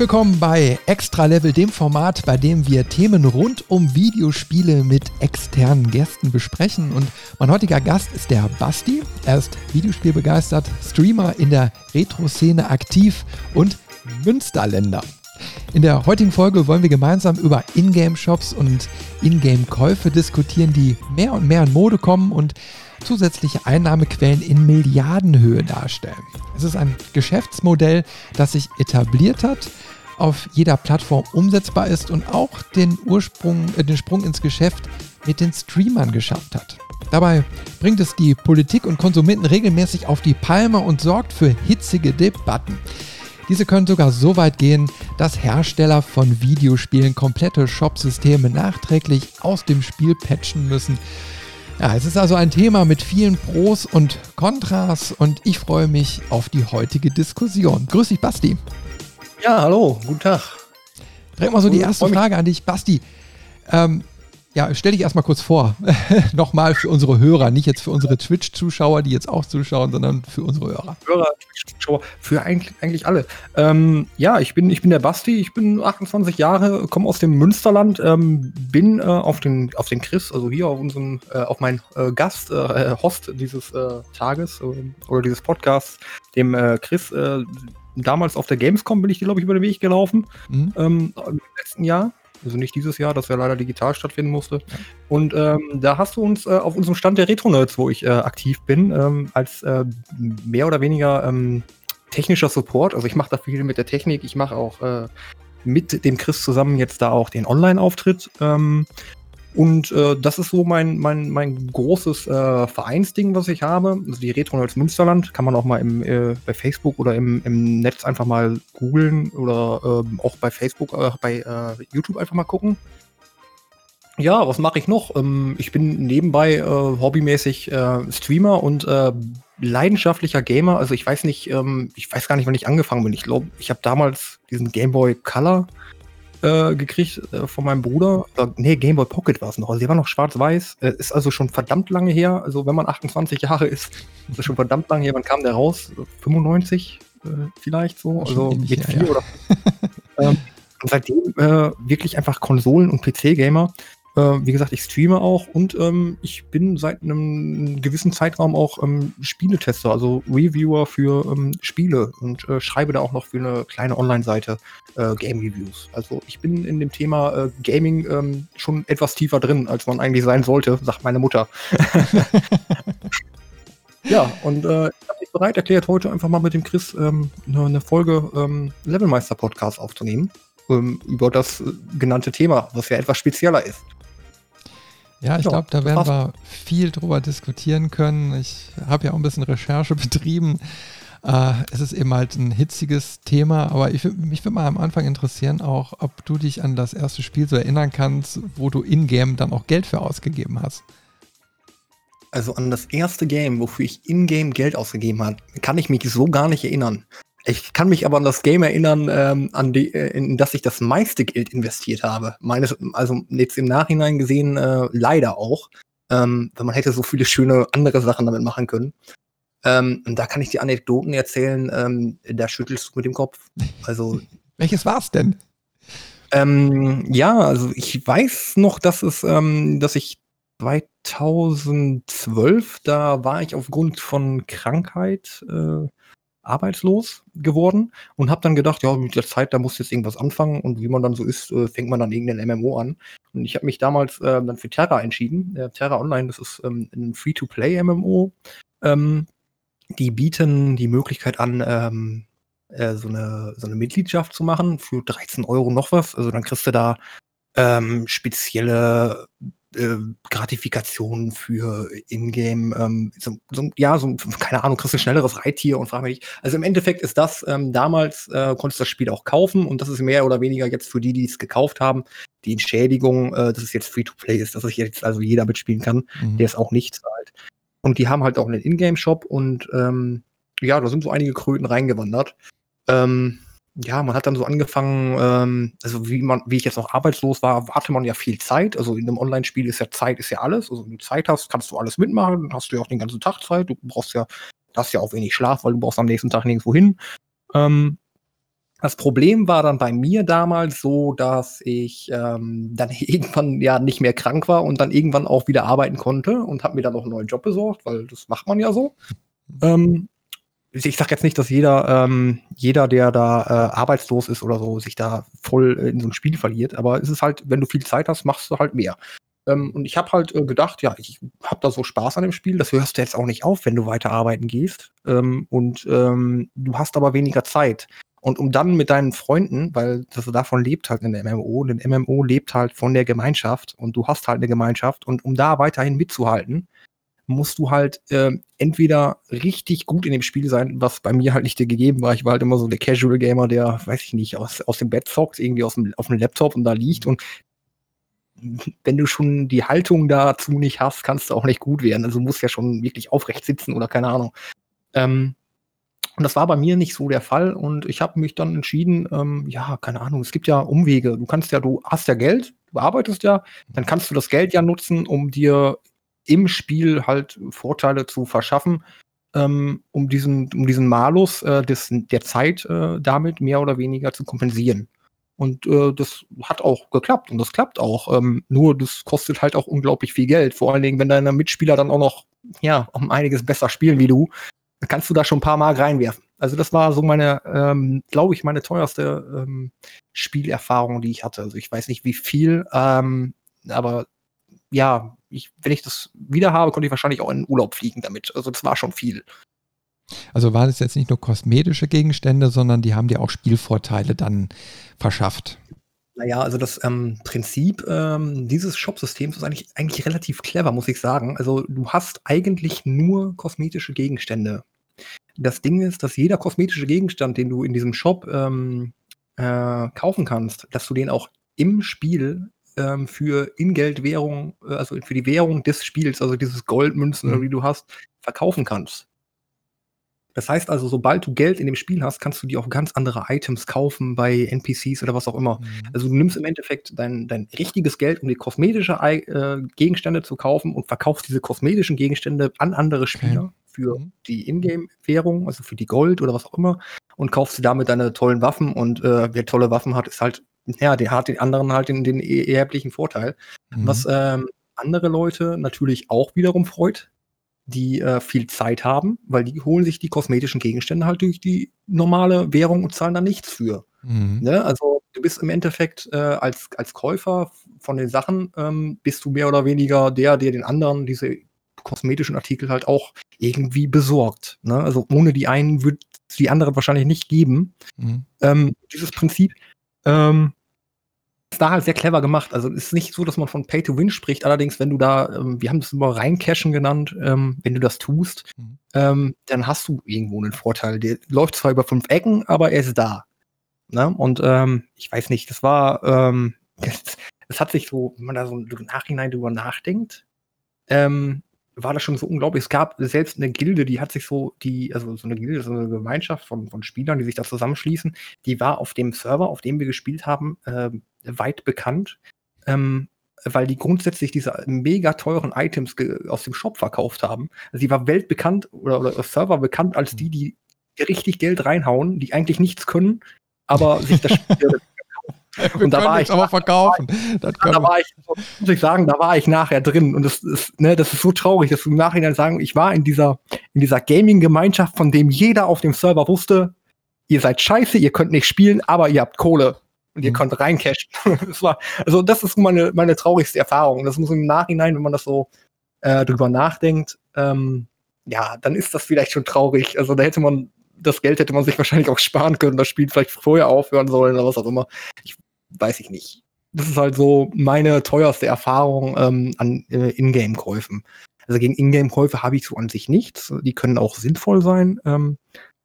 willkommen bei Extra Level, dem Format, bei dem wir Themen rund um Videospiele mit externen Gästen besprechen. Und mein heutiger Gast ist der Basti. Er ist Videospielbegeistert, Streamer in der Retro-Szene aktiv und Münsterländer. In der heutigen Folge wollen wir gemeinsam über Ingame-Shops und Ingame-Käufe diskutieren, die mehr und mehr in Mode kommen und zusätzliche Einnahmequellen in Milliardenhöhe darstellen. Es ist ein Geschäftsmodell, das sich etabliert hat, auf jeder Plattform umsetzbar ist und auch den Ursprung, äh, den Sprung ins Geschäft mit den Streamern geschafft hat. Dabei bringt es die Politik und Konsumenten regelmäßig auf die Palme und sorgt für hitzige Debatten. Diese können sogar so weit gehen, dass Hersteller von Videospielen komplette Shopsysteme nachträglich aus dem Spiel patchen müssen, ja, es ist also ein Thema mit vielen Pros und Kontras und ich freue mich auf die heutige Diskussion. Grüß dich, Basti. Ja, hallo, guten Tag. Direkt mal so die erste Frage an dich, Basti. Ähm, ja, stell dich erstmal kurz vor. Nochmal für unsere Hörer, nicht jetzt für unsere Twitch-Zuschauer, die jetzt auch zuschauen, sondern für unsere Hörer. Hörer, Twitch-Zuschauer, für eigentlich, eigentlich alle. Ähm, ja, ich bin, ich bin der Basti, ich bin 28 Jahre, komme aus dem Münsterland, ähm, bin äh, auf, den, auf den Chris, also hier auf unseren, äh, auf meinen äh, Gast, äh, Host dieses äh, Tages äh, oder dieses Podcasts, dem Chris, damals auf der Gamescom bin ich, glaube ich, über den Weg gelaufen, mhm. ähm, im letzten Jahr. Also nicht dieses Jahr, das ja leider digital stattfinden musste. Und ähm, da hast du uns äh, auf unserem Stand der Retro-Nerds, wo ich äh, aktiv bin, ähm, als äh, mehr oder weniger ähm, technischer Support. Also ich mache da viel mit der Technik. Ich mache auch äh, mit dem Chris zusammen jetzt da auch den Online-Auftritt. Ähm, und äh, das ist so mein, mein, mein großes äh, Vereinsding, was ich habe. Also die Retronauts Münsterland kann man auch mal im, äh, bei Facebook oder im, im Netz einfach mal googeln oder ähm, auch bei Facebook, äh, bei äh, YouTube einfach mal gucken. Ja, was mache ich noch? Ähm, ich bin nebenbei äh, hobbymäßig äh, Streamer und äh, leidenschaftlicher Gamer. Also ich weiß nicht, ähm, ich weiß gar nicht, wann ich angefangen bin. Ich glaube, ich habe damals diesen Game Boy Color äh, gekriegt äh, von meinem Bruder. Äh, nee, Game Boy Pocket war es noch. Also, der war noch schwarz-weiß. Äh, ist also schon verdammt lange her. Also, wenn man 28 Jahre ist, ist das schon verdammt lange her. Wann kam der raus? 95 äh, vielleicht so. Also, mit vier ja. oder. ähm, und seitdem äh, wirklich einfach Konsolen- und PC-Gamer. Äh, wie gesagt, ich streame auch und ähm, ich bin seit einem gewissen Zeitraum auch ähm, Spieletester, also Reviewer für ähm, Spiele und äh, schreibe da auch noch für eine kleine Online-Seite äh, Game Reviews. Also ich bin in dem Thema äh, Gaming ähm, schon etwas tiefer drin, als man eigentlich sein sollte, sagt meine Mutter. ja, und äh, ich habe mich bereit erklärt, heute einfach mal mit dem Chris ähm, eine Folge ähm, Levelmeister-Podcast aufzunehmen über das äh, genannte Thema, was ja etwas spezieller ist. Ja, ich glaube, da werden wir viel drüber diskutieren können. Ich habe ja auch ein bisschen Recherche betrieben. Äh, es ist eben halt ein hitziges Thema, aber ich, mich würde mal am Anfang interessieren, auch ob du dich an das erste Spiel so erinnern kannst, wo du in-game dann auch Geld für ausgegeben hast. Also an das erste Game, wofür ich in-game Geld ausgegeben habe, kann ich mich so gar nicht erinnern. Ich kann mich aber an das Game erinnern, ähm, an die, äh, in das ich das meiste Geld investiert habe. Meines, also jetzt im Nachhinein gesehen äh, leider auch. Ähm, weil man hätte so viele schöne andere Sachen damit machen können. Ähm, und da kann ich die Anekdoten erzählen, ähm, da schüttelst du mit dem Kopf. Also. Welches war's denn? Ähm, ja, also ich weiß noch, dass es, ähm, dass ich 2012, da war ich aufgrund von Krankheit äh, arbeitslos geworden und habe dann gedacht, ja, mit der Zeit, da muss jetzt irgendwas anfangen und wie man dann so ist, äh, fängt man dann irgendein MMO an. Und ich habe mich damals äh, dann für Terra entschieden. Äh, Terra Online, das ist ähm, ein Free-to-Play-MMO. Ähm, die bieten die Möglichkeit an, ähm, äh, so, eine, so eine Mitgliedschaft zu machen für 13 Euro noch was. Also dann kriegst du da ähm, spezielle äh, Gratifikationen für Ingame, ähm, so, so, ja, so, keine Ahnung, kriegst du ein schnelleres Reittier und frag mich nicht. Also im Endeffekt ist das, ähm, damals äh, konntest du das Spiel auch kaufen und das ist mehr oder weniger jetzt für die, die es gekauft haben, die Entschädigung, äh, dass es jetzt Free-to-Play ist, dass es jetzt also jeder mitspielen kann, mhm. der es auch nicht zahlt. Und die haben halt auch einen Ingame-Shop und ähm, ja, da sind so einige Kröten reingewandert. Ähm, ja, man hat dann so angefangen, ähm, also wie man, wie ich jetzt noch arbeitslos war, warte man ja viel Zeit. Also in einem Online-Spiel ist ja Zeit ist ja alles. Also wenn du Zeit hast, kannst du alles mitmachen, dann hast du ja auch den ganzen Tag Zeit. Du brauchst ja, hast ja auch wenig Schlaf, weil du brauchst am nächsten Tag nirgendwo hin. Ähm, Das Problem war dann bei mir damals so, dass ich ähm, dann irgendwann ja nicht mehr krank war und dann irgendwann auch wieder arbeiten konnte und habe mir dann noch einen neuen Job besorgt, weil das macht man ja so. Ähm, ich sage jetzt nicht, dass jeder, ähm, jeder, der da äh, arbeitslos ist oder so, sich da voll in so ein Spiel verliert. Aber es ist halt, wenn du viel Zeit hast, machst du halt mehr. Ähm, und ich habe halt äh, gedacht, ja, ich habe da so Spaß an dem Spiel, das hörst du jetzt auch nicht auf, wenn du weiter arbeiten gehst. Ähm, und ähm, du hast aber weniger Zeit. Und um dann mit deinen Freunden, weil das davon lebt halt in der MMO, und ein MMO lebt halt von der Gemeinschaft und du hast halt eine Gemeinschaft und um da weiterhin mitzuhalten, musst du halt äh, entweder richtig gut in dem Spiel sein, was bei mir halt nicht gegeben war. Ich war halt immer so der Casual Gamer, der, weiß ich nicht, aus, aus dem Bett zockt, irgendwie aus dem, auf dem Laptop und da liegt und wenn du schon die Haltung dazu nicht hast, kannst du auch nicht gut werden. Also musst ja schon wirklich aufrecht sitzen oder keine Ahnung. Ähm, und das war bei mir nicht so der Fall. Und ich habe mich dann entschieden, ähm, ja, keine Ahnung, es gibt ja Umwege. Du kannst ja, du hast ja Geld, du arbeitest ja, dann kannst du das Geld ja nutzen, um dir im Spiel halt Vorteile zu verschaffen, ähm, um diesen, um diesen Malus äh, des, der Zeit äh, damit mehr oder weniger zu kompensieren. Und äh, das hat auch geklappt und das klappt auch. Ähm, nur das kostet halt auch unglaublich viel Geld. Vor allen Dingen, wenn deine Mitspieler dann auch noch ja um einiges besser spielen wie du, kannst du da schon ein paar Mark reinwerfen. Also das war so meine, ähm, glaube ich, meine teuerste ähm, Spielerfahrung, die ich hatte. Also ich weiß nicht wie viel, ähm, aber ja, ich, wenn ich das wieder habe, konnte ich wahrscheinlich auch in den Urlaub fliegen damit. Also das war schon viel. Also waren es jetzt nicht nur kosmetische Gegenstände, sondern die haben dir auch Spielvorteile dann verschafft. Naja, also das ähm, Prinzip ähm, dieses Shop-Systems ist eigentlich, eigentlich relativ clever, muss ich sagen. Also du hast eigentlich nur kosmetische Gegenstände. Das Ding ist, dass jeder kosmetische Gegenstand, den du in diesem Shop ähm, äh, kaufen kannst, dass du den auch im Spiel ähm, für Ingeldwährung, äh, also für die Währung des Spiels, also dieses Goldmünzen, mhm. wie du hast, verkaufen kannst. Das heißt also, sobald du Geld in dem Spiel hast, kannst du dir auch ganz andere Items kaufen bei NPCs oder was auch immer. Mhm. Also du nimmst im Endeffekt dein, dein richtiges Geld, um dir kosmetische äh, Gegenstände zu kaufen und verkaufst diese kosmetischen Gegenstände an andere Spieler okay. für mhm. die Ingame-Währung, also für die Gold oder was auch immer, und kaufst dir damit deine tollen Waffen. Und äh, wer tolle Waffen hat, ist halt, ja, der hat den anderen halt den, den erblichen Vorteil. Mhm. Was ähm, andere Leute natürlich auch wiederum freut, die äh, viel Zeit haben, weil die holen sich die kosmetischen Gegenstände halt durch die normale Währung und zahlen da nichts für. Mhm. Ne? Also du bist im Endeffekt äh, als, als Käufer von den Sachen, ähm, bist du mehr oder weniger der, der den anderen diese kosmetischen Artikel halt auch irgendwie besorgt. Ne? Also ohne die einen wird es die anderen wahrscheinlich nicht geben. Mhm. Ähm, dieses Prinzip ähm, da halt sehr clever gemacht. Also es ist nicht so, dass man von Pay to Win spricht. Allerdings, wenn du da, ähm, wir haben das immer reincashen genannt, ähm, wenn du das tust, mhm. ähm, dann hast du irgendwo einen Vorteil. Der läuft zwar über fünf Ecken, aber er ist da. Ne? Und ähm, ich weiß nicht, das war, ähm, es hat sich so, wenn man da so im Nachhinein drüber nachdenkt, ähm, war das schon so unglaublich. Es gab selbst eine Gilde, die hat sich so, die, also so eine Gilde, so eine Gemeinschaft von, von Spielern, die sich da zusammenschließen, die war auf dem Server, auf dem wir gespielt haben, äh, weit bekannt, ähm, weil die grundsätzlich diese mega teuren Items aus dem Shop verkauft haben. Also sie war weltbekannt oder, oder Server bekannt als die, die richtig Geld reinhauen, die eigentlich nichts können, aber sich das Spiel Wir und da war ich aber verkaufen. Da, da war ich, muss ich sagen, da war ich nachher drin. Und das ist, ne, das ist so traurig, dass du im Nachhinein sagen, ich war in dieser, in dieser Gaming-Gemeinschaft, von dem jeder auf dem Server wusste, ihr seid scheiße, ihr könnt nicht spielen, aber ihr habt Kohle und ihr mhm. könnt reincashen. das war, also das ist meine, meine traurigste Erfahrung. Das muss im Nachhinein, wenn man das so äh, drüber nachdenkt, ähm, ja, dann ist das vielleicht schon traurig. Also da hätte man das Geld hätte man sich wahrscheinlich auch sparen können, das Spiel vielleicht vorher aufhören sollen oder was auch immer. Ich weiß ich nicht. Das ist halt so meine teuerste Erfahrung ähm, an äh, Ingame-Käufen. Also gegen Ingame-Käufe habe ich so an sich nichts. Die können auch sinnvoll sein. Ähm,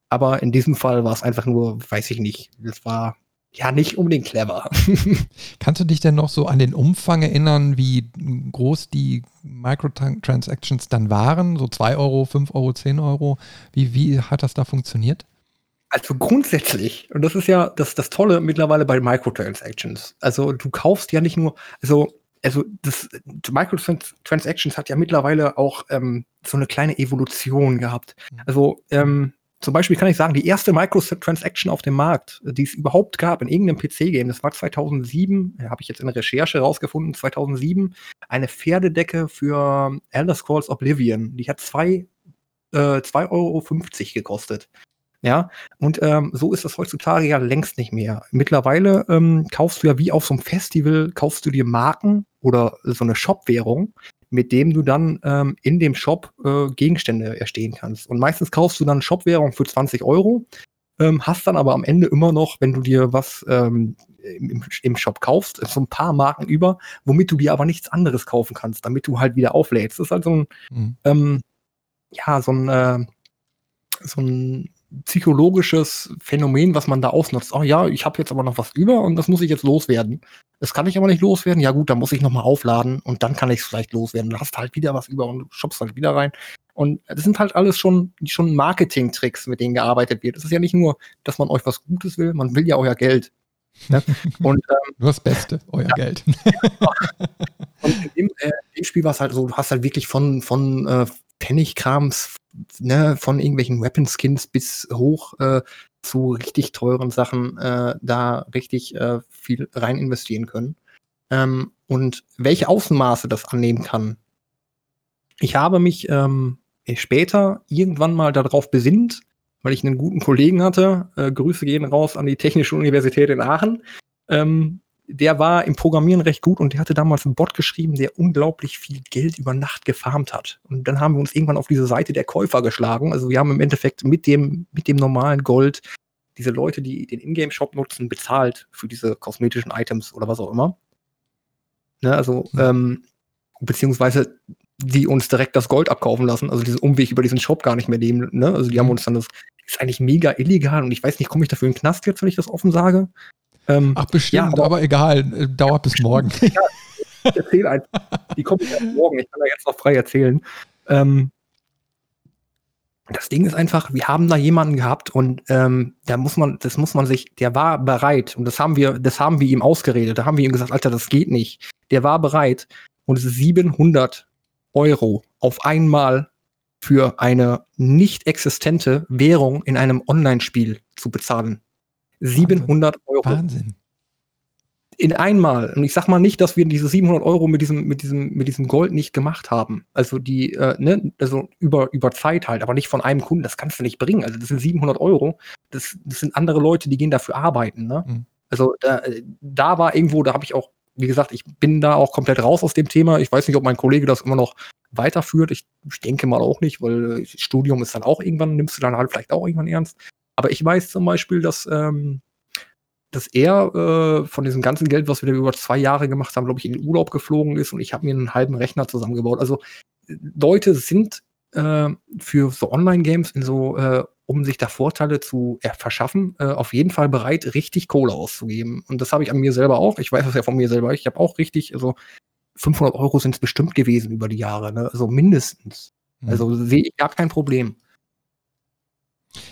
aber in diesem Fall war es einfach nur, weiß ich nicht, das war ja nicht unbedingt clever. Kannst du dich denn noch so an den Umfang erinnern, wie groß die Microtransactions dann waren? So 2 Euro, 5 Euro, 10 Euro? Wie, wie hat das da funktioniert? Also grundsätzlich, und das ist ja das, das Tolle mittlerweile bei Microtransactions. Also du kaufst ja nicht nur, also, also das Microtransactions hat ja mittlerweile auch ähm, so eine kleine Evolution gehabt. Mhm. Also ähm, zum Beispiel kann ich sagen, die erste Microtransaction auf dem Markt, die es überhaupt gab in irgendeinem PC-Game, das war 2007, habe ich jetzt in der Recherche rausgefunden, 2007, eine Pferdedecke für Elder Scrolls Oblivion. Die hat 2,50 äh, Euro gekostet. Ja, und ähm, so ist das heutzutage ja längst nicht mehr. Mittlerweile ähm, kaufst du ja wie auf so einem Festival, kaufst du dir Marken oder so eine Shop-Währung, mit dem du dann ähm, in dem Shop äh, Gegenstände erstehen kannst. Und meistens kaufst du dann Shop-Währung für 20 Euro, ähm, hast dann aber am Ende immer noch, wenn du dir was ähm, im, im, Shop kaufst, so ein paar Marken über, womit du dir aber nichts anderes kaufen kannst, damit du halt wieder auflädst. Das ist halt so ein, mhm. ähm, ja, so ein, äh, so ein psychologisches Phänomen, was man da ausnutzt. Oh ja, ich habe jetzt aber noch was über und das muss ich jetzt loswerden. Das kann ich aber nicht loswerden. Ja gut, dann muss ich nochmal aufladen und dann kann ich es vielleicht loswerden. Dann hast du halt wieder was über und du shoppst halt wieder rein. Und das sind halt alles schon, schon Marketing-Tricks, mit denen gearbeitet wird. Es ist ja nicht nur, dass man euch was Gutes will, man will ja euer Geld. Ne? Und, ähm, Nur das Beste, euer ja. Geld. und in dem, äh, dem Spiel war es halt so, du hast halt wirklich von, von äh, Pfennigkrams ne, von irgendwelchen Weapon-Skins bis hoch äh, zu richtig teuren Sachen äh, da richtig äh, viel rein investieren können. Ähm, und welche Außenmaße das annehmen kann. Ich habe mich ähm, später irgendwann mal darauf besinnt, weil ich einen guten Kollegen hatte. Äh, Grüße gehen raus an die Technische Universität in Aachen. Ähm, der war im Programmieren recht gut und der hatte damals einen Bot geschrieben, der unglaublich viel Geld über Nacht gefarmt hat. Und dann haben wir uns irgendwann auf diese Seite der Käufer geschlagen. Also wir haben im Endeffekt mit dem, mit dem normalen Gold diese Leute, die den Ingame-Shop nutzen, bezahlt für diese kosmetischen Items oder was auch immer. Ne, also, mhm. ähm, beziehungsweise die uns direkt das Gold abkaufen lassen, also diesen Umweg über diesen Shop gar nicht mehr nehmen. Ne? Also die haben mhm. uns dann das, ist eigentlich mega illegal und ich weiß nicht, komme ich dafür in den Knast jetzt, wenn ich das offen sage? Ähm, Ach, bestimmt, ja, aber, aber, egal. Äh, dauert bis morgen. ja, ich erzähle einfach. Die kommt erst morgen. Ich kann da jetzt noch frei erzählen. Ähm, das Ding ist einfach, wir haben da jemanden gehabt und ähm, da muss man, das muss man sich, der war bereit und das haben wir, das haben wir ihm ausgeredet. Da haben wir ihm gesagt, Alter, das geht nicht. Der war bereit und es ist 700 Euro auf einmal für eine nicht existente Währung in einem Online-Spiel zu bezahlen. 700 Euro. Wahnsinn. In einmal. Und ich sag mal nicht, dass wir diese 700 Euro mit diesem, mit diesem, mit diesem Gold nicht gemacht haben. Also die, äh, ne, also über, über Zeit halt, aber nicht von einem Kunden. Das kannst du nicht bringen. Also das sind 700 Euro. Das, das sind andere Leute, die gehen dafür arbeiten. Ne? Mhm. Also da, da war irgendwo, da habe ich auch, wie gesagt, ich bin da auch komplett raus aus dem Thema. Ich weiß nicht, ob mein Kollege das immer noch weiterführt. Ich, ich denke mal auch nicht, weil Studium ist dann auch irgendwann, nimmst du dann halt vielleicht auch irgendwann ernst. Aber ich weiß zum Beispiel, dass, ähm, dass er äh, von diesem ganzen Geld, was wir da über zwei Jahre gemacht haben, glaube ich, in den Urlaub geflogen ist und ich habe mir einen halben Rechner zusammengebaut. Also Leute sind äh, für so Online-Games in so, äh, um sich da Vorteile zu äh, verschaffen, äh, auf jeden Fall bereit, richtig Kohle auszugeben. Und das habe ich an mir selber auch. Ich weiß das ja von mir selber. Ich habe auch richtig, also 500 Euro sind es bestimmt gewesen über die Jahre, ne? also mindestens. Mhm. Also sehe ich gar kein Problem.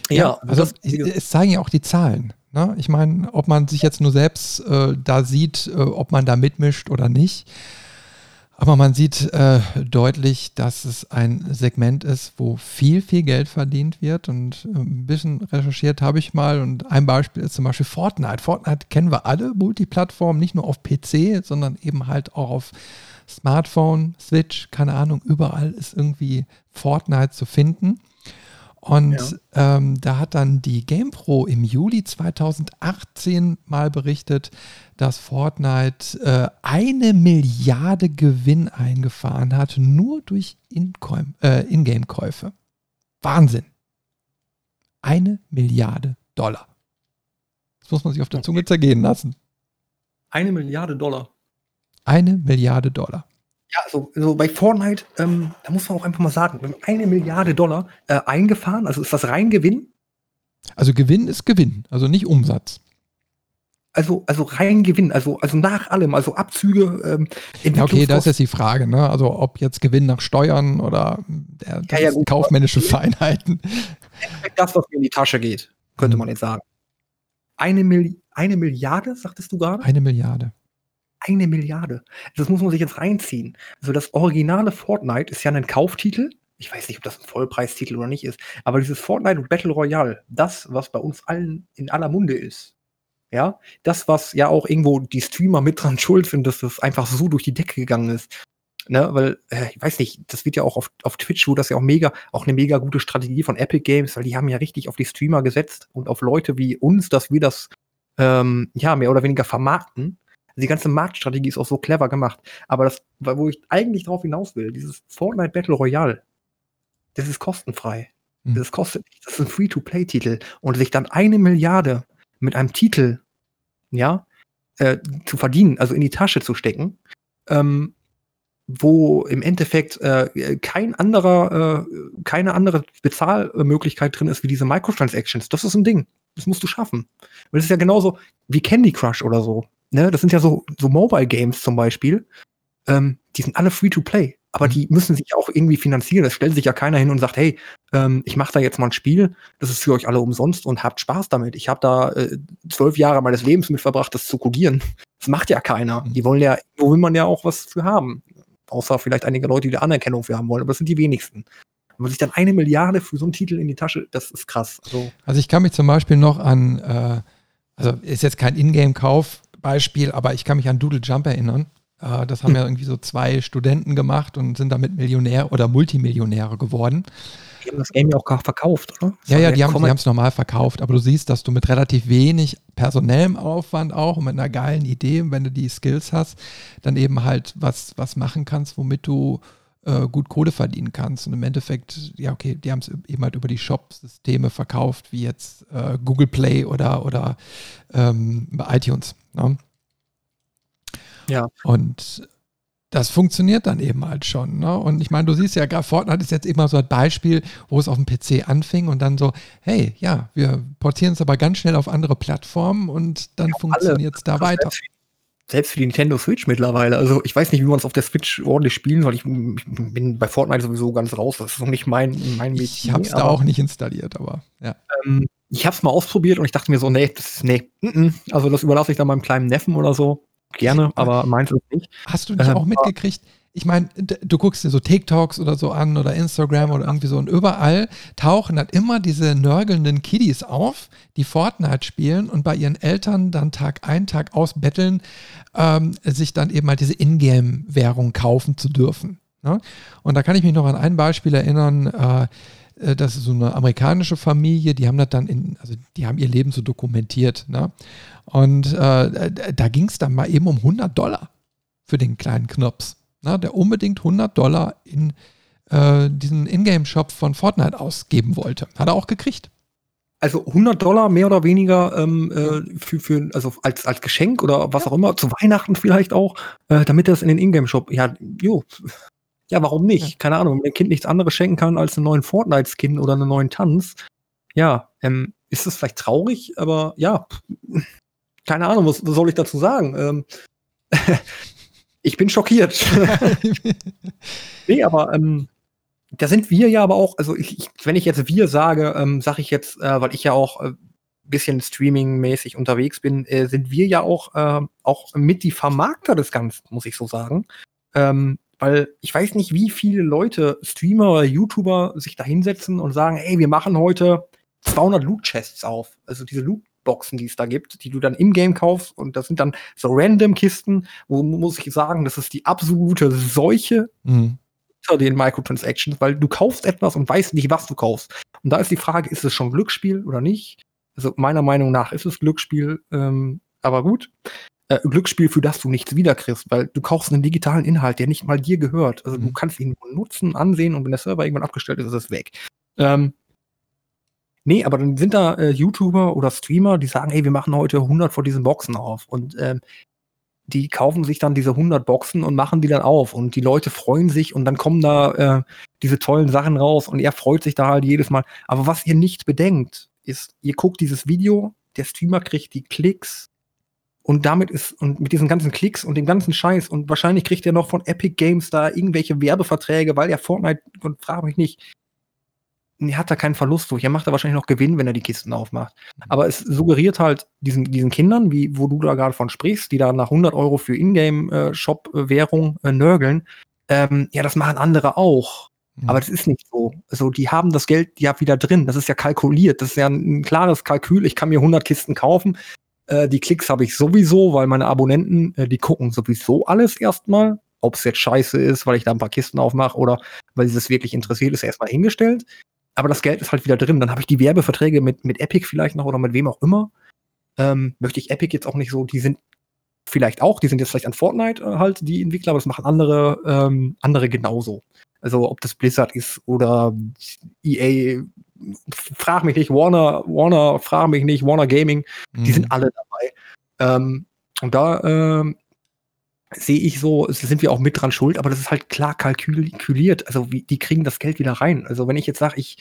Ja, ja also es zeigen ja auch die Zahlen. Ne? Ich meine, ob man sich jetzt nur selbst äh, da sieht, äh, ob man da mitmischt oder nicht. Aber man sieht äh, deutlich, dass es ein Segment ist, wo viel, viel Geld verdient wird. Und äh, ein bisschen recherchiert habe ich mal. Und ein Beispiel ist zum Beispiel Fortnite. Fortnite kennen wir alle, Multiplattform, nicht nur auf PC, sondern eben halt auch auf Smartphone, Switch, keine Ahnung, überall ist irgendwie Fortnite zu finden. Und ja. ähm, da hat dann die GamePro im Juli 2018 mal berichtet, dass Fortnite äh, eine Milliarde Gewinn eingefahren hat, nur durch äh, Ingame-Käufe. Wahnsinn. Eine Milliarde Dollar. Das muss man sich auf der Zunge zergehen lassen. Eine Milliarde Dollar. Eine Milliarde Dollar. Ja, so, so bei Fortnite, ähm, da muss man auch einfach mal sagen, wir haben eine Milliarde Dollar äh, eingefahren, also ist das rein Gewinn? Also Gewinn ist Gewinn, also nicht Umsatz. Also, also rein Gewinn, also, also nach allem, also Abzüge. Ähm, ja, okay, da ist jetzt die Frage, ne? Also ob jetzt Gewinn nach Steuern oder der, ja, ja, gut, kaufmännische Feinheiten. Das, was mir in die Tasche geht, könnte mhm. man jetzt sagen. Eine, Milli eine Milliarde, sagtest du gerade? Eine Milliarde eine Milliarde. Das muss man sich jetzt reinziehen. Also das originale Fortnite ist ja ein Kauftitel, ich weiß nicht, ob das ein Vollpreistitel oder nicht ist, aber dieses Fortnite Battle Royale, das, was bei uns allen in aller Munde ist, ja, das, was ja auch irgendwo die Streamer mit dran schuld sind, dass das einfach so durch die Decke gegangen ist. Ne, weil, äh, ich weiß nicht, das wird ja auch auf, auf Twitch, wo das ja auch mega, auch eine mega gute Strategie von Epic Games, weil die haben ja richtig auf die Streamer gesetzt und auf Leute wie uns, dass wir das ähm, ja mehr oder weniger vermarkten. Die ganze Marktstrategie ist auch so clever gemacht. Aber das, wo ich eigentlich drauf hinaus will, dieses Fortnite Battle Royale, das ist kostenfrei. Mhm. Das kostet, das ist ein Free-to-Play-Titel. Und sich dann eine Milliarde mit einem Titel, ja, äh, zu verdienen, also in die Tasche zu stecken, ähm, wo im Endeffekt äh, kein anderer, äh, keine andere Bezahlmöglichkeit drin ist wie diese Microtransactions. Das ist ein Ding. Das musst du schaffen. Und das ist ja genauso wie Candy Crush oder so. Ne? Das sind ja so, so Mobile Games zum Beispiel. Ähm, die sind alle free to play aber die müssen sich auch irgendwie finanzieren. Es stellt sich ja keiner hin und sagt, hey, ähm, ich mache da jetzt mal ein Spiel, das ist für euch alle umsonst und habt Spaß damit. Ich habe da äh, zwölf Jahre meines Lebens mit verbracht, das zu codieren. Das macht ja keiner. Mhm. Die wollen ja, wo will man ja auch was für haben. Außer vielleicht einige Leute, die da Anerkennung für haben wollen, aber das sind die wenigsten. Wenn man sich dann eine Milliarde für so einen Titel in die Tasche, das ist krass. Also, also ich kann mich zum Beispiel noch an, äh, also ist jetzt kein Ingame-Kauf-Beispiel, aber ich kann mich an Doodle Jump erinnern. Äh, das haben hm. ja irgendwie so zwei Studenten gemacht und sind damit Millionär oder Multimillionäre geworden. Die haben das Game ja auch verkauft, oder? Das ja, ja, die haben es normal verkauft, aber du siehst, dass du mit relativ wenig personellem Aufwand auch und mit einer geilen Idee, wenn du die Skills hast, dann eben halt was, was machen kannst, womit du äh, gut Kohle verdienen kannst. Und im Endeffekt, ja, okay, die haben es eben halt über die Shop-Systeme verkauft, wie jetzt äh, Google Play oder, oder ähm, iTunes. Ne? Ja. Und das funktioniert dann eben halt schon. Ne? Und ich meine, du siehst ja, Fortnite ist jetzt immer so ein Beispiel, wo es auf dem PC anfing und dann so, hey, ja, wir portieren es aber ganz schnell auf andere Plattformen und dann ja, funktioniert es da weiter. Selbst für die Nintendo Switch mittlerweile. Also ich weiß nicht, wie man es auf der Switch ordentlich spielen soll. Ich, ich, bin bei Fortnite sowieso ganz raus. Das ist noch nicht mein, mein. Ich habe es da auch nicht installiert, aber ja. Ähm, ich habe es mal ausprobiert und ich dachte mir so, nee, das ist, nee, n -n. also das überlasse ich dann meinem kleinen Neffen oder so gerne, aber meins ist nicht. Hast du nicht ähm, auch mitgekriegt? Ich meine, du guckst dir so TikToks oder so an oder Instagram oder irgendwie so und überall tauchen dann immer diese nörgelnden Kiddies auf, die Fortnite spielen und bei ihren Eltern dann Tag ein, Tag aus betteln, ähm, sich dann eben mal diese Ingame-Währung kaufen zu dürfen. Ne? Und da kann ich mich noch an ein Beispiel erinnern, äh, äh, das ist so eine amerikanische Familie, die haben das dann in, also die haben ihr Leben so dokumentiert. Ne? Und äh, da ging es dann mal eben um 100 Dollar für den kleinen Knops, ne? der unbedingt 100 Dollar in äh, diesen Ingame-Shop von Fortnite ausgeben wollte. Hat er auch gekriegt. Also 100 Dollar mehr oder weniger ähm, äh, für, für, also als, als Geschenk oder was auch immer, zu Weihnachten vielleicht auch, äh, damit er es in den Ingame-Shop, ja, jo, ja, warum nicht? Ja. Keine Ahnung, wenn ein Kind nichts anderes schenken kann als einen neuen Fortnite-Skin oder einen neuen Tanz. Ja, ähm, ist das vielleicht traurig, aber ja, keine Ahnung, was, was soll ich dazu sagen? Ähm, ich bin schockiert. nee, aber ähm, da sind wir ja aber auch, also ich, ich, wenn ich jetzt wir sage, ähm, sage ich jetzt, äh, weil ich ja auch äh, bisschen streaming-mäßig unterwegs bin, äh, sind wir ja auch, äh, auch mit die Vermarkter des Ganzen, muss ich so sagen. Ähm, weil ich weiß nicht, wie viele Leute, Streamer oder YouTuber, sich da hinsetzen und sagen, ey, wir machen heute 200 Loot-Chests auf. Also diese Loot-Boxen, die es da gibt, die du dann im Game kaufst. Und das sind dann so random Kisten, wo muss ich sagen, das ist die absolute Seuche mhm. unter den Microtransactions, weil du kaufst etwas und weißt nicht, was du kaufst. Und da ist die Frage, ist es schon Glücksspiel oder nicht? Also meiner Meinung nach ist es Glücksspiel, ähm, aber gut äh, Glücksspiel, für das du nichts wiederkriegst, weil du kaufst einen digitalen Inhalt, der nicht mal dir gehört. Also mhm. du kannst ihn nutzen, ansehen und wenn der Server irgendwann abgestellt ist, ist es weg. Ähm, nee, aber dann sind da äh, YouTuber oder Streamer, die sagen, ey, wir machen heute 100 vor diesen Boxen auf. Und ähm, die kaufen sich dann diese 100 Boxen und machen die dann auf. Und die Leute freuen sich und dann kommen da äh, diese tollen Sachen raus. Und er freut sich da halt jedes Mal. Aber was ihr nicht bedenkt, ist, ihr guckt dieses Video, der Streamer kriegt die Klicks, und damit ist, und mit diesen ganzen Klicks und dem ganzen Scheiß, und wahrscheinlich kriegt er noch von Epic Games da irgendwelche Werbeverträge, weil er Fortnite, und frage mich nicht, er hat da keinen Verlust durch. Er macht da wahrscheinlich noch Gewinn, wenn er die Kisten aufmacht. Aber es suggeriert halt diesen, diesen Kindern, wie, wo du da gerade von sprichst, die da nach 100 Euro für Ingame-Shop-Währung äh, äh, nörgeln, ähm, ja, das machen andere auch. Mhm. Aber das ist nicht so. Also die haben das Geld ja wieder drin. Das ist ja kalkuliert. Das ist ja ein, ein klares Kalkül. Ich kann mir 100 Kisten kaufen. Äh, die Klicks habe ich sowieso, weil meine Abonnenten, äh, die gucken sowieso alles erstmal. Ob es jetzt scheiße ist, weil ich da ein paar Kisten aufmache oder weil sie es wirklich interessiert, ist erstmal hingestellt. Aber das Geld ist halt wieder drin. Dann habe ich die Werbeverträge mit, mit Epic vielleicht noch oder mit wem auch immer. Ähm, möchte ich Epic jetzt auch nicht so, die sind vielleicht auch, die sind jetzt vielleicht an Fortnite äh, halt die Entwickler, aber das machen andere, ähm, andere genauso. Also ob das Blizzard ist oder EA, frag mich nicht, Warner, Warner, frag mich nicht, Warner Gaming, mhm. die sind alle dabei. Ähm, und da ähm, sehe ich so, sind wir auch mit dran schuld, aber das ist halt klar kalkuliert. Also wie, die kriegen das Geld wieder rein. Also wenn ich jetzt sage, ich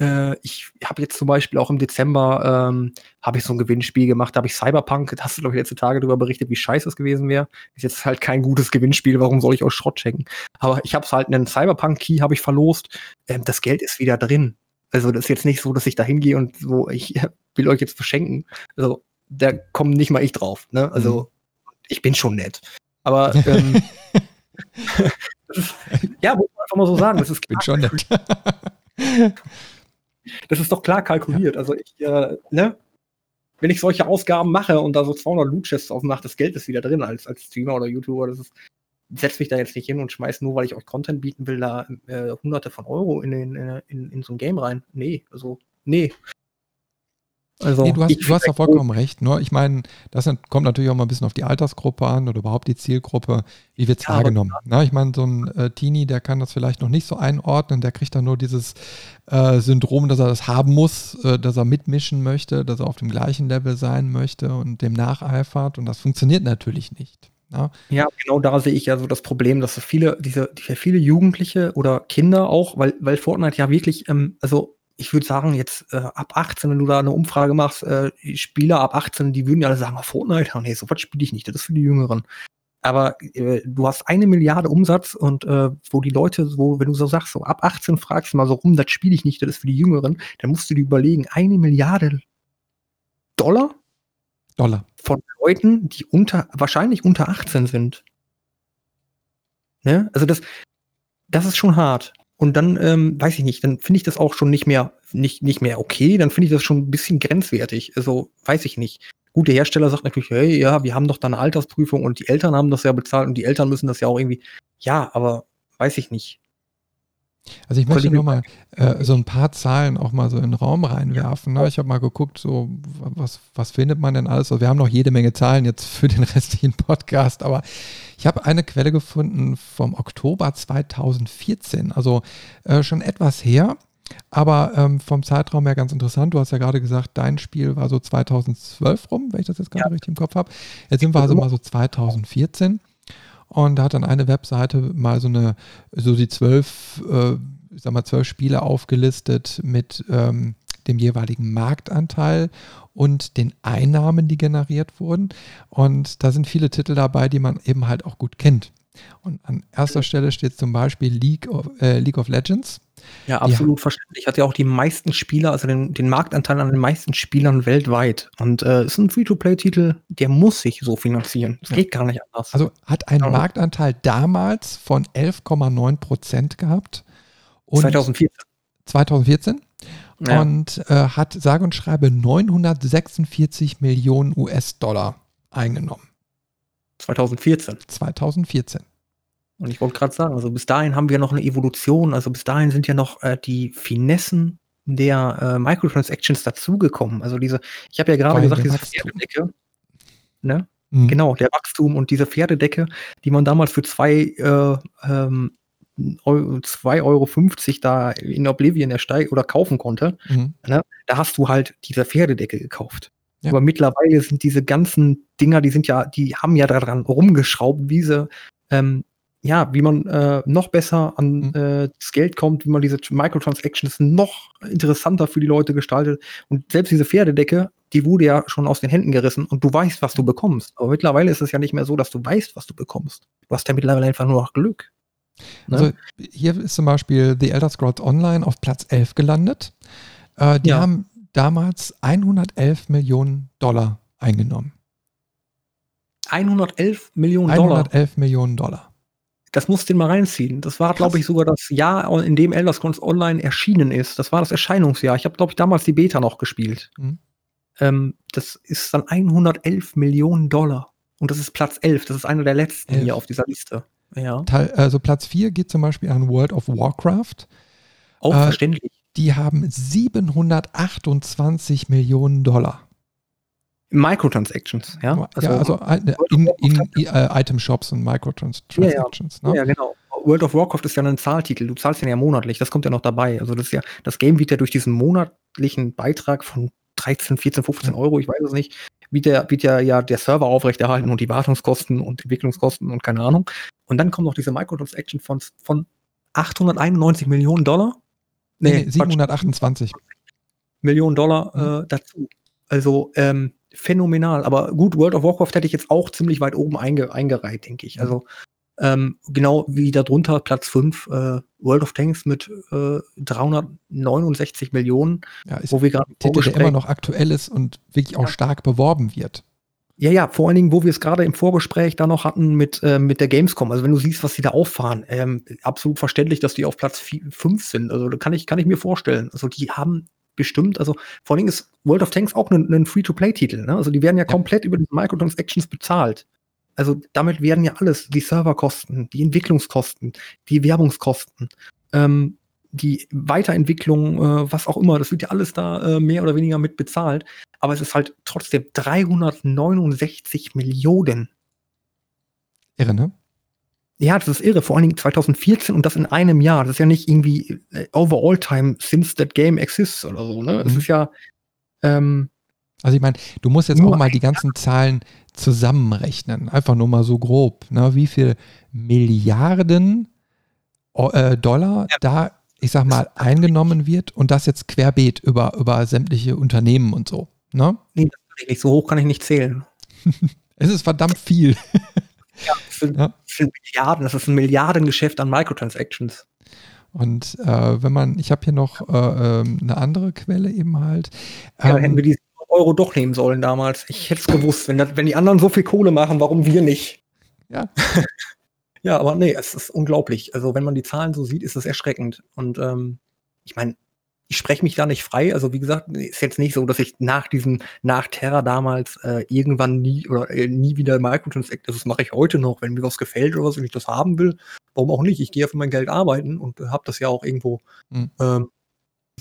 äh, ich habe jetzt zum Beispiel auch im Dezember ähm, habe ich so ein Gewinnspiel gemacht, da habe ich Cyberpunk, da hast du glaube ich letzte Tage darüber berichtet, wie scheiße das gewesen wäre. Ist jetzt halt kein gutes Gewinnspiel, warum soll ich auch Schrott checken? Aber ich habe es halt einen Cyberpunk Key habe ich verlost. Ähm, das Geld ist wieder drin. Also das ist jetzt nicht so, dass ich da hingehe und so, ich will euch jetzt verschenken. Also da kommt nicht mal ich drauf. Ne? Also mhm. ich bin schon nett. Aber ähm, ist, ja, muss man einfach mal so sagen. Das ist ich bin schon nett. Das ist doch klar kalkuliert. Ja. Also ich, äh, ne? Wenn ich solche Ausgaben mache und da so 200 Loot-Chests aufmache, das Geld ist wieder drin als, als Streamer oder YouTuber. Das ist, setz mich da jetzt nicht hin und schmeiß nur, weil ich euch Content bieten will, da äh, hunderte von Euro in, den, in, in so ein Game rein. Nee, also, nee. Also, nee, du hast, du hast ja vollkommen gut. recht. Nur, ich meine, das kommt natürlich auch mal ein bisschen auf die Altersgruppe an oder überhaupt die Zielgruppe. Wie wird es ja, wahrgenommen? Na, ich meine, so ein äh, Teenie, der kann das vielleicht noch nicht so einordnen. Der kriegt dann nur dieses äh, Syndrom, dass er das haben muss, äh, dass er mitmischen möchte, dass er auf dem gleichen Level sein möchte und dem nacheifert. Und das funktioniert natürlich nicht. Ja. ja, genau da sehe ich ja so das Problem, dass so viele, diese, viele Jugendliche oder Kinder auch, weil, weil Fortnite ja wirklich, ähm, also ich würde sagen, jetzt äh, ab 18, wenn du da eine Umfrage machst, äh, Spieler ab 18, die würden ja alle sagen, oh, Fortnite, nee, sowas spiele ich nicht, das ist für die Jüngeren. Aber äh, du hast eine Milliarde Umsatz und äh, wo die Leute, so, wenn du so sagst, so ab 18 fragst du mal so rum, das spiele ich nicht, das ist für die Jüngeren, dann musst du dir überlegen, eine Milliarde Dollar? Dollar. Von Leuten, die unter, wahrscheinlich unter 18 sind. Ne? Also das, das ist schon hart. Und dann, ähm, weiß ich nicht, dann finde ich das auch schon nicht mehr, nicht, nicht mehr okay, dann finde ich das schon ein bisschen grenzwertig. Also, weiß ich nicht. Gut, der Hersteller sagt natürlich, hey, ja, wir haben doch da eine Altersprüfung und die Eltern haben das ja bezahlt und die Eltern müssen das ja auch irgendwie, ja, aber weiß ich nicht. Also ich möchte nur mal äh, so ein paar Zahlen auch mal so in den Raum reinwerfen. Ne? Ich habe mal geguckt, so was, was findet man denn alles? Also wir haben noch jede Menge Zahlen jetzt für den restlichen Podcast, aber ich habe eine Quelle gefunden vom Oktober 2014, also äh, schon etwas her, aber ähm, vom Zeitraum her ganz interessant. Du hast ja gerade gesagt, dein Spiel war so 2012 rum, wenn ich das jetzt gerade ja. richtig im Kopf habe. Jetzt sind wir also mal so 2014. Und da hat dann eine Webseite mal so eine, so die zwölf, äh, ich sag mal, zwölf Spiele aufgelistet mit ähm, dem jeweiligen Marktanteil und den Einnahmen, die generiert wurden. Und da sind viele Titel dabei, die man eben halt auch gut kennt. Und an erster Stelle steht zum Beispiel League of, äh, League of Legends. Ja, absolut ja. verständlich. Hat ja auch die meisten Spieler, also den, den Marktanteil an den meisten Spielern weltweit. Und äh, ist ein Free-to-Play-Titel, der muss sich so finanzieren. Das ja. geht gar nicht anders. Also hat einen ja. Marktanteil damals von 11,9 Prozent gehabt. 2014. 2014. Ja. Und äh, hat sage und schreibe 946 Millionen US-Dollar eingenommen. 2014. 2014. Und ich wollte gerade sagen, also bis dahin haben wir noch eine Evolution, also bis dahin sind ja noch äh, die Finessen der äh, Microtransactions dazugekommen. Also diese, ich habe ja gerade gesagt, diese Pferdedecke, ne? Mhm. Genau, der Wachstum und diese Pferdedecke, die man damals für zwei, äh, ähm, 2,50 Euro da in Oblivion ersteigen oder kaufen konnte, mhm. ne? da hast du halt diese Pferdedecke gekauft. Ja. Aber mittlerweile sind diese ganzen Dinger, die sind ja, die haben ja daran rumgeschraubt, wie sie ähm, ja, wie man äh, noch besser an mhm. äh, das Geld kommt, wie man diese Microtransactions noch interessanter für die Leute gestaltet. Und selbst diese Pferdedecke, die wurde ja schon aus den Händen gerissen und du weißt, was du bekommst. Aber mittlerweile ist es ja nicht mehr so, dass du weißt, was du bekommst. Du hast ja mittlerweile einfach nur noch Glück. Ne? Also hier ist zum Beispiel The Elder Scrolls Online auf Platz 11 gelandet. Äh, die ja. haben damals 111 Millionen Dollar eingenommen. 111 Millionen Dollar? 111 Millionen Dollar das musst du mal reinziehen. Das war, glaube ich, sogar das Jahr, in dem Elder Scrolls Online erschienen ist. Das war das Erscheinungsjahr. Ich habe, glaube ich, damals die Beta noch gespielt. Mhm. Ähm, das ist dann 111 Millionen Dollar. Und das ist Platz 11. Das ist einer der letzten 11. hier auf dieser Liste. Ja. Also Platz 4 geht zum Beispiel an World of Warcraft. Auch äh, verständlich. Die haben 728 Millionen Dollar. Microtransactions, ja? Also, ja, also in, in, in uh, Item-Shops und Microtransactions. Ja, ja. Ne? ja, genau. World of Warcraft ist ja ein Zahltitel. Du zahlst den ja monatlich. Das kommt ja noch dabei. Also das ist ja, das Game wird ja durch diesen monatlichen Beitrag von 13, 14, 15 Euro, ich weiß es nicht, wird ja, wird ja, ja der Server aufrechterhalten und die Wartungskosten und Entwicklungskosten und keine Ahnung. Und dann kommt noch diese Microtransaction von, von 891 Millionen Dollar. Nee, nee 728 Millionen Dollar mhm. äh, dazu. Also ähm, phänomenal. Aber gut, World of Warcraft hätte ich jetzt auch ziemlich weit oben einge eingereiht, denke ich. Mhm. Also ähm, genau wie darunter Platz 5, äh, World of Tanks mit äh, 369 Millionen, ja, wo wir gerade Titel, der immer noch aktuell ist und wirklich auch ja. stark beworben wird. Ja, ja, vor allen Dingen, wo wir es gerade im Vorgespräch da noch hatten mit, äh, mit der Gamescom. Also wenn du siehst, was sie da auffahren, ähm, absolut verständlich, dass die auf Platz 5 sind. Also da kann ich, kann ich mir vorstellen. Also die haben bestimmt, also vor allen Dingen ist World of Tanks auch ein, ein Free-to-Play-Titel. Ne? Also die werden ja, ja. komplett über die Microtransactions bezahlt. Also damit werden ja alles, die Serverkosten, die Entwicklungskosten, die Werbungskosten, ähm, die Weiterentwicklung, äh, was auch immer, das wird ja alles da äh, mehr oder weniger mit bezahlt. Aber es ist halt trotzdem 369 Millionen. Irre, ne? Ja, das ist irre. Vor allen Dingen 2014 und das in einem Jahr. Das ist ja nicht irgendwie äh, overall time since that game exists oder so, ne? Das mhm. ist ja. Ähm, also ich meine, du musst jetzt auch mal die ganzen Zahlen zusammenrechnen. Einfach nur mal so grob. Ne? Wie viel Milliarden äh, Dollar ja. da ich sag mal, eingenommen wird und das jetzt querbeet über, über sämtliche Unternehmen und so. Ne? Nee, das kann ich nicht. So hoch kann ich nicht zählen. es ist verdammt viel. ja, das sind, ja. sind Milliarden, das ist ein Milliardengeschäft an Microtransactions. Und äh, wenn man, ich habe hier noch äh, ähm, eine andere Quelle eben halt. Ähm, ja, hätten wir die Euro doch nehmen sollen damals. Ich hätte es gewusst, wenn, das, wenn die anderen so viel Kohle machen, warum wir nicht? Ja. Ja, aber nee, es ist unglaublich. Also wenn man die Zahlen so sieht, ist das erschreckend. Und ähm, ich meine, ich spreche mich da nicht frei. Also wie gesagt, ist jetzt nicht so, dass ich nach diesem, nach Terra damals äh, irgendwann nie oder äh, nie wieder Microtransactions, das mache ich heute noch, wenn mir was gefällt oder was, wenn ich das haben will, warum auch nicht? Ich gehe ja für mein Geld arbeiten und äh, habe das ja auch irgendwo, mhm. ähm,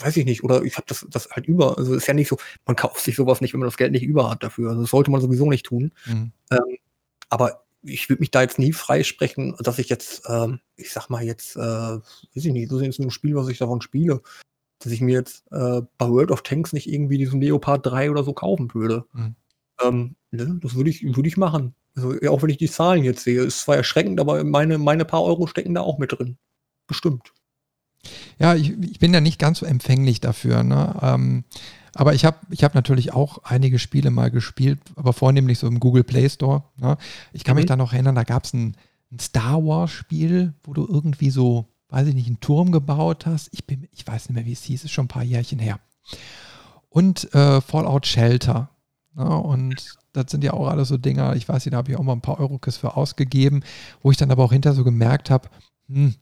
weiß ich nicht, oder ich habe das, das halt über. Also ist ja nicht so, man kauft sich sowas nicht, wenn man das Geld nicht über hat dafür. Also das sollte man sowieso nicht tun. Mhm. Ähm, aber ich würde mich da jetzt nie freisprechen, dass ich jetzt, ähm, ich sag mal jetzt, äh, weiß ich nicht, so ist ein Spiel, was ich davon spiele, dass ich mir jetzt äh, bei World of Tanks nicht irgendwie diesen Leopard 3 oder so kaufen würde. Mhm. Ähm, ne, das würde ich, würde ich machen. Also, auch wenn ich die Zahlen jetzt sehe, ist zwar erschreckend, aber meine, meine paar Euro stecken da auch mit drin. Bestimmt. Ja, ich, ich bin ja nicht ganz so empfänglich dafür. Ne? Ähm, aber ich habe ich hab natürlich auch einige Spiele mal gespielt, aber vornehmlich so im Google Play Store. Ne? Ich kann mhm. mich da noch erinnern, da gab es ein, ein, Star Wars Spiel, wo du irgendwie so, weiß ich nicht, einen Turm gebaut hast. Ich, bin, ich weiß nicht mehr, wie es hieß, ist schon ein paar Jährchen her. Und äh, Fallout Shelter. Ne? Und das sind ja auch alles so Dinger, ich weiß nicht, da habe ich auch mal ein paar Eurokis für ausgegeben, wo ich dann aber auch hinterher so gemerkt habe, hm,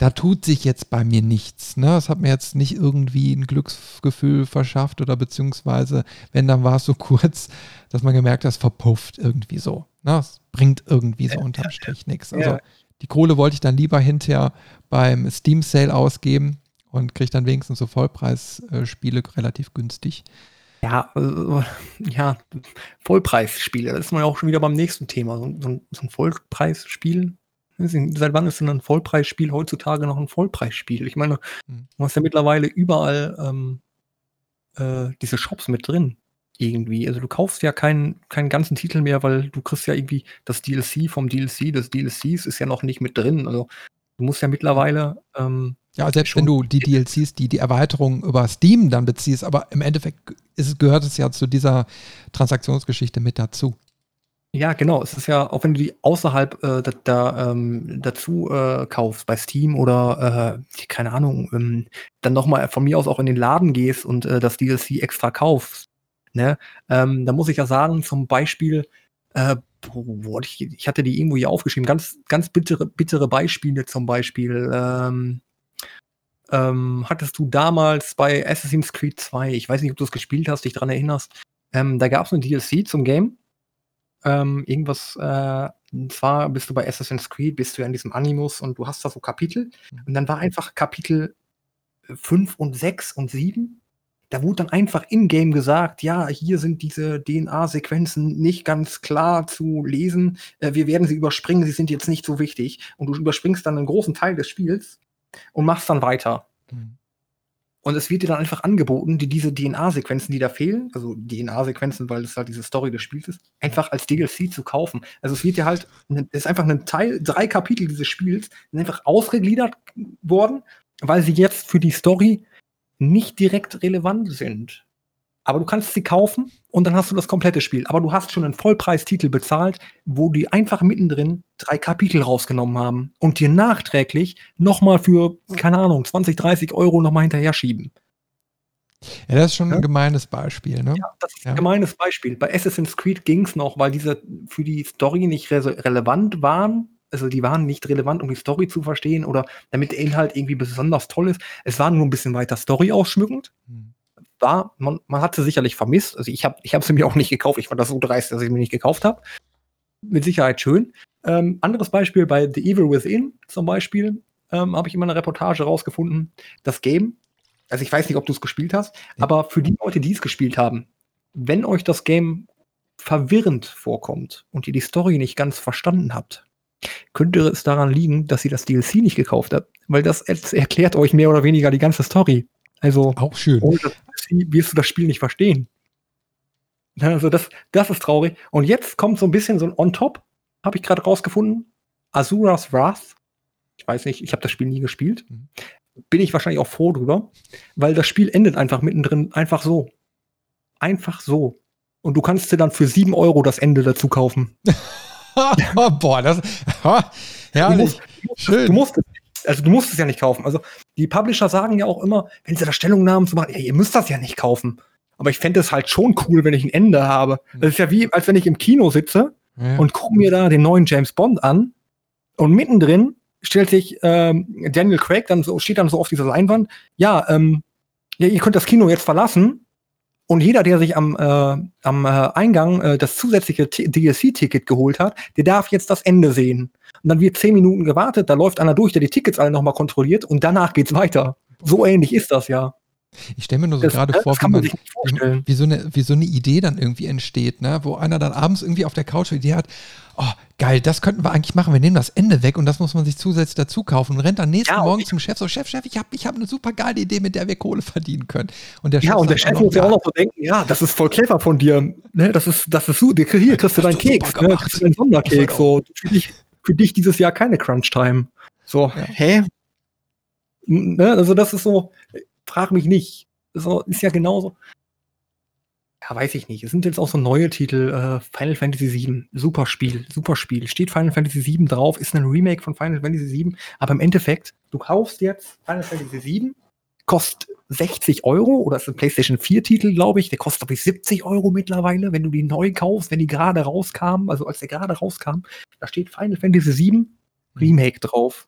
da tut sich jetzt bei mir nichts. Ne? Das hat mir jetzt nicht irgendwie ein Glücksgefühl verschafft oder beziehungsweise, wenn, dann war es so kurz, dass man gemerkt hat, es verpufft irgendwie so. Ne? Es bringt irgendwie so unterm Strich nichts. Also die Kohle wollte ich dann lieber hinterher beim Steam Sale ausgeben und kriege dann wenigstens so Vollpreisspiele relativ günstig. Ja, äh, ja, Vollpreisspiele, das ist man ja auch schon wieder beim nächsten Thema. So, so, so ein Vollpreisspiel Seit wann ist denn ein Vollpreisspiel heutzutage noch ein Vollpreisspiel? Ich meine, mhm. du hast ja mittlerweile überall ähm, äh, diese Shops mit drin. Irgendwie. Also du kaufst ja keinen, keinen ganzen Titel mehr, weil du kriegst ja irgendwie das DLC vom DLC des DLCs ist ja noch nicht mit drin. Also du musst ja mittlerweile ähm, ja, selbst wenn du die DLCs, die, die Erweiterung über Steam dann beziehst, aber im Endeffekt ist, gehört es ja zu dieser Transaktionsgeschichte mit dazu. Ja, genau. Es ist ja, auch wenn du die außerhalb äh, da, da ähm, dazu äh, kaufst, bei Steam oder äh, keine Ahnung, ähm, dann nochmal von mir aus auch in den Laden gehst und äh, das DLC extra kaufst, ne? Ähm, da muss ich ja sagen, zum Beispiel äh, wo, ich, ich hatte die irgendwo hier aufgeschrieben, ganz, ganz bittere, bittere Beispiele zum Beispiel. Ähm, ähm, hattest du damals bei Assassin's Creed 2, ich weiß nicht, ob du es gespielt hast, dich daran erinnerst, ähm, da gab es eine DLC zum Game. Ähm, irgendwas, äh, und zwar bist du bei Assassin's Creed, bist du ja in diesem Animus und du hast da so Kapitel. Mhm. Und dann war einfach Kapitel 5 und 6 und 7. Da wurde dann einfach in-game gesagt, ja, hier sind diese DNA-Sequenzen nicht ganz klar zu lesen. Äh, wir werden sie überspringen, sie sind jetzt nicht so wichtig. Und du überspringst dann einen großen Teil des Spiels und machst dann weiter. Mhm. Und es wird dir dann einfach angeboten, die diese DNA-Sequenzen, die da fehlen, also DNA-Sequenzen, weil das halt diese Story des Spiels ist, einfach als DLC zu kaufen. Also es wird dir halt, es ist einfach ein Teil, drei Kapitel dieses Spiels, sind einfach ausgegliedert worden, weil sie jetzt für die Story nicht direkt relevant sind. Aber du kannst sie kaufen und dann hast du das komplette Spiel. Aber du hast schon einen Vollpreistitel bezahlt, wo die einfach mittendrin drei Kapitel rausgenommen haben und dir nachträglich nochmal für, keine Ahnung, 20, 30 Euro nochmal hinterher schieben. Ja, das ist schon ja? ein gemeines Beispiel, ne? Ja, das ist ja. ein gemeines Beispiel. Bei Assassin's Creed ging es noch, weil diese für die Story nicht re relevant waren. Also die waren nicht relevant, um die Story zu verstehen oder damit der Inhalt irgendwie besonders toll ist. Es war nur ein bisschen weiter Story ausschmückend. Hm war, man, man hat sie sicherlich vermisst. Also ich habe ich hab sie mir auch nicht gekauft. Ich fand das so dreist, dass ich sie mir nicht gekauft habe. Mit Sicherheit schön. Ähm, anderes Beispiel bei The Evil Within zum Beispiel ähm, habe ich immer eine Reportage rausgefunden. Das Game, also ich weiß nicht, ob du es gespielt hast, ja. aber für die Leute, die es gespielt haben, wenn euch das Game verwirrend vorkommt und ihr die Story nicht ganz verstanden habt, könnte es daran liegen, dass ihr das DLC nicht gekauft habt, weil das erklärt euch mehr oder weniger die ganze Story. Also auch schön. Das wirst du das Spiel nicht verstehen. Also das, das ist traurig. Und jetzt kommt so ein bisschen so ein On-Top, habe ich gerade rausgefunden. Azuras Wrath. Ich weiß nicht, ich habe das Spiel nie gespielt. Mhm. Bin ich wahrscheinlich auch froh drüber, weil das Spiel endet einfach mittendrin einfach so. Einfach so. Und du kannst dir dann für 7 Euro das Ende dazu kaufen. Boah, das. herrlich. Du musst, Schön. Du musst, also du musst es ja nicht kaufen. Also die Publisher sagen ja auch immer, wenn sie da Stellungnahmen zu machen, ja, ihr müsst das ja nicht kaufen. Aber ich fände es halt schon cool, wenn ich ein Ende habe. Das ist ja wie, als wenn ich im Kino sitze ja. und gucke mir da den neuen James Bond an und mittendrin stellt sich ähm, Daniel Craig dann so, steht dann so auf dieser Leinwand, ja, ähm, ja, ihr könnt das Kino jetzt verlassen und jeder, der sich am, äh, am äh, Eingang äh, das zusätzliche DLC-Ticket geholt hat, der darf jetzt das Ende sehen. Und dann wird zehn Minuten gewartet, da läuft einer durch, der die Tickets alle nochmal kontrolliert und danach geht's weiter. So ähnlich ist das ja. Ich stelle mir nur so das, gerade vor, wie, man, man wie, so eine, wie so eine Idee dann irgendwie entsteht, ne? wo einer dann abends irgendwie auf der Couch eine Idee hat, oh, geil, das könnten wir eigentlich machen, wir nehmen das Ende weg und das muss man sich zusätzlich dazu kaufen und rennt dann nächsten ja, Morgen zum Chef, so Chef, Chef, ich habe ich hab eine super geile Idee, mit der wir Kohle verdienen können. Und der Chef ja, und der Chef muss ja auch noch so denken, ja, das ist voll clever von dir, ne? das ist, das ist so, hier kriegst du deinen Keks, ne? kriegst du deinen Sonderkeks, so, für dich, dieses Jahr keine Crunch-Time. So, ja. hä? Ne? Also das ist so, frag mich nicht. So, ist ja genauso. Ja, weiß ich nicht. Es sind jetzt auch so neue Titel. Äh, Final Fantasy VII, super Spiel, super Spiel. Steht Final Fantasy VII drauf, ist ein Remake von Final Fantasy VII. Aber im Endeffekt, du kaufst jetzt Final Fantasy VII, kostet 60 Euro oder ist ein PlayStation 4 Titel, glaube ich. Der kostet, glaube ich, 70 Euro mittlerweile, wenn du die neu kaufst, wenn die gerade rauskamen. Also als der gerade rauskam, da steht Final Fantasy VII Remake drauf.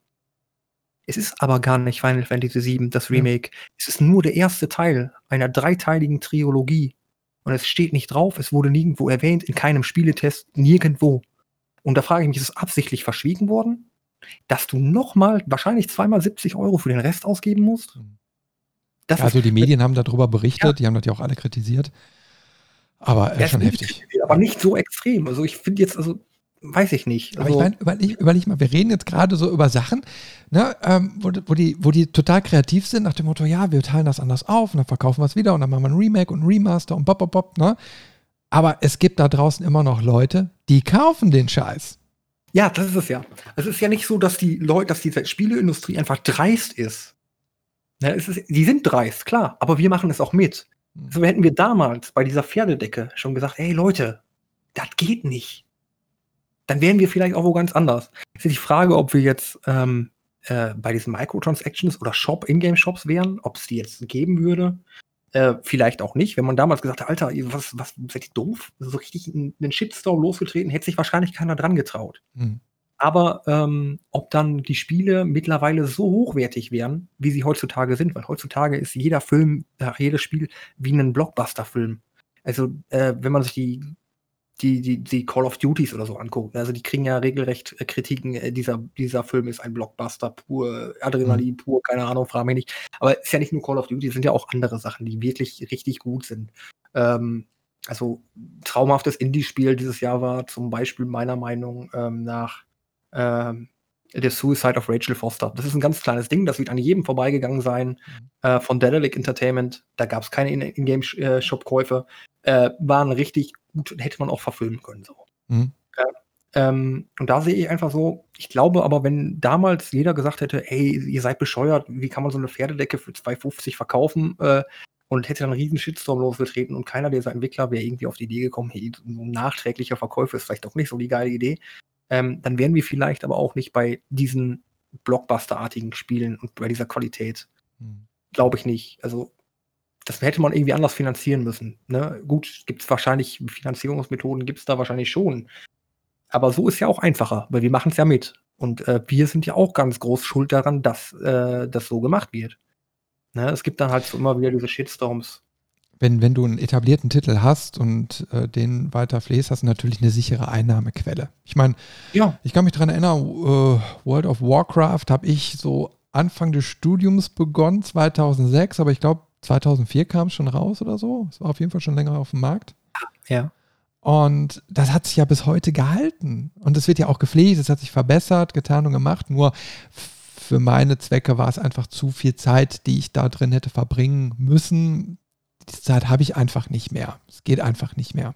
Es ist aber gar nicht Final Fantasy VII, das Remake. Ja. Es ist nur der erste Teil einer dreiteiligen Trilogie. Und es steht nicht drauf, es wurde nirgendwo erwähnt, in keinem Spieletest, nirgendwo. Und da frage ich mich, ist es absichtlich verschwiegen worden? Dass du nochmal, wahrscheinlich zweimal 70 Euro für den Rest ausgeben musst? Das also die Medien haben darüber berichtet, ja. die haben das ja auch alle kritisiert. Aber äh, schon heftig. Aber nicht so extrem. Also ich finde jetzt, also weiß ich nicht. Also, Aber ich meine, überleg, überleg mal, wir reden jetzt gerade so über Sachen, ne, ähm, wo, wo, die, wo die total kreativ sind, nach dem Motto, ja, wir teilen das anders auf und dann verkaufen wir es wieder und dann machen wir ein Remake und ein Remaster und bop, bop, bop, ne? Aber es gibt da draußen immer noch Leute, die kaufen den Scheiß. Ja, das ist es ja. Es ist ja nicht so, dass die Leute, dass diese Spieleindustrie einfach dreist ist. Ja, es ist die sind dreist, klar, aber wir machen es auch mit. Hm. So hätten wir damals bei dieser Pferdedecke schon gesagt, hey Leute, das geht nicht dann wären wir vielleicht auch wo ganz anders. Es ist die Frage, ob wir jetzt ähm, äh, bei diesen Microtransactions oder Shop, Ingame-Shops wären, ob es die jetzt geben würde. Äh, vielleicht auch nicht. Wenn man damals gesagt hat, Alter, was, was, seid ihr doof? So richtig einen Shitstorm losgetreten, hätte sich wahrscheinlich keiner dran getraut. Mhm. Aber ähm, ob dann die Spiele mittlerweile so hochwertig wären, wie sie heutzutage sind, weil heutzutage ist jeder Film, äh, jedes Spiel wie ein Blockbuster-Film. Also, äh, wenn man sich die die, die, die Call of Duties oder so angucken. Also die kriegen ja regelrecht äh, Kritiken, äh, dieser, dieser Film ist ein Blockbuster pur, Adrenalin mhm. pur, keine Ahnung, frage mich nicht. Aber es ist ja nicht nur Call of Duty, es sind ja auch andere Sachen, die wirklich richtig gut sind. Ähm, also traumhaftes Indie-Spiel dieses Jahr war zum Beispiel meiner Meinung ähm, nach ähm, The Suicide of Rachel Foster. Das ist ein ganz kleines Ding, das wird an jedem vorbeigegangen sein. Mhm. Äh, von Dedalic Entertainment. Da gab es keine In-Game-Shop-Käufe. Äh, waren richtig gut, hätte man auch verfilmen können. So. Mhm. Äh, ähm, und da sehe ich einfach so, ich glaube aber, wenn damals jeder gesagt hätte, ey, ihr seid bescheuert, wie kann man so eine Pferdedecke für 2,50 verkaufen äh, und hätte dann einen riesen Shitstorm losgetreten und keiner dieser Entwickler wäre irgendwie auf die Idee gekommen, hey, so ein nachträglicher Verkäufer ist vielleicht doch nicht so die geile Idee, ähm, dann wären wir vielleicht aber auch nicht bei diesen Blockbuster-artigen Spielen und bei dieser Qualität. Mhm. Glaube ich nicht. Also das hätte man irgendwie anders finanzieren müssen. Ne? Gut, gibt es wahrscheinlich Finanzierungsmethoden, gibt es da wahrscheinlich schon. Aber so ist ja auch einfacher, weil wir machen es ja mit. Und äh, wir sind ja auch ganz groß schuld daran, dass äh, das so gemacht wird. Ne? Es gibt dann halt so immer wieder diese Shitstorms. Wenn, wenn du einen etablierten Titel hast und äh, den weiter pflegst, hast du natürlich eine sichere Einnahmequelle. Ich meine, ja. ich kann mich daran erinnern, äh, World of Warcraft habe ich so Anfang des Studiums begonnen, 2006, aber ich glaube, 2004 kam es schon raus oder so. Es war auf jeden Fall schon länger auf dem Markt. Ja. Und das hat sich ja bis heute gehalten. Und es wird ja auch gepflegt, es hat sich verbessert, getan und gemacht. Nur für meine Zwecke war es einfach zu viel Zeit, die ich da drin hätte verbringen müssen. Diese Zeit habe ich einfach nicht mehr. Es geht einfach nicht mehr.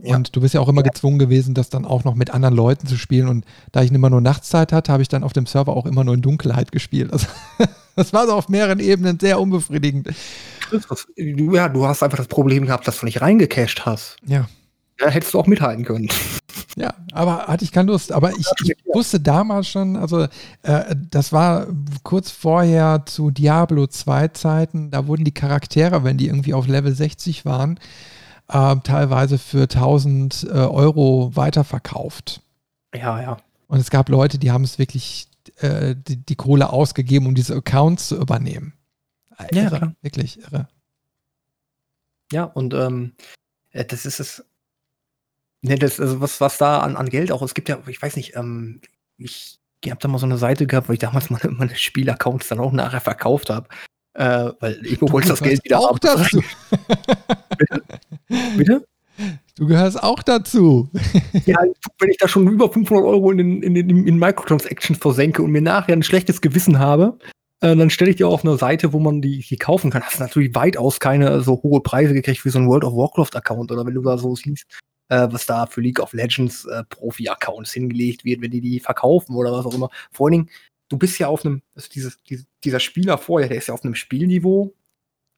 Ja. Und du bist ja auch immer gezwungen gewesen, das dann auch noch mit anderen Leuten zu spielen. Und da ich immer nur Nachtszeit hatte, habe ich dann auf dem Server auch immer nur in Dunkelheit gespielt. Also das war so auf mehreren Ebenen sehr unbefriedigend. Ja, du hast einfach das Problem gehabt, dass du nicht reingecached hast. Ja. Ja, hättest du auch mithalten können. Ja, aber hatte ich keine Lust. Aber ich, ich wusste damals schon, also äh, das war kurz vorher zu Diablo 2 Zeiten, da wurden die Charaktere, wenn die irgendwie auf Level 60 waren, äh, teilweise für 1000 äh, Euro weiterverkauft. Ja, ja. Und es gab Leute, die haben es wirklich äh, die, die, Kohle ausgegeben, um diese Accounts zu übernehmen. Irre, ja, klar. wirklich irre. Ja, und ähm, äh, das ist es. Ne, das, also was, was da an, an Geld auch, es gibt ja, ich weiß nicht, ähm, ich, habe da mal so eine Seite gehabt, wo ich damals meine, meine Spielaccounts dann auch nachher verkauft habe. Äh, weil ich wollte das Geld wieder auch dazu. Bitte? Bitte? Du gehörst auch dazu. ja, wenn ich da schon über 500 Euro in, den, in, den, in Microtransactions versenke und mir nachher ein schlechtes Gewissen habe, äh, dann stelle ich dir auf eine Seite, wo man die, die kaufen kann. Hast natürlich weitaus keine so hohe Preise gekriegt wie so ein World of Warcraft-Account oder wenn du da so siehst, äh, was da für League of Legends äh, Profi-Accounts hingelegt wird, wenn die die verkaufen oder was auch immer. Vor allen Dingen, du bist ja auf einem, also dieses, dieser Spieler vorher, der ist ja auf einem Spielniveau,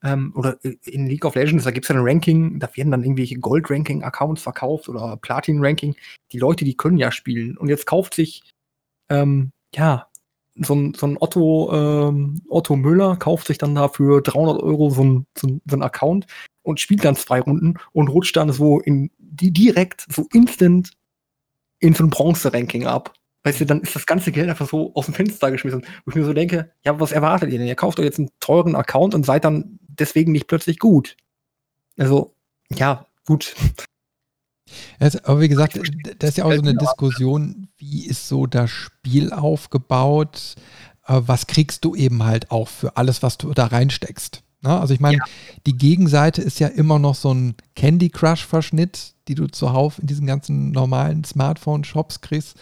ähm, oder in League of Legends, da gibt es ja ein Ranking, da werden dann irgendwelche Gold-Ranking-Accounts verkauft oder Platin-Ranking. Die Leute, die können ja spielen. Und jetzt kauft sich, ähm, ja, so ein, so ein Otto, ähm, Otto Müller kauft sich dann dafür 300 Euro so ein, so so ein Account und spielt dann zwei Runden und rutscht dann so in die direkt, so instant in so ein Bronze-Ranking ab. Weißt du, dann ist das ganze Geld einfach so aus dem Fenster geschmissen. Wo ich mir so denke, ja, was erwartet ihr denn? Ihr kauft euch jetzt einen teuren Account und seid dann deswegen nicht plötzlich gut. Also, ja, gut. Also, aber wie gesagt, das ist ja auch so eine Diskussion, wie ist so das Spiel aufgebaut? Äh, was kriegst du eben halt auch für alles, was du da reinsteckst? Ne? Also ich meine, ja. die Gegenseite ist ja immer noch so ein Candy Crush-Verschnitt, die du zuhauf in diesen ganzen normalen Smartphone-Shops kriegst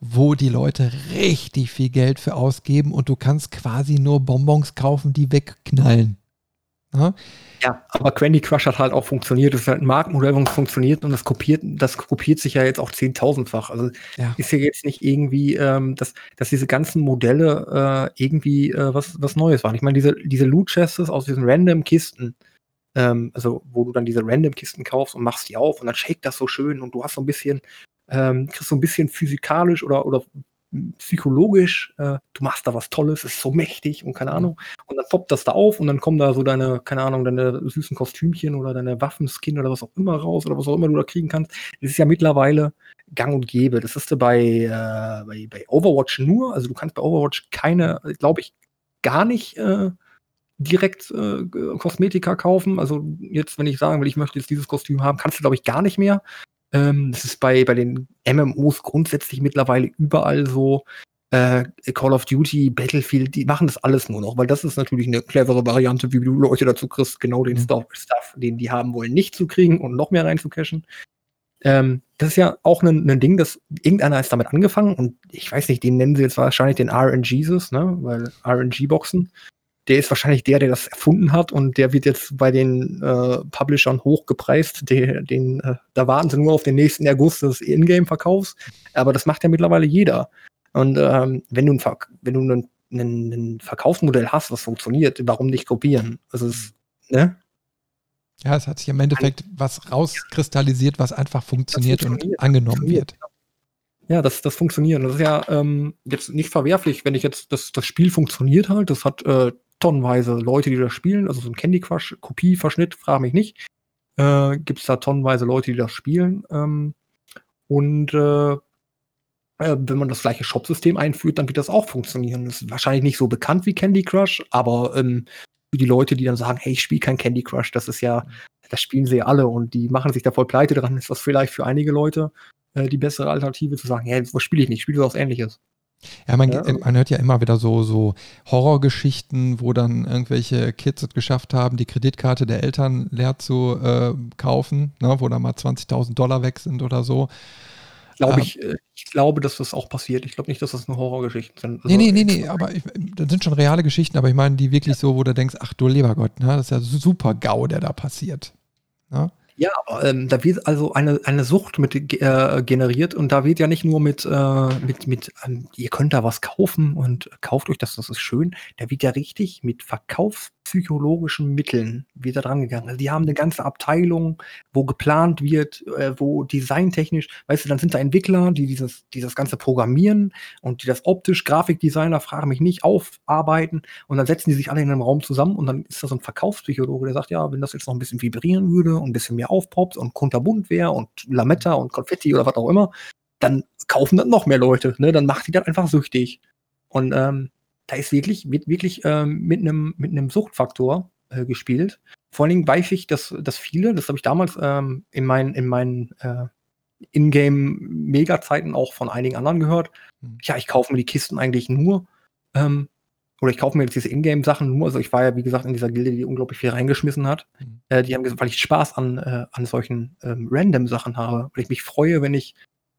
wo die Leute richtig viel Geld für ausgeben und du kannst quasi nur Bonbons kaufen, die wegknallen. Ja, ja aber Candy Crush hat halt auch funktioniert. Das ist halt ein Markenmodell, was funktioniert und das kopiert, das kopiert sich ja jetzt auch zehntausendfach. Also ja. ist ja jetzt nicht irgendwie, ähm, dass, dass diese ganzen Modelle äh, irgendwie äh, was, was Neues waren. Ich meine, diese, diese Loot Chests aus diesen random Kisten, ähm, also wo du dann diese random Kisten kaufst und machst die auf und dann shake das so schön und du hast so ein bisschen ähm, kriegst so ein bisschen physikalisch oder, oder psychologisch, äh, du machst da was Tolles, ist so mächtig und keine Ahnung. Und dann poppt das da auf und dann kommen da so deine, keine Ahnung, deine süßen Kostümchen oder deine Waffenskin oder was auch immer raus oder was auch immer du da kriegen kannst. Das ist ja mittlerweile gang und gäbe. Das ist bei, äh, bei, bei Overwatch nur. Also du kannst bei Overwatch keine, glaube ich, gar nicht äh, direkt äh, Kosmetika kaufen. Also jetzt, wenn ich sagen will, ich möchte jetzt dieses Kostüm haben, kannst du, glaube ich, gar nicht mehr. Ähm, das ist bei, bei den MMOs grundsätzlich mittlerweile überall so. Äh, Call of Duty, Battlefield, die machen das alles nur noch, weil das ist natürlich eine clevere Variante, wie du Leute dazu kriegst, genau den mhm. Stuff, den die haben wollen, nicht zu kriegen und noch mehr reinzucashen. Ähm, das ist ja auch ein, ein Ding, dass irgendeiner ist damit angefangen und ich weiß nicht, den nennen sie jetzt wahrscheinlich den RNGesus, ne, weil RNG-Boxen der ist wahrscheinlich der, der das erfunden hat und der wird jetzt bei den äh, Publishern hochgepreist. Der, den, äh, da warten sie nur auf den nächsten August des Ingame-Verkaufs. Aber das macht ja mittlerweile jeder. Und ähm, wenn du, ein, wenn du ein, ein, ein, Verkaufsmodell hast, was funktioniert, warum nicht kopieren? Also es, ne? Ja, es hat sich im Endeffekt was rauskristallisiert, was einfach funktioniert, funktioniert und angenommen wird. Ja, das, das funktioniert. Das ist ja ähm, jetzt nicht verwerflich, wenn ich jetzt das, das Spiel funktioniert halt. Das hat äh, tonnenweise Leute, die das spielen. Also so ein Candy Crush Kopie-Verschnitt, frage mich nicht. Äh, Gibt es da tonnenweise Leute, die das spielen. Ähm, und äh, äh, wenn man das gleiche Shop-System einführt, dann wird das auch funktionieren. Das ist wahrscheinlich nicht so bekannt wie Candy Crush, aber ähm, für die Leute, die dann sagen, hey, ich spiele kein Candy Crush, das ist ja, das spielen sie ja alle und die machen sich da voll pleite dran, ist das vielleicht für einige Leute äh, die bessere Alternative zu sagen, hey, was spiele ich nicht, ich spiele was ähnliches. Ja man, ja, man, hört ja immer wieder so, so Horrorgeschichten, wo dann irgendwelche Kids es geschafft haben, die Kreditkarte der Eltern leer zu äh, kaufen, ne, wo da mal 20.000 Dollar weg sind oder so. Glaube ähm, ich, äh, ich glaube, dass das auch passiert. Ich glaube nicht, dass das nur Horrorgeschichten sind. Also, nee, nee, nee, nee, aber ich, das sind schon reale Geschichten, aber ich meine, die wirklich ja. so, wo du denkst, ach du lieber Gott, ne, das ist ja super GAU, der da passiert. Ne? Ja, ähm, da wird also eine, eine Sucht mit äh, generiert und da wird ja nicht nur mit, äh, mit, mit ähm, ihr könnt da was kaufen und kauft euch das, das ist schön. Da wird ja richtig mit verkaufspsychologischen Mitteln wieder dran gegangen. Also die haben eine ganze Abteilung, wo geplant wird, äh, wo designtechnisch, weißt du, dann sind da Entwickler, die dieses, dieses ganze programmieren und die das optisch, Grafikdesigner, frage mich nicht, aufarbeiten und dann setzen die sich alle in einem Raum zusammen und dann ist da so ein Verkaufspsychologe, der sagt, ja, wenn das jetzt noch ein bisschen vibrieren würde und ein bisschen mehr aufpoppt und kunterbunt wäre und Lametta und Konfetti oder was auch immer, dann kaufen dann noch mehr Leute. Ne? Dann macht die dann einfach süchtig. Und ähm, da ist wirklich, wird wirklich ähm, mit einem mit einem Suchtfaktor äh, gespielt. Vor allen Dingen weiß ich, dass, dass viele, das habe ich damals ähm, in meinen in meinen äh, Ingame-Mega-Zeiten auch von einigen anderen gehört. Mhm. Ja, ich kaufe mir die Kisten eigentlich nur, ähm, oder ich kaufe mir jetzt diese Ingame-Sachen nur. Also ich war ja, wie gesagt, in dieser Gilde, die unglaublich viel reingeschmissen hat. Mhm. Äh, die haben gesagt, weil ich Spaß an, äh, an solchen ähm, Random-Sachen habe. Weil ich mich freue, wenn ich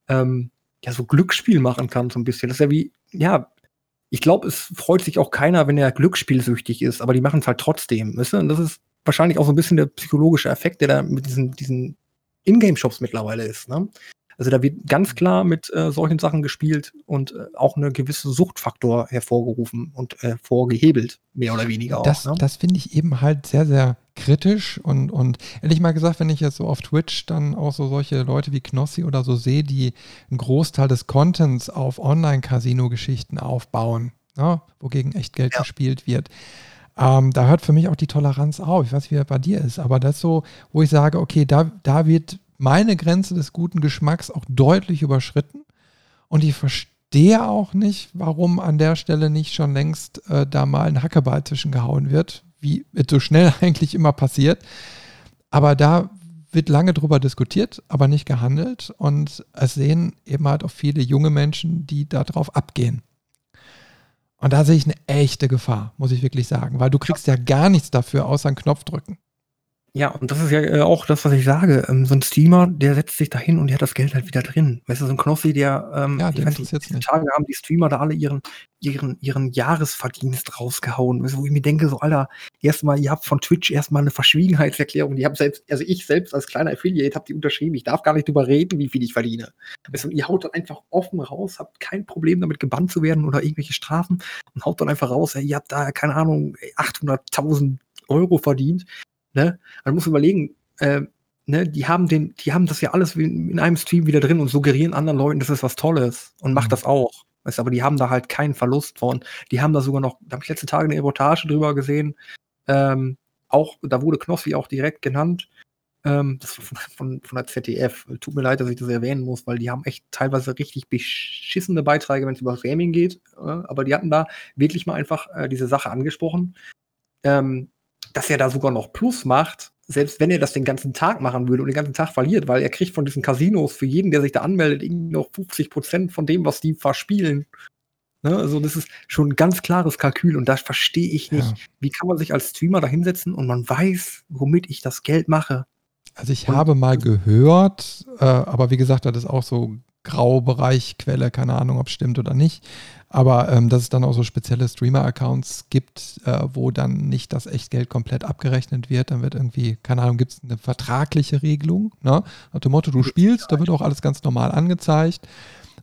ähm, ja so Glücksspiel machen kann, so ein bisschen. Das ist ja wie, ja, ich glaube, es freut sich auch keiner, wenn er glücksspielsüchtig ist, aber die machen es halt trotzdem. Weißt du? Und das ist wahrscheinlich auch so ein bisschen der psychologische Effekt, der da mit diesen, diesen Ingame-Shops mittlerweile ist. Ne? Also da wird ganz klar mit äh, solchen Sachen gespielt und äh, auch eine gewisse Suchtfaktor hervorgerufen und äh, vorgehebelt, mehr oder weniger das, auch. Ne? Das finde ich eben halt sehr, sehr kritisch und, und ehrlich mal gesagt, wenn ich jetzt so auf Twitch dann auch so solche Leute wie Knossi oder so sehe, die einen Großteil des Contents auf Online-Casino-Geschichten aufbauen, ne? wogegen echt Geld ja. gespielt wird. Ähm, da hört für mich auch die Toleranz auf. Ich weiß nicht, wie das bei dir ist, aber das so, wo ich sage, okay, da, da wird meine Grenze des guten Geschmacks auch deutlich überschritten. Und ich verstehe auch nicht, warum an der Stelle nicht schon längst äh, da mal ein Hackeball zwischengehauen wird, wie so schnell eigentlich immer passiert. Aber da wird lange drüber diskutiert, aber nicht gehandelt. Und es sehen eben halt auch viele junge Menschen, die darauf abgehen. Und da sehe ich eine echte Gefahr, muss ich wirklich sagen, weil du kriegst ja gar nichts dafür, außer einen Knopf drücken. Ja, und das ist ja äh, auch das, was ich sage. Ähm, so ein Streamer, der setzt sich da hin und der hat das Geld halt wieder drin. Weißt du, so ein Knossi, der, ähm, Ja, ich weiß nicht, jetzt. Tage haben die Streamer da alle ihren ihren ihren Jahresverdienst rausgehauen. Weißt du, wo ich mir denke, so, Alter, erstmal, ihr habt von Twitch erstmal eine Verschwiegenheitserklärung. Die haben selbst also ich selbst als kleiner Affiliate habe die unterschrieben. Ich darf gar nicht drüber reden, wie viel ich verdiene. Weißt du, und ihr haut dann einfach offen raus, habt kein Problem damit gebannt zu werden oder irgendwelche Strafen und haut dann einfach raus, ey, ihr habt da, keine Ahnung, 800.000 Euro verdient. Ne? Man muss überlegen, äh, ne, die haben den, die haben das ja alles in einem Stream wieder drin und suggerieren anderen Leuten, das ist was Tolles und macht mhm. das auch. Weißt aber die haben da halt keinen Verlust von. Die haben da sogar noch, da habe ich letzte Tage eine Reportage drüber gesehen. Ähm, auch, da wurde Knossi auch direkt genannt. Ähm, das von, von, von der ZDF. Tut mir leid, dass ich das erwähnen muss, weil die haben echt teilweise richtig beschissene Beiträge, wenn es über Gaming geht. Äh, aber die hatten da wirklich mal einfach äh, diese Sache angesprochen. Ähm, dass er da sogar noch Plus macht, selbst wenn er das den ganzen Tag machen würde und den ganzen Tag verliert, weil er kriegt von diesen Casinos für jeden, der sich da anmeldet, irgendwie noch 50 Prozent von dem, was die verspielen. Ne? Also das ist schon ein ganz klares Kalkül und das verstehe ich nicht. Ja. Wie kann man sich als Streamer da hinsetzen und man weiß, womit ich das Geld mache? Also ich und habe mal gehört, äh, aber wie gesagt, das ist auch so Graubereich, Quelle, keine Ahnung, ob es stimmt oder nicht. Aber ähm, dass es dann auch so spezielle Streamer-Accounts gibt, äh, wo dann nicht das Echtgeld komplett abgerechnet wird. Dann wird irgendwie, keine Ahnung, gibt es eine vertragliche Regelung. Ne? Nach dem Motto, du spielst, da wird auch alles ganz normal angezeigt.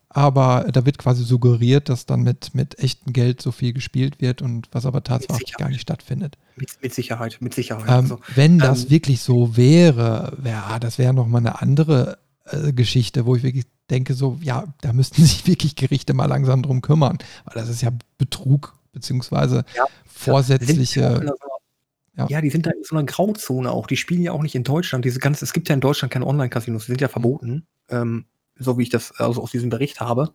Aber da wird quasi suggeriert, dass dann mit, mit echtem Geld so viel gespielt wird und was aber tatsächlich gar nicht stattfindet. Mit, mit Sicherheit, mit Sicherheit. Ähm, also, wenn das ähm, wirklich so wäre, ja, das wäre nochmal eine andere äh, Geschichte, wo ich wirklich denke, so, ja, da müssten sich wirklich Gerichte mal langsam drum kümmern, weil das ist ja Betrug, beziehungsweise ja, vorsätzliche. Ja. ja. die sind da in so einer Grauzone auch. Die spielen ja auch nicht in Deutschland. Diese ganze, es gibt ja in Deutschland keine Online-Casinos, die sind ja verboten, ähm, so wie ich das also aus diesem Bericht habe.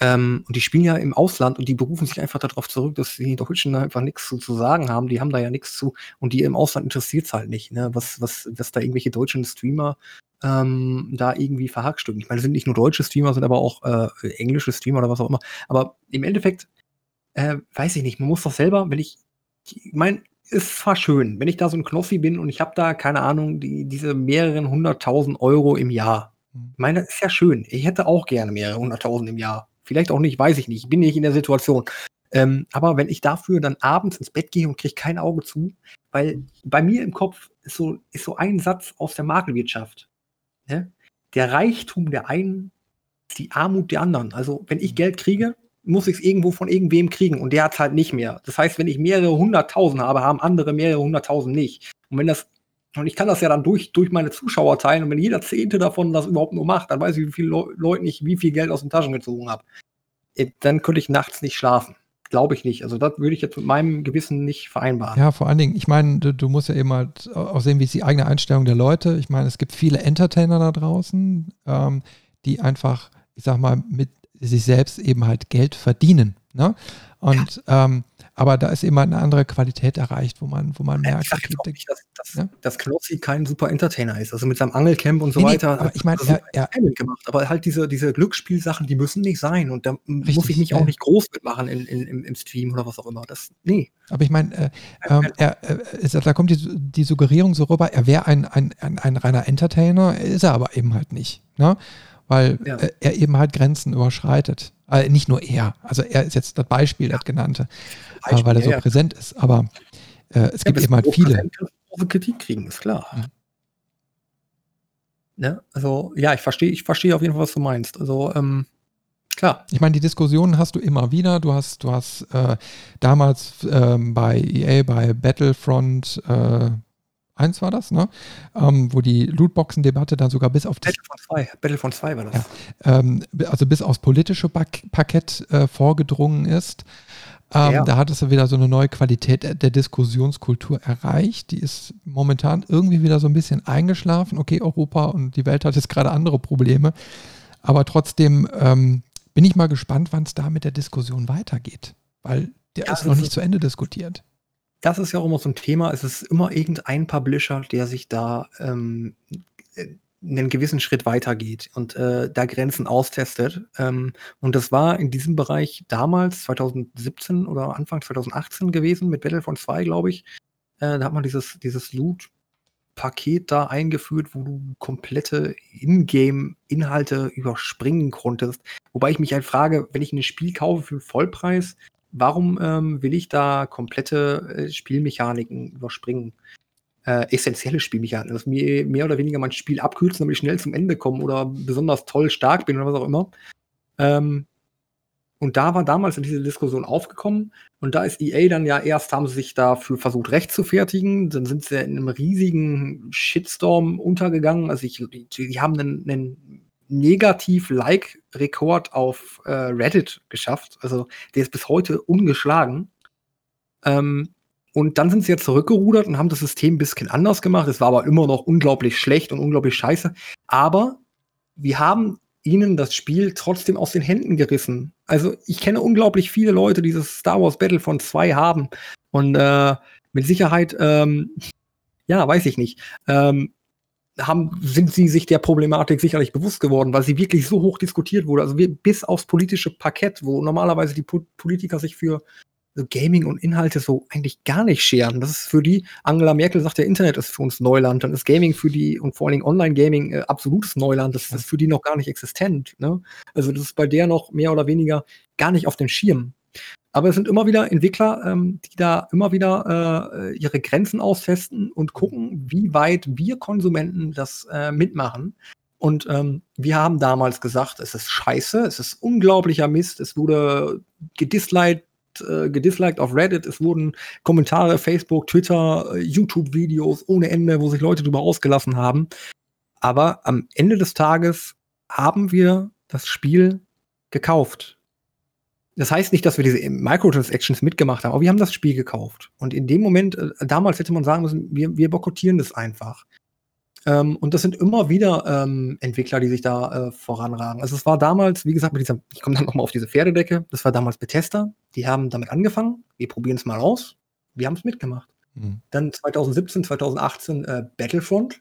Ähm, und die spielen ja im Ausland und die berufen sich einfach darauf zurück, dass die Deutschen einfach nichts zu, zu, sagen haben. Die haben da ja nichts zu und die im Ausland interessiert es halt nicht, ne? was, was, dass da irgendwelche deutschen Streamer ähm, da irgendwie verhackstücken. Ich meine, es sind nicht nur deutsche Streamer, sind aber auch äh, englische Streamer oder was auch immer. Aber im Endeffekt, äh, weiß ich nicht, man muss doch selber, wenn ich, ich meine, ist zwar schön, wenn ich da so ein Knossi bin und ich habe da, keine Ahnung, die, diese mehreren hunderttausend Euro im Jahr. Hm. Ich meine, das ist ja schön. Ich hätte auch gerne mehrere hunderttausend im Jahr. Vielleicht auch nicht, weiß ich nicht. Ich bin nicht in der Situation. Ähm, aber wenn ich dafür dann abends ins Bett gehe und kriege kein Auge zu, weil bei mir im Kopf ist so, ist so ein Satz aus der Makelwirtschaft. Ne? Der Reichtum der einen ist die Armut der anderen. Also, wenn ich Geld kriege, muss ich es irgendwo von irgendwem kriegen und der hat es halt nicht mehr. Das heißt, wenn ich mehrere hunderttausend habe, haben andere mehrere hunderttausend nicht. Und wenn das, und ich kann das ja dann durch, durch meine Zuschauer teilen und wenn jeder Zehnte davon das überhaupt nur macht, dann weiß ich, wie viele Le Leute ich wie viel Geld aus den Taschen gezogen habe. Äh, dann könnte ich nachts nicht schlafen glaube ich nicht. Also das würde ich jetzt mit meinem Gewissen nicht vereinbaren. Ja, vor allen Dingen, ich meine, du, du, musst ja eben halt auch sehen, wie ist die eigene Einstellung der Leute. Ich meine, es gibt viele Entertainer da draußen, ähm, die einfach, ich sag mal, mit sich selbst eben halt Geld verdienen. Ne? Und ja. ähm, aber da ist immer eine andere Qualität erreicht, wo man, wo man merkt, ich sag okay, nicht, dass, dass, ja? dass Knossi kein super Entertainer ist. Also mit seinem Angelcamp und so nee, weiter. Nee, aber ich meine, er, er gemacht. Aber halt diese, diese Glücksspielsachen, die müssen nicht sein. Und da richtig, muss ich mich ja. auch nicht groß mitmachen in, in, im, im, Stream oder was auch immer. Das, nee. Aber ich meine, äh, äh, er, äh, da kommt die, die Suggerierung so rüber, er wäre ein, ein, ein, ein reiner Entertainer, ist er aber eben halt nicht. Ne? Weil ja. äh, er eben halt Grenzen überschreitet. Äh, nicht nur er, also er ist jetzt das Beispiel, das genannte, Beispiel, äh, weil er so ja. präsent ist. Aber äh, es gibt eben halt viele. Große Kritik kriegen, ist klar. Mhm. Ne? Also, ja, ich verstehe ich versteh auf jeden Fall, was du meinst. Also, ähm, klar. Ich meine, die Diskussionen hast du immer wieder. Du hast, du hast äh, damals ähm, bei EA, bei Battlefront äh, 1 war das, ne? Ähm, wo die Lootboxen-Debatte dann sogar bis auf das. Battlefront 2, Battlefront 2 war das. Ja, ähm, also bis aufs politische Parkett äh, vorgedrungen ist. Ähm, ja. Da hat es wieder so eine neue Qualität der Diskussionskultur erreicht. Die ist momentan irgendwie wieder so ein bisschen eingeschlafen. Okay, Europa und die Welt hat jetzt gerade andere Probleme. Aber trotzdem ähm, bin ich mal gespannt, wann es da mit der Diskussion weitergeht. Weil der ja, ist noch nicht zu Ende diskutiert das ist ja auch immer so ein Thema. Es ist immer irgendein Publisher, der sich da ähm, äh, einen gewissen Schritt weitergeht und äh, da Grenzen austestet. Ähm, und das war in diesem Bereich damals, 2017 oder Anfang 2018 gewesen, mit Battlefront 2, glaube ich. Äh, da hat man dieses, dieses Loot-Paket da eingeführt, wo du komplette Ingame-Inhalte überspringen konntest. Wobei ich mich halt frage, wenn ich ein Spiel kaufe für Vollpreis, warum ähm, will ich da komplette äh, Spielmechaniken überspringen? Äh, essentielle Spielmechaniken, dass mir mehr oder weniger mein Spiel abkürzen, damit ich schnell zum Ende komme oder besonders toll stark bin oder was auch immer. Ähm, und da war damals in diese Diskussion aufgekommen und da ist EA dann ja erst, haben sie sich dafür versucht recht zu fertigen, dann sind sie in einem riesigen Shitstorm untergegangen. Also ich, die, die haben einen, einen Negativ-Like-Rekord auf äh, Reddit geschafft. Also der ist bis heute ungeschlagen. Ähm, und dann sind sie jetzt zurückgerudert und haben das System ein bisschen anders gemacht. Es war aber immer noch unglaublich schlecht und unglaublich scheiße. Aber wir haben ihnen das Spiel trotzdem aus den Händen gerissen. Also ich kenne unglaublich viele Leute, die dieses Star Wars Battlefront 2 haben. Und äh, mit Sicherheit, ähm, ja, weiß ich nicht, ähm, haben, sind sie sich der Problematik sicherlich bewusst geworden, weil sie wirklich so hoch diskutiert wurde. Also bis aufs politische Parkett, wo normalerweise die po Politiker sich für Gaming und Inhalte so eigentlich gar nicht scheren. Das ist für die, Angela Merkel sagt, der Internet ist für uns Neuland, dann ist Gaming für die und vor allen Dingen Online-Gaming äh, absolutes Neuland. Das ist für die noch gar nicht existent. Ne? Also das ist bei der noch mehr oder weniger gar nicht auf dem Schirm. Aber es sind immer wieder Entwickler, ähm, die da immer wieder äh, ihre Grenzen austesten und gucken, wie weit wir Konsumenten das äh, mitmachen. Und ähm, wir haben damals gesagt, es ist scheiße, es ist unglaublicher Mist, es wurde gedisliked, äh, gedisliked auf Reddit, es wurden Kommentare, Facebook, Twitter, äh, YouTube-Videos ohne Ende, wo sich Leute drüber ausgelassen haben. Aber am Ende des Tages haben wir das Spiel gekauft. Das heißt nicht, dass wir diese Microtransactions mitgemacht haben, aber wir haben das Spiel gekauft. Und in dem Moment, äh, damals hätte man sagen müssen, wir, wir boykottieren das einfach. Ähm, und das sind immer wieder ähm, Entwickler, die sich da äh, voranragen. Also es war damals, wie gesagt, mit dieser, ich komme dann nochmal auf diese Pferdedecke, das war damals Bethesda, die haben damit angefangen, wir probieren es mal aus, wir haben es mitgemacht. Mhm. Dann 2017, 2018 äh, Battlefront,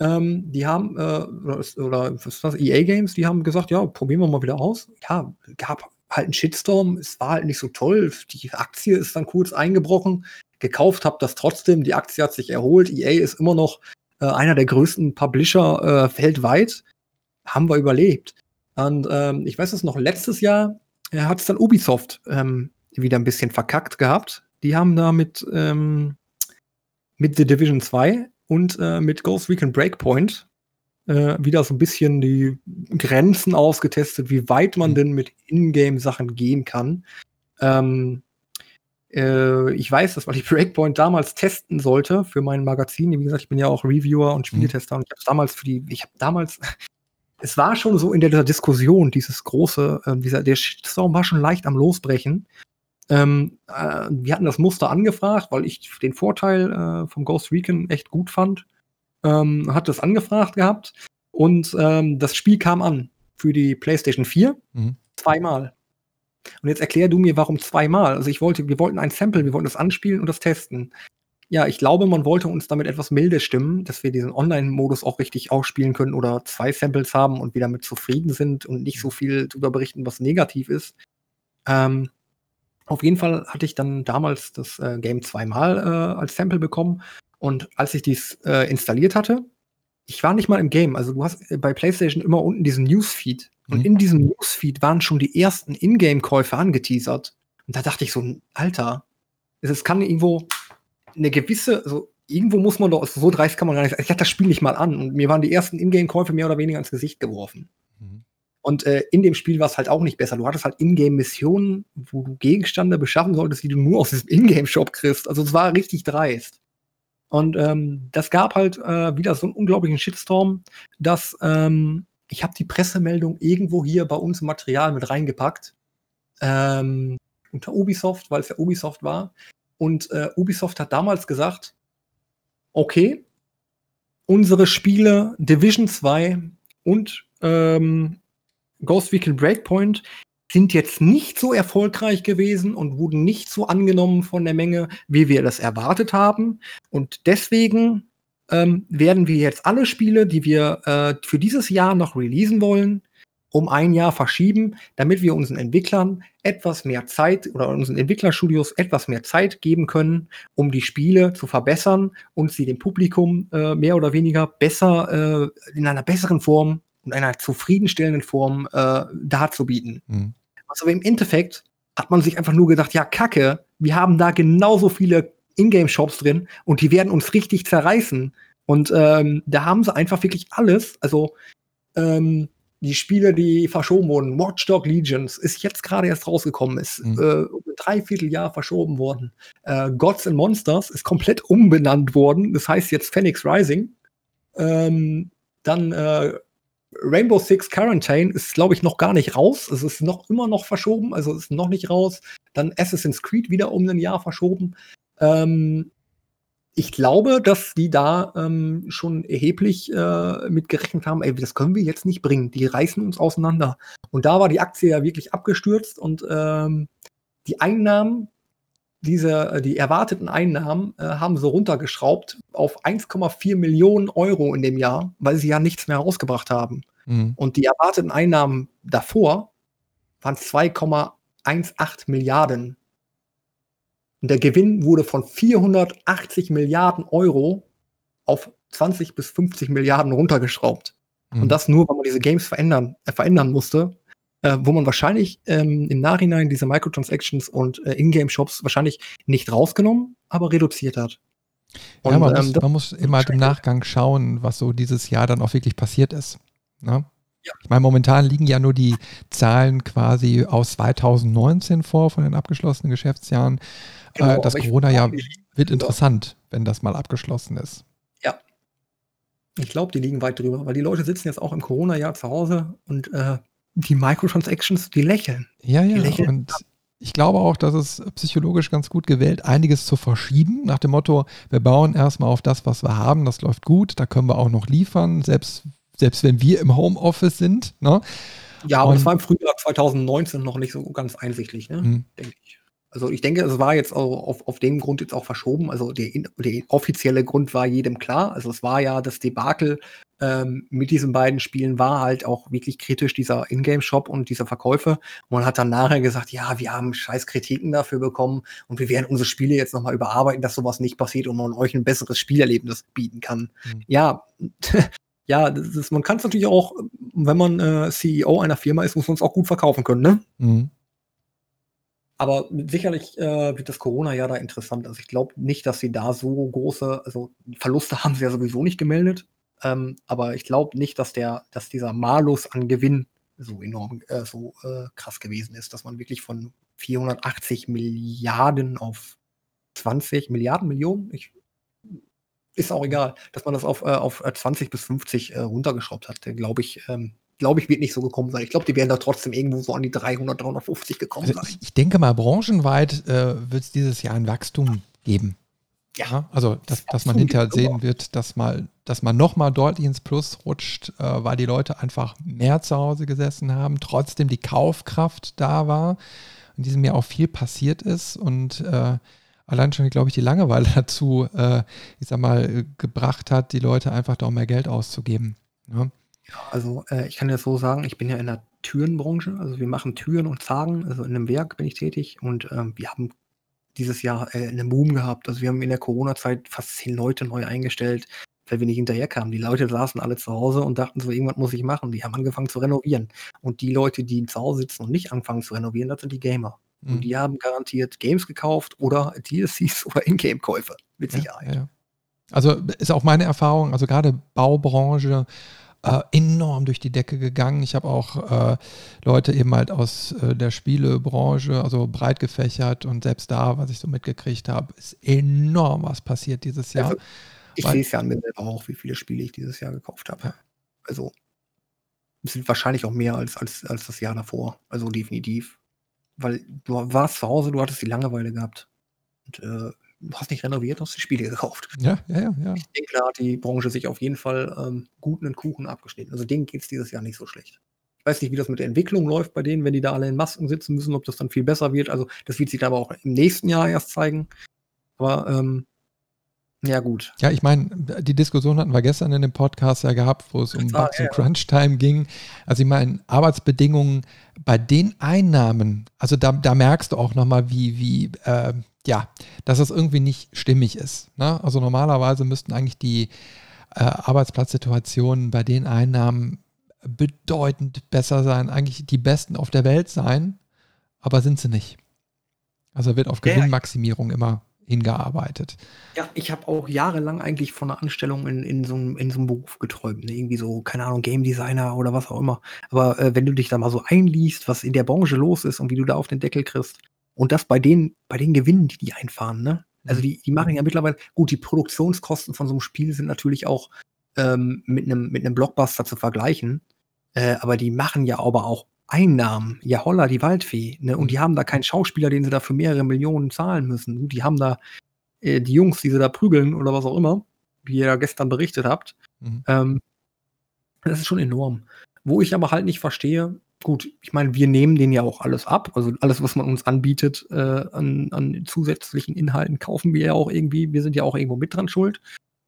ähm, die haben, äh, oder, oder das, EA Games, die haben gesagt, ja, probieren wir mal wieder aus. Ja, gab halt einen Shitstorm, es war halt nicht so toll, die Aktie ist dann kurz eingebrochen, gekauft habe das trotzdem, die Aktie hat sich erholt, EA ist immer noch äh, einer der größten Publisher äh, weltweit, haben wir überlebt. Und ähm, ich weiß es noch, letztes Jahr äh, hat es dann Ubisoft ähm, wieder ein bisschen verkackt gehabt. Die haben da mit, ähm, mit The Division 2 und äh, mit Ghost Recon Breakpoint äh, wieder so ein bisschen die Grenzen ausgetestet, wie weit man mhm. denn mit Ingame-Sachen gehen kann. Ähm, äh, ich weiß das, weil ich Breakpoint damals testen sollte für mein Magazin. Wie gesagt, ich bin ja auch Reviewer und mhm. Spieletester mhm. und ich habe damals für die, ich habe damals, es war schon so in der Diskussion, dieses große, äh, dieser, der Shitstorm war schon leicht am Losbrechen. Ähm, äh, wir hatten das Muster angefragt, weil ich den Vorteil äh, vom Ghost Recon echt gut fand. Ähm, hat das angefragt gehabt und ähm, das Spiel kam an für die PlayStation 4 mhm. zweimal. Und jetzt erklär du mir, warum zweimal. Also ich wollte, wir wollten ein Sample, wir wollten das anspielen und das testen. Ja, ich glaube, man wollte uns damit etwas milde stimmen, dass wir diesen Online-Modus auch richtig ausspielen können oder zwei Samples haben und wir damit zufrieden sind und nicht so viel darüber berichten, was negativ ist. Ähm, auf jeden Fall hatte ich dann damals das äh, Game zweimal äh, als Sample bekommen und als ich dies äh, installiert hatte, ich war nicht mal im Game. Also du hast äh, bei PlayStation immer unten diesen Newsfeed. Und mhm. in diesem Newsfeed waren schon die ersten Ingame-Käufe angeteasert. Und da dachte ich so, Alter, es kann irgendwo eine gewisse, also irgendwo muss man doch, also so dreist kann man gar nicht sagen. Ich hatte das Spiel nicht mal an und mir waren die ersten Ingame-Käufe mehr oder weniger ins Gesicht geworfen. Mhm. Und äh, in dem Spiel war es halt auch nicht besser. Du hattest halt Ingame-Missionen, wo du Gegenstände beschaffen solltest, die du nur aus diesem Ingame-Shop kriegst. Also es war richtig dreist. Und ähm, das gab halt äh, wieder so einen unglaublichen Shitstorm, dass ähm, ich habe die Pressemeldung irgendwo hier bei uns im Material mit reingepackt. Ähm, unter Ubisoft, weil es ja Ubisoft war. Und äh, Ubisoft hat damals gesagt, okay, unsere Spiele Division 2 und ähm, Ghost Recon Breakpoint sind jetzt nicht so erfolgreich gewesen und wurden nicht so angenommen von der Menge, wie wir das erwartet haben. Und deswegen ähm, werden wir jetzt alle Spiele, die wir äh, für dieses Jahr noch releasen wollen, um ein Jahr verschieben, damit wir unseren Entwicklern etwas mehr Zeit oder unseren Entwicklerstudios etwas mehr Zeit geben können, um die Spiele zu verbessern und sie dem Publikum äh, mehr oder weniger besser äh, in einer besseren Form und einer zufriedenstellenden Form äh, darzubieten. Mhm. Also im Endeffekt hat man sich einfach nur gedacht, ja, Kacke, wir haben da genauso viele Ingame-Shops drin und die werden uns richtig zerreißen. Und ähm, da haben sie einfach wirklich alles. Also ähm, die Spiele, die verschoben wurden, Watchdog Legions ist jetzt gerade erst rausgekommen, ist mhm. äh, um ein Dreivierteljahr verschoben worden. Äh, Gods and Monsters ist komplett umbenannt worden. Das heißt jetzt Phoenix Rising. Ähm, dann äh, Rainbow Six Quarantine ist, glaube ich, noch gar nicht raus. Es ist noch immer noch verschoben, also ist noch nicht raus. Dann Assassin's Creed wieder um ein Jahr verschoben. Ähm, ich glaube, dass die da ähm, schon erheblich äh, mit gerechnet haben, ey, das können wir jetzt nicht bringen. Die reißen uns auseinander. Und da war die Aktie ja wirklich abgestürzt und ähm, die Einnahmen, diese, äh, die erwarteten Einnahmen, äh, haben so runtergeschraubt auf 1,4 Millionen Euro in dem Jahr, weil sie ja nichts mehr rausgebracht haben. Mhm. Und die erwarteten Einnahmen davor waren 2,18 Milliarden und der Gewinn wurde von 480 Milliarden Euro auf 20 bis 50 Milliarden runtergeschraubt. Mhm. Und das nur, weil man diese Games verändern, äh, verändern musste, äh, wo man wahrscheinlich ähm, im Nachhinein diese Microtransactions und äh, Ingame-Shops wahrscheinlich nicht rausgenommen, aber reduziert hat. Und, ja, man, ähm, muss, man muss immer halt im Nachgang schauen, was so dieses Jahr dann auch wirklich passiert ist. Ne? Ja. Ich meine, momentan liegen ja nur die Zahlen quasi aus 2019 vor von den abgeschlossenen Geschäftsjahren. Genau, äh, das Corona-Jahr wird interessant, wenn das mal abgeschlossen ist. Ja. Ich glaube, die liegen weit drüber, weil die Leute sitzen jetzt auch im Corona-Jahr zu Hause und äh, die Microtransactions, die lächeln. Ja, ja, die lächeln. und ich glaube auch, dass es psychologisch ganz gut gewählt, einiges zu verschieben, nach dem Motto, wir bauen erstmal auf das, was wir haben, das läuft gut, da können wir auch noch liefern, selbst, selbst wenn wir im Homeoffice sind. Ne? Ja, aber und, das war im Frühjahr 2019 noch nicht so ganz einsichtlich, ne? Hm. denke ich. Also ich denke, es war jetzt auf, auf dem Grund jetzt auch verschoben. Also der, der offizielle Grund war jedem klar. Also es war ja das Debakel ähm, mit diesen beiden Spielen war halt auch wirklich kritisch, dieser Ingame-Shop und diese Verkäufe. Und man hat dann nachher gesagt, ja, wir haben scheiß Kritiken dafür bekommen und wir werden unsere Spiele jetzt nochmal überarbeiten, dass sowas nicht passiert und man euch ein besseres Spielerlebnis bieten kann. Mhm. Ja, ja, das ist, man kann es natürlich auch, wenn man äh, CEO einer Firma ist, muss man es auch gut verkaufen können, ne? Mhm. Aber sicherlich äh, wird das Corona-Jahr da interessant. Also ich glaube nicht, dass sie da so große, also Verluste haben sie ja sowieso nicht gemeldet. Ähm, aber ich glaube nicht, dass der, dass dieser Malus an Gewinn so enorm, äh, so äh, krass gewesen ist, dass man wirklich von 480 Milliarden auf 20 Milliarden Millionen, ich, ist auch egal, dass man das auf, äh, auf 20 bis 50 äh, runtergeschraubt hat, glaube ich, ähm, glaube ich, wird nicht so gekommen sein. Ich glaube, die werden da trotzdem irgendwo so an die 300, 350 gekommen also sein. Ich denke mal, branchenweit äh, wird es dieses Jahr ein Wachstum geben. Ja. Also, dass, dass man hinterher sehen wird, dass, mal, dass man nochmal deutlich ins Plus rutscht, äh, weil die Leute einfach mehr zu Hause gesessen haben, trotzdem die Kaufkraft da war, in diesem Jahr auch viel passiert ist und äh, allein schon, glaube ich, die Langeweile dazu, äh, ich sag mal, gebracht hat, die Leute einfach da auch mehr Geld auszugeben. Ja. Ja, also, äh, ich kann ja so sagen, ich bin ja in der Türenbranche. Also, wir machen Türen und Zagen. Also, in einem Werk bin ich tätig und, ähm, wir haben dieses Jahr, äh, 'nen Boom gehabt. Also, wir haben in der Corona-Zeit fast zehn Leute neu eingestellt, weil wir nicht hinterherkamen. Die Leute saßen alle zu Hause und dachten so: „Irgendwas muss ich machen.“ Die haben angefangen zu renovieren. Und die Leute, die zu Hause sitzen und nicht anfangen zu renovieren, das sind die Gamer. Und mhm. die haben garantiert Games gekauft oder DLCs oder Ingame-Käufe mit Ja, Sicherheit. ja. Also, ist auch meine Erfahrung, also gerade Baubranche äh, enorm durch die Decke gegangen. Ich habe auch äh, Leute eben halt aus äh, der Spielebranche, also breit gefächert und selbst da, was ich so mitgekriegt habe, ist enorm was passiert dieses Jahr. Also, ich sehe es ja an mir selber auch, wie viele Spiele ich dieses Jahr gekauft habe. Ja. Also es sind wahrscheinlich auch mehr als, als, als das Jahr davor. Also definitiv. Weil du warst zu Hause, du hattest die Langeweile gehabt. Und äh, hast nicht renoviert, hast die Spiele gekauft. Ja, ja, ja. ja. Ich denke, da hat die Branche sich auf jeden Fall ähm, gut einen Kuchen abgeschnitten. Also denen geht es dieses Jahr nicht so schlecht. Ich weiß nicht, wie das mit der Entwicklung läuft bei denen, wenn die da alle in Masken sitzen müssen, ob das dann viel besser wird. Also das wird sich aber auch im nächsten Jahr erst zeigen. Aber ähm, ja, gut. Ja, ich meine, die Diskussion hatten wir gestern in dem Podcast ja gehabt, wo es um Bugs und Crunch-Time ging. Also ich meine, Arbeitsbedingungen bei den Einnahmen, also da, da merkst du auch nochmal, wie, wie äh, ja, dass es irgendwie nicht stimmig ist. Ne? Also normalerweise müssten eigentlich die äh, Arbeitsplatzsituationen bei den Einnahmen bedeutend besser sein, eigentlich die besten auf der Welt sein, aber sind sie nicht. Also wird auf Gewinnmaximierung immer hingearbeitet. Ja, ich habe auch jahrelang eigentlich von einer Anstellung in, in, so, einem, in so einem Beruf geträumt. Ne? Irgendwie so, keine Ahnung, Game Designer oder was auch immer. Aber äh, wenn du dich da mal so einliest, was in der Branche los ist und wie du da auf den Deckel kriegst, und das bei den, bei den Gewinnen, die die einfahren, ne? Also mhm. die, die machen ja mittlerweile, gut, die Produktionskosten von so einem Spiel sind natürlich auch ähm, mit einem mit einem Blockbuster zu vergleichen. Äh, aber die machen ja aber auch Einnahmen. Ja, holla, die Waldfee. Ne? Und die haben da keinen Schauspieler, den sie da für mehrere Millionen zahlen müssen. Die haben da äh, die Jungs, die sie da prügeln oder was auch immer, wie ihr ja gestern berichtet habt. Mhm. Ähm, das ist schon enorm. Wo ich aber halt nicht verstehe, gut, ich meine, wir nehmen denen ja auch alles ab. Also alles, was man uns anbietet äh, an, an zusätzlichen Inhalten, kaufen wir ja auch irgendwie. Wir sind ja auch irgendwo mit dran schuld.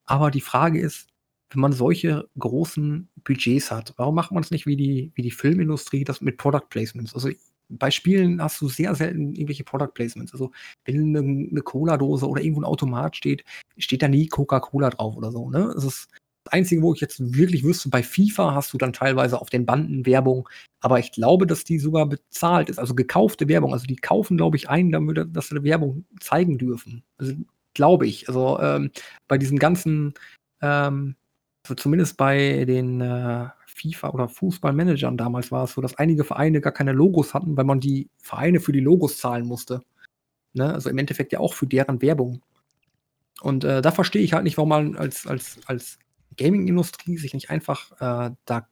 Aber die Frage ist, wenn man solche großen Budgets hat, warum macht man es nicht wie die, wie die Filmindustrie, das mit Product Placements? Also bei Spielen hast du sehr selten irgendwelche Product Placements. Also wenn eine, Cola-Dose oder irgendwo ein Automat steht, steht da nie Coca-Cola drauf oder so. Ne? Das ist Einzige, wo ich jetzt wirklich wüsste, bei FIFA hast du dann teilweise auf den Banden Werbung, aber ich glaube, dass die sogar bezahlt ist, also gekaufte Werbung. Also die kaufen, glaube ich, ein, damit, dass sie Werbung zeigen dürfen. Also glaube ich. Also ähm, bei diesen ganzen, ähm, also zumindest bei den äh, FIFA oder Fußballmanagern damals war es so, dass einige Vereine gar keine Logos hatten, weil man die Vereine für die Logos zahlen musste. Ne? Also im Endeffekt ja auch für deren Werbung. Und äh, da verstehe ich halt nicht, warum man als, als, als Gaming-Industrie sich nicht einfach äh, da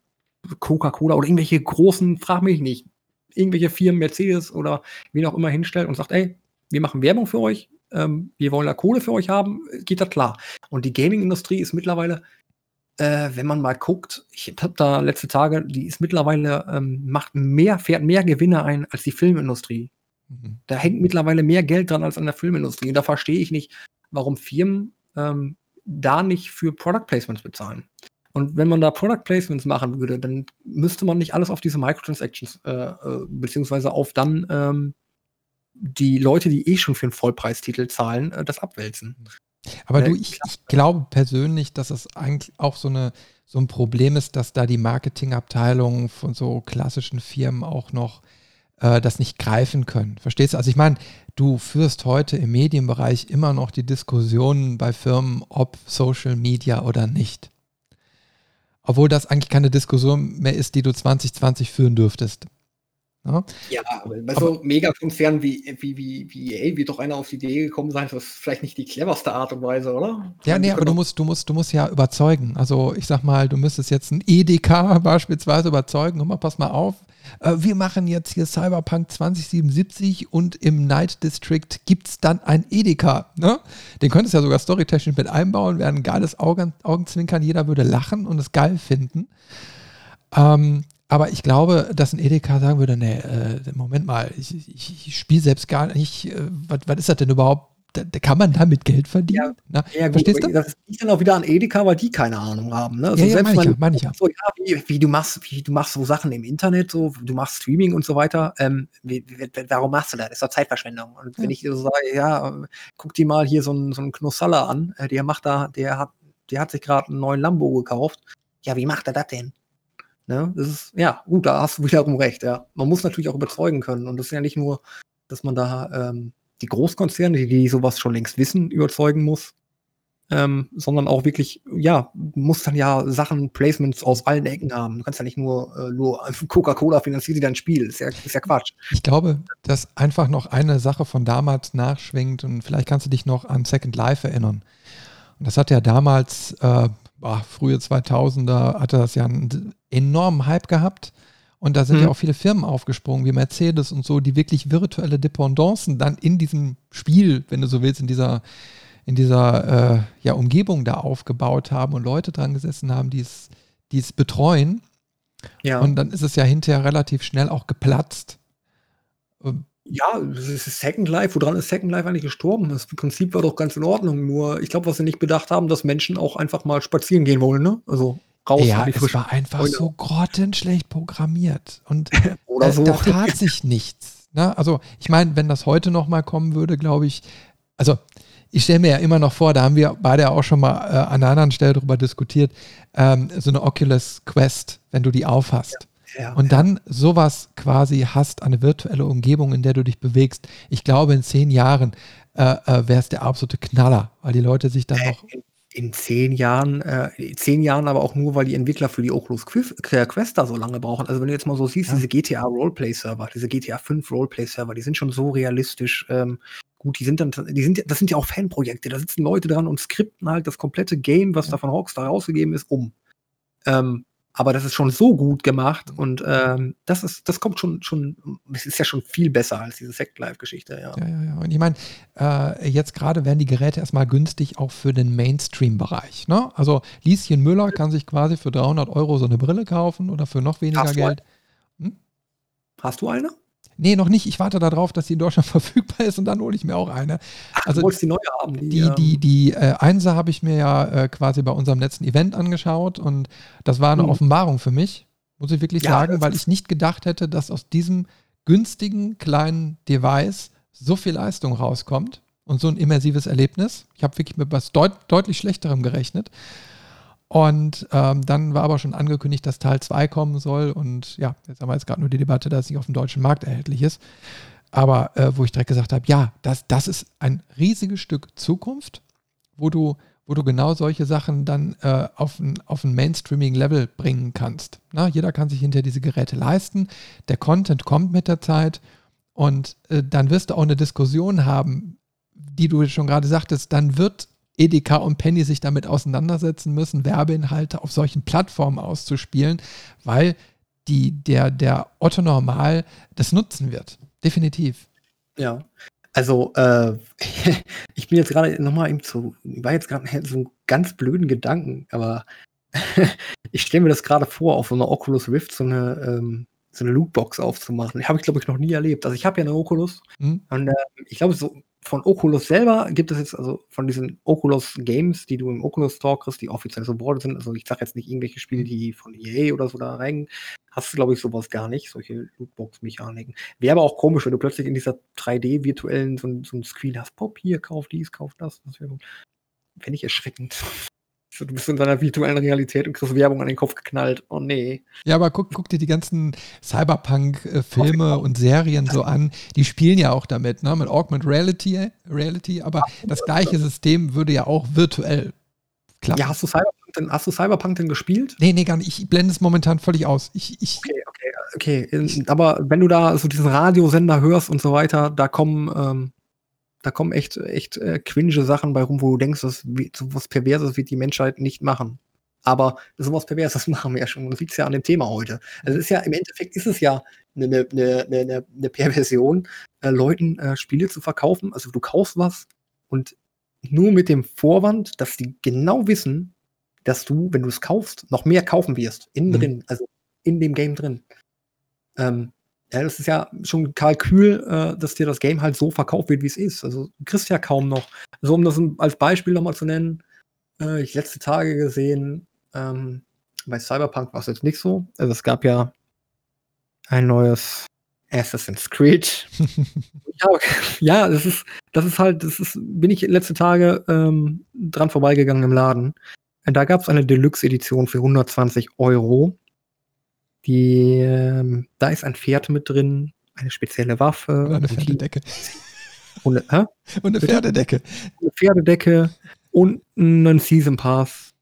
Coca-Cola oder irgendwelche großen, frag mich nicht, irgendwelche Firmen, Mercedes oder wen auch immer hinstellt und sagt, ey, wir machen Werbung für euch, ähm, wir wollen da Kohle für euch haben, geht das klar. Und die Gaming-Industrie ist mittlerweile, äh, wenn man mal guckt, ich habe da letzte Tage, die ist mittlerweile, ähm, macht mehr, fährt mehr Gewinne ein als die Filmindustrie. Mhm. Da hängt mittlerweile mehr Geld dran als an der Filmindustrie. Und da verstehe ich nicht, warum Firmen ähm, da nicht für Product Placements bezahlen. Und wenn man da Product Placements machen würde, dann müsste man nicht alles auf diese Microtransactions, äh, äh, beziehungsweise auf dann ähm, die Leute, die eh schon für einen Vollpreistitel zahlen, äh, das abwälzen. Aber du, ich, ich, glaube persönlich, dass es eigentlich auch so, eine, so ein Problem ist, dass da die Marketingabteilungen von so klassischen Firmen auch noch äh, das nicht greifen können. Verstehst du? Also ich meine, du führst heute im Medienbereich immer noch die Diskussionen bei Firmen, ob Social Media oder nicht. Obwohl das eigentlich keine Diskussion mehr ist, die du 2020 führen dürftest. Ja, ja aber bei so Megakonzernen wie, wie, wie, wie EA wird doch einer auf die Idee gekommen sein, das ist vielleicht nicht die cleverste Art und Weise, oder? Ja, nee, aber du musst, du musst, du musst ja überzeugen. Also ich sag mal, du müsstest jetzt ein EDK beispielsweise überzeugen, guck mal, pass mal auf, äh, wir machen jetzt hier Cyberpunk 2077 und im Night District gibt es dann ein Edeka. Ne? Den könntest du ja sogar storytechnisch mit einbauen, wäre ein geiles Augen, Augenzwinkern, jeder würde lachen und es geil finden. Ähm, aber ich glaube, dass ein Edeka sagen würde, nee, äh, Moment mal, ich, ich, ich spiele selbst gar nicht, äh, was, was ist das denn überhaupt? da, da kann man damit Geld verdienen. Ja, Na, ja gut, du? das liegt dann auch wieder an Edeka, weil die keine Ahnung haben. Ne? Also ja, ja, selbst meine ich, mein ich ja. So, wie, wie, du machst, wie du machst so Sachen im Internet, so du machst Streaming und so weiter. Ähm, wie, wie, warum machst du das? Das ist doch Zeitverschwendung. Und wenn ich so sage, ja, guck dir mal hier so einen so einen Knussalla an, äh, der macht da, der hat, der hat sich gerade einen neuen Lambo gekauft. Ja, wie macht er das denn? Ne? Das ist, ja, gut, da hast du wiederum recht, ja. Man muss natürlich auch überzeugen können. Und das ist ja nicht nur, dass man da ähm, die Großkonzerne, die, die sowas schon längst wissen, überzeugen muss. Ähm, sondern auch wirklich, ja, muss dann ja Sachen, Placements aus allen Ecken haben. Du kannst ja nicht nur, äh, nur Coca-Cola finanziert dein Spiel. Ist ja, ist ja Quatsch. Ich glaube, dass einfach noch eine Sache von damals nachschwingt und vielleicht kannst du dich noch an Second Life erinnern. Und das hat ja damals, äh, boah, frühe 2000er, hatte das ja einen enormen Hype gehabt. Und da sind mhm. ja auch viele Firmen aufgesprungen, wie Mercedes und so, die wirklich virtuelle Dependancen dann in diesem Spiel, wenn du so willst, in dieser, in dieser äh, ja, Umgebung da aufgebaut haben und Leute dran gesessen haben, die es, die es betreuen. Ja. Und dann ist es ja hinterher relativ schnell auch geplatzt. Ähm, ja, das ist Second Life. Woran ist Second Life eigentlich gestorben? Das Prinzip war doch ganz in Ordnung. Nur, ich glaube, was sie nicht bedacht haben, dass Menschen auch einfach mal spazieren gehen wollen, ne? Also raus. Ja, es war einfach Freunde. so grottenschlecht programmiert. Und Oder so. da tat sich nichts. Ne? Also, ich meine, wenn das heute nochmal kommen würde, glaube ich, also ich stelle mir ja immer noch vor, da haben wir beide auch schon mal äh, an einer anderen Stelle darüber diskutiert, ähm, so eine Oculus Quest, wenn du die aufhast. Ja, ja, und dann sowas quasi hast, eine virtuelle Umgebung, in der du dich bewegst. Ich glaube, in zehn Jahren äh, äh, wäre es der absolute Knaller, weil die Leute sich dann äh, noch in zehn Jahren, äh, zehn Jahren aber auch nur, weil die Entwickler für die Oculus Quest da so lange brauchen. Also wenn du jetzt mal so siehst, ja. diese GTA Roleplay-Server, diese GTA 5 Roleplay-Server, die sind schon so realistisch. Ähm, gut, die sind dann, die sind, das sind ja auch Fanprojekte. Da sitzen Leute dran und skripten halt das komplette Game, was ja. da von Rockstar rausgegeben ist, um. Ähm, aber das ist schon so gut gemacht und ähm, das ist, das kommt schon, schon, es ist ja schon viel besser als diese Sect Life-Geschichte, ja. Ja, ja, ja. Und ich meine, äh, jetzt gerade werden die Geräte erstmal günstig auch für den Mainstream-Bereich. Ne? Also Lieschen Müller kann sich quasi für 300 Euro so eine Brille kaufen oder für noch weniger Hast Geld. Hm? Hast du eine? Nee, noch nicht. Ich warte darauf, dass sie in Deutschland verfügbar ist und dann hole ich mir auch eine. Ach, also, du die neue haben. Die, die, ähm, die, die äh, Einser habe ich mir ja äh, quasi bei unserem letzten Event angeschaut und das war eine mhm. Offenbarung für mich, muss ich wirklich ja, sagen, weil ich nicht gedacht hätte, dass aus diesem günstigen kleinen Device so viel Leistung rauskommt und so ein immersives Erlebnis. Ich habe wirklich mit was deut deutlich Schlechterem gerechnet. Und ähm, dann war aber schon angekündigt, dass Teil 2 kommen soll. Und ja, jetzt haben wir jetzt gerade nur die Debatte, dass es nicht auf dem deutschen Markt erhältlich ist. Aber äh, wo ich direkt gesagt habe, ja, das, das ist ein riesiges Stück Zukunft, wo du, wo du genau solche Sachen dann äh, auf ein, auf ein Mainstreaming-Level bringen kannst. Na, jeder kann sich hinter diese Geräte leisten. Der Content kommt mit der Zeit. Und äh, dann wirst du auch eine Diskussion haben, die du schon gerade sagtest, dann wird Edeka und Penny sich damit auseinandersetzen müssen, Werbeinhalte auf solchen Plattformen auszuspielen, weil die, der, der Otto Normal das nutzen wird. Definitiv. Ja. Also, äh, ich bin jetzt gerade nochmal eben zu, war jetzt gerade so einen ganz blöden Gedanken, aber ich stelle mir das gerade vor, auf so einer Oculus Rift so eine, ähm, so eine Lootbox aufzumachen. Habe ich, glaube ich, noch nie erlebt. Also ich habe ja eine Oculus hm. und äh, ich glaube, so von Oculus selber gibt es jetzt, also von diesen Oculus Games, die du im Oculus Store kriegst, die offiziell supported sind, also ich sage jetzt nicht irgendwelche Spiele, die von EA oder so da rein, hast du, glaube ich, sowas gar nicht, solche Lootbox-Mechaniken. Wäre aber auch komisch, wenn du plötzlich in dieser 3D-virtuellen so, so ein Screen hast, Pop, hier, kauf dies, kauf das, das wäre Fände ich erschreckend. Du bist in deiner virtuellen Realität und kriegst Werbung an den Kopf geknallt. Oh nee. Ja, aber guck, guck dir die ganzen Cyberpunk-Filme und Serien so an. Die spielen ja auch damit, ne? Mit Augmented Reality, Reality aber das gleiche System würde ja auch virtuell klappen. Ja, hast du Cyberpunk denn, hast du Cyberpunk denn gespielt? Nee, nee, gar nicht. Ich blende es momentan völlig aus. Ich, ich okay, okay, okay. Aber wenn du da so diesen Radiosender hörst und so weiter, da kommen. Ähm da kommen echt, echt äh, cringe Sachen bei rum, wo du denkst, dass sowas Perverses wird die Menschheit nicht machen. Aber sowas Perverses machen wir ja schon. Das liegt ja an dem Thema heute. Also ist ja, im Endeffekt ist es ja eine, eine, eine, eine Perversion, äh, Leuten äh, Spiele zu verkaufen. Also du kaufst was und nur mit dem Vorwand, dass die genau wissen, dass du, wenn du es kaufst, noch mehr kaufen wirst. Innen mhm. drin, also in dem Game drin. Ähm, ja, das ist ja schon Kalkül, äh, dass dir das Game halt so verkauft wird, wie es ist. Also du kriegst ja kaum noch. So, um das als Beispiel nochmal zu nennen, äh, ich letzte Tage gesehen, ähm, bei Cyberpunk war es jetzt nicht so. Also es gab ja ein neues Assassin's Creed. hab, ja, das ist, das ist halt, das ist, bin ich letzte Tage ähm, dran vorbeigegangen im Laden. Da gab es eine Deluxe-Edition für 120 Euro. Die, ähm, da ist ein Pferd mit drin, eine spezielle Waffe. Und eine Pferdedecke. Und, äh? und eine Pferdedecke. Eine Pferdedecke und einen Season Pass.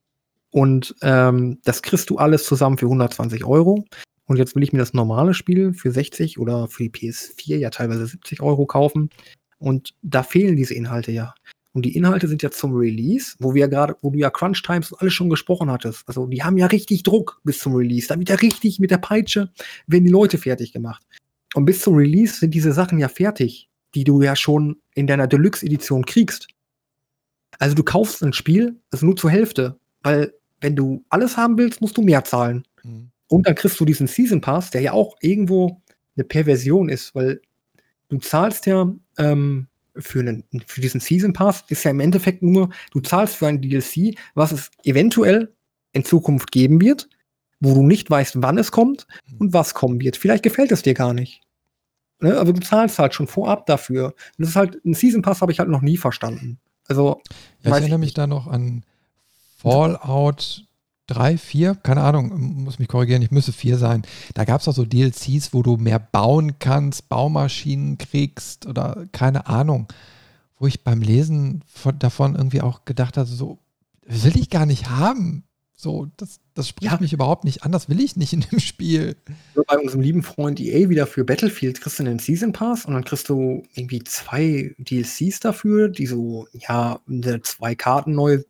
Und ähm, das kriegst du alles zusammen für 120 Euro. Und jetzt will ich mir das normale Spiel für 60 oder für die PS4 ja teilweise 70 Euro kaufen. Und da fehlen diese Inhalte ja. Und die Inhalte sind ja zum Release, wo wir ja gerade, wo du ja Crunch Times alles schon gesprochen hattest. Also die haben ja richtig Druck bis zum Release. Da wird ja richtig mit der Peitsche, werden die Leute fertig gemacht. Und bis zum Release sind diese Sachen ja fertig, die du ja schon in deiner Deluxe-Edition kriegst. Also du kaufst ein Spiel, also nur zur Hälfte, weil wenn du alles haben willst, musst du mehr zahlen. Mhm. Und dann kriegst du diesen Season Pass, der ja auch irgendwo eine Perversion ist, weil du zahlst ja ähm, für, einen, für diesen Season Pass ist ja im Endeffekt nur, du zahlst für ein DLC, was es eventuell in Zukunft geben wird, wo du nicht weißt, wann es kommt und was kommen wird. Vielleicht gefällt es dir gar nicht. Ne? Aber du zahlst halt schon vorab dafür. Und das ist halt, ein Season Pass habe ich halt noch nie verstanden. Also, ja, ich erinnere mich da noch an Fallout drei, vier, keine Ahnung, muss mich korrigieren, ich müsste vier sein. Da gab es auch so DLCs, wo du mehr bauen kannst, Baumaschinen kriegst oder keine Ahnung. Wo ich beim Lesen von, davon irgendwie auch gedacht habe, so, will ich gar nicht haben. So, das, das spricht ja. mich überhaupt nicht an, das will ich nicht in dem Spiel. Bei unserem lieben Freund EA wieder für Battlefield kriegst du einen Season Pass und dann kriegst du irgendwie zwei DLCs dafür, die so, ja, zwei Karten neu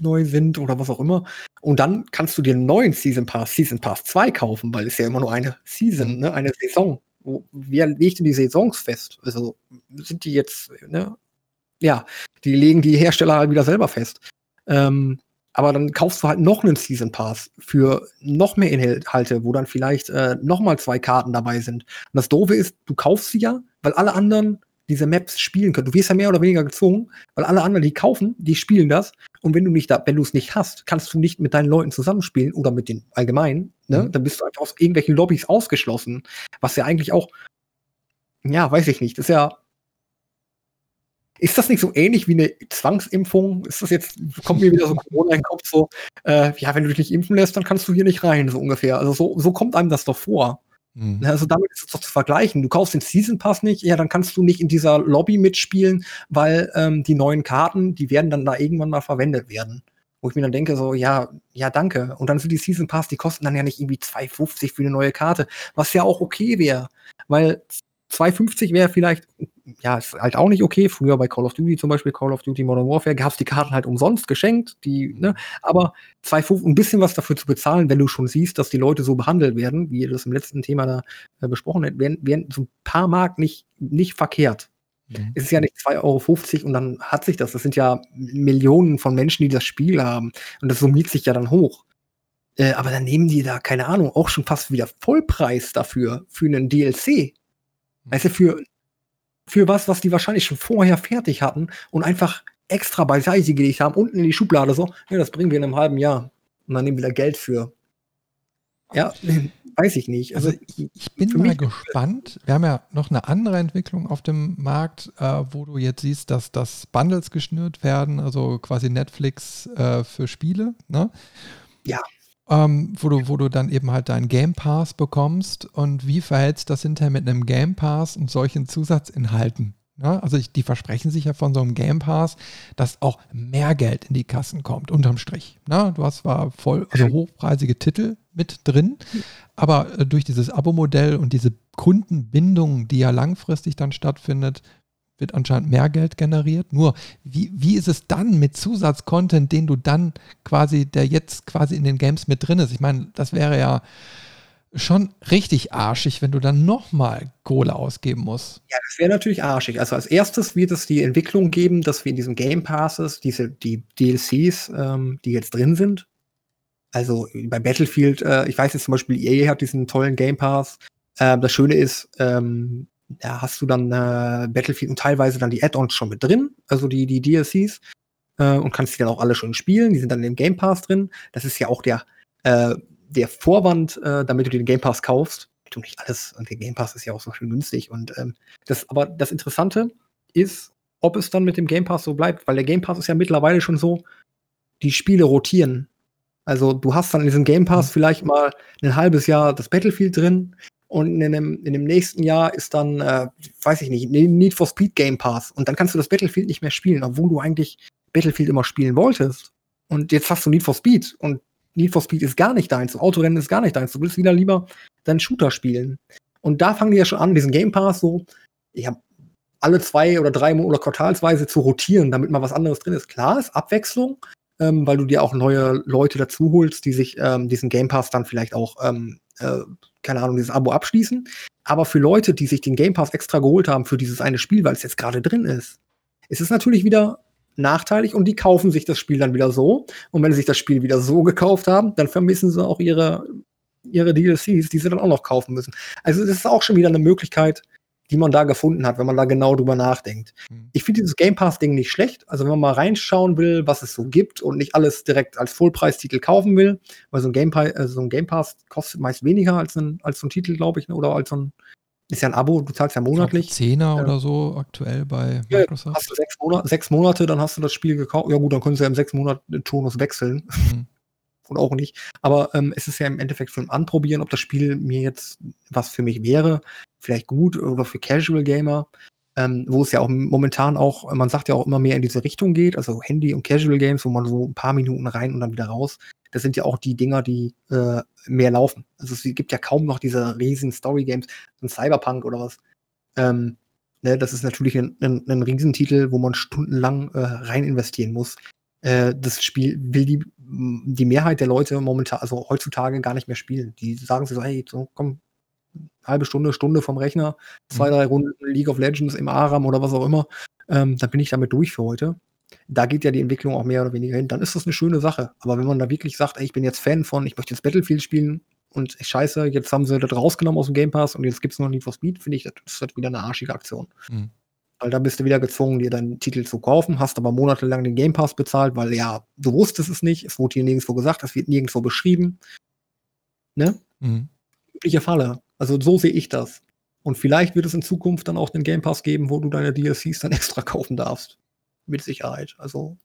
neu sind oder was auch immer. Und dann kannst du dir einen neuen Season Pass, Season Pass 2 kaufen, weil es ja immer nur eine Season, ne, eine Saison. Wo, wer legt denn die Saisons fest? Also sind die jetzt, ne? Ja, die legen die Hersteller halt wieder selber fest. Ähm, aber dann kaufst du halt noch einen Season Pass für noch mehr Inhalte, wo dann vielleicht äh, noch mal zwei Karten dabei sind. Und das Doofe ist, du kaufst sie ja, weil alle anderen diese Maps spielen können. Du wirst ja mehr oder weniger gezwungen, weil alle anderen, die kaufen, die spielen das. Und wenn du nicht da, wenn du es nicht hast, kannst du nicht mit deinen Leuten zusammenspielen oder mit den allgemeinen, ne? Mhm. Dann bist du einfach aus irgendwelchen Lobbys ausgeschlossen. Was ja eigentlich auch, ja, weiß ich nicht, ist ja ist das nicht so ähnlich wie eine Zwangsimpfung? Ist das jetzt, kommt mir wieder so Corona in den Kopf, so, äh, ja, wenn du dich nicht impfen lässt, dann kannst du hier nicht rein, so ungefähr. Also so, so kommt einem das doch vor. Mhm. Also damit ist es doch zu vergleichen. Du kaufst den Season Pass nicht, ja, dann kannst du nicht in dieser Lobby mitspielen, weil ähm, die neuen Karten, die werden dann da irgendwann mal verwendet werden. Wo ich mir dann denke, so, ja, ja, danke. Und dann sind die Season Pass, die kosten dann ja nicht irgendwie 2,50 für eine neue Karte, was ja auch okay wäre. Weil 2,50 wäre vielleicht, ja, ist halt auch nicht okay. Früher bei Call of Duty zum Beispiel, Call of Duty Modern Warfare, gab es die Karten halt umsonst geschenkt. Die, ne? Aber 2,50, ein bisschen was dafür zu bezahlen, wenn du schon siehst, dass die Leute so behandelt werden, wie ihr das im letzten Thema da äh, besprochen habt, wären, wären so ein paar Mark nicht, nicht verkehrt. Mhm. Es ist ja nicht 2,50 Euro und dann hat sich das. Das sind ja Millionen von Menschen, die das Spiel haben. Und das summiert sich ja dann hoch. Äh, aber dann nehmen die da, keine Ahnung, auch schon fast wieder Vollpreis dafür, für einen DLC. Weißt du, für, für was, was die wahrscheinlich schon vorher fertig hatten und einfach extra beiseite gelegt haben, unten in die Schublade so, ja, das bringen wir in einem halben Jahr. Und dann nehmen wir da Geld für. Ja, weiß ich nicht. Also, also ich, ich, bin mal gespannt. Wir haben ja noch eine andere Entwicklung auf dem Markt, äh, wo du jetzt siehst, dass das Bundles geschnürt werden, also quasi Netflix äh, für Spiele. Ne? Ja ähm, wo, du, wo du dann eben halt deinen Game Pass bekommst und wie verhältst das hinterher mit einem Game Pass und solchen Zusatzinhalten? Ja, also ich, die versprechen sich ja von so einem Game Pass, dass auch mehr Geld in die Kassen kommt, unterm Strich. Na, du hast zwar voll, also hochpreisige Titel mit drin, aber äh, durch dieses Abo-Modell und diese Kundenbindung, die ja langfristig dann stattfindet, wird anscheinend mehr Geld generiert. Nur, wie, wie ist es dann mit Zusatzcontent, den du dann quasi, der jetzt quasi in den Games mit drin ist? Ich meine, das wäre ja schon richtig arschig, wenn du dann nochmal Kohle ausgeben musst. Ja, das wäre natürlich arschig. Also als erstes wird es die Entwicklung geben, dass wir in diesem Game Passes diese die DLCs, ähm, die jetzt drin sind, also bei Battlefield, äh, ich weiß jetzt zum Beispiel, EA hat diesen tollen Game Pass. Äh, das Schöne ist, ähm, da hast du dann äh, Battlefield und teilweise dann die Add-ons schon mit drin, also die, die DLCs, äh, und kannst die dann auch alle schon spielen. Die sind dann im Game Pass drin. Das ist ja auch der, äh, der Vorwand, äh, damit du dir den Game Pass kaufst. Du nicht alles, und der Game Pass ist ja auch so schön günstig. Und ähm, das, aber das Interessante ist, ob es dann mit dem Game Pass so bleibt, weil der Game Pass ist ja mittlerweile schon so, die Spiele rotieren. Also du hast dann in diesem Game Pass mhm. vielleicht mal ein halbes Jahr das Battlefield drin, und in dem, in dem nächsten Jahr ist dann, äh, weiß ich nicht, Need for Speed Game Pass. Und dann kannst du das Battlefield nicht mehr spielen, obwohl du eigentlich Battlefield immer spielen wolltest. Und jetzt hast du Need for Speed. Und Need for Speed ist gar nicht deins. Autorennen ist gar nicht deins. Du willst wieder lieber deinen Shooter spielen. Und da fangen die ja schon an, diesen Game Pass so, ja, alle zwei oder drei Monate oder quartalsweise zu rotieren, damit mal was anderes drin ist. Klar, ist Abwechslung, ähm, weil du dir auch neue Leute dazu holst, die sich ähm, diesen Game Pass dann vielleicht auch ähm, äh, keine Ahnung, dieses Abo abschließen. Aber für Leute, die sich den Game Pass extra geholt haben für dieses eine Spiel, weil es jetzt gerade drin ist, ist es natürlich wieder nachteilig und die kaufen sich das Spiel dann wieder so. Und wenn sie sich das Spiel wieder so gekauft haben, dann vermissen sie auch ihre, ihre DLCs, die sie dann auch noch kaufen müssen. Also das ist auch schon wieder eine Möglichkeit, die man da gefunden hat, wenn man da genau drüber nachdenkt. Mhm. Ich finde dieses Game Pass-Ding nicht schlecht. Also wenn man mal reinschauen will, was es so gibt und nicht alles direkt als Vollpreistitel kaufen will, weil so ein Game, Pass, äh, so ein Game Pass kostet meist weniger als ein, als so ein Titel, glaube ich, ne? oder als so ein ist ja ein Abo, du zahlst ja monatlich. Zehner ja. oder so aktuell bei Microsoft. Ja, hast du sechs Monate, sechs Monate, dann hast du das Spiel gekauft. Ja gut, dann können sie ja im sechs Monaten Tonus wechseln. Mhm. Oder auch nicht. Aber ähm, es ist ja im Endeffekt für ein Anprobieren, ob das Spiel mir jetzt was für mich wäre vielleicht gut oder für Casual Gamer, ähm, wo es ja auch momentan auch, man sagt ja auch immer mehr in diese Richtung geht, also Handy und Casual Games, wo man so ein paar Minuten rein und dann wieder raus. Das sind ja auch die Dinger, die äh, mehr laufen. Also es gibt ja kaum noch diese riesen Story Games, so ein Cyberpunk oder was. Ähm, ne, das ist natürlich ein, ein, ein Riesentitel, wo man stundenlang äh, rein investieren muss. Äh, das Spiel will die, die Mehrheit der Leute momentan, also heutzutage gar nicht mehr spielen. Die sagen sich so, hey, so, komm, halbe Stunde, Stunde vom Rechner, zwei, mhm. drei Runden League of Legends im Aram oder was auch immer, ähm, dann bin ich damit durch für heute. Da geht ja die Entwicklung auch mehr oder weniger hin. Dann ist das eine schöne Sache. Aber wenn man da wirklich sagt, ey, ich bin jetzt Fan von, ich möchte jetzt Battlefield spielen und scheiße, jetzt haben sie das rausgenommen aus dem Game Pass und jetzt gibt es noch Need for Speed, finde ich, das ist halt wieder eine arschige Aktion. Mhm. Weil da bist du wieder gezwungen, dir deinen Titel zu kaufen, hast aber monatelang den Game Pass bezahlt, weil ja, du wusstest es nicht, es wurde hier nirgendwo gesagt, es wird nirgendwo beschrieben. Ne? Mhm. Übliche Falle. Also so sehe ich das. Und vielleicht wird es in Zukunft dann auch den Game Pass geben, wo du deine DLCs dann extra kaufen darfst. Mit Sicherheit. Also.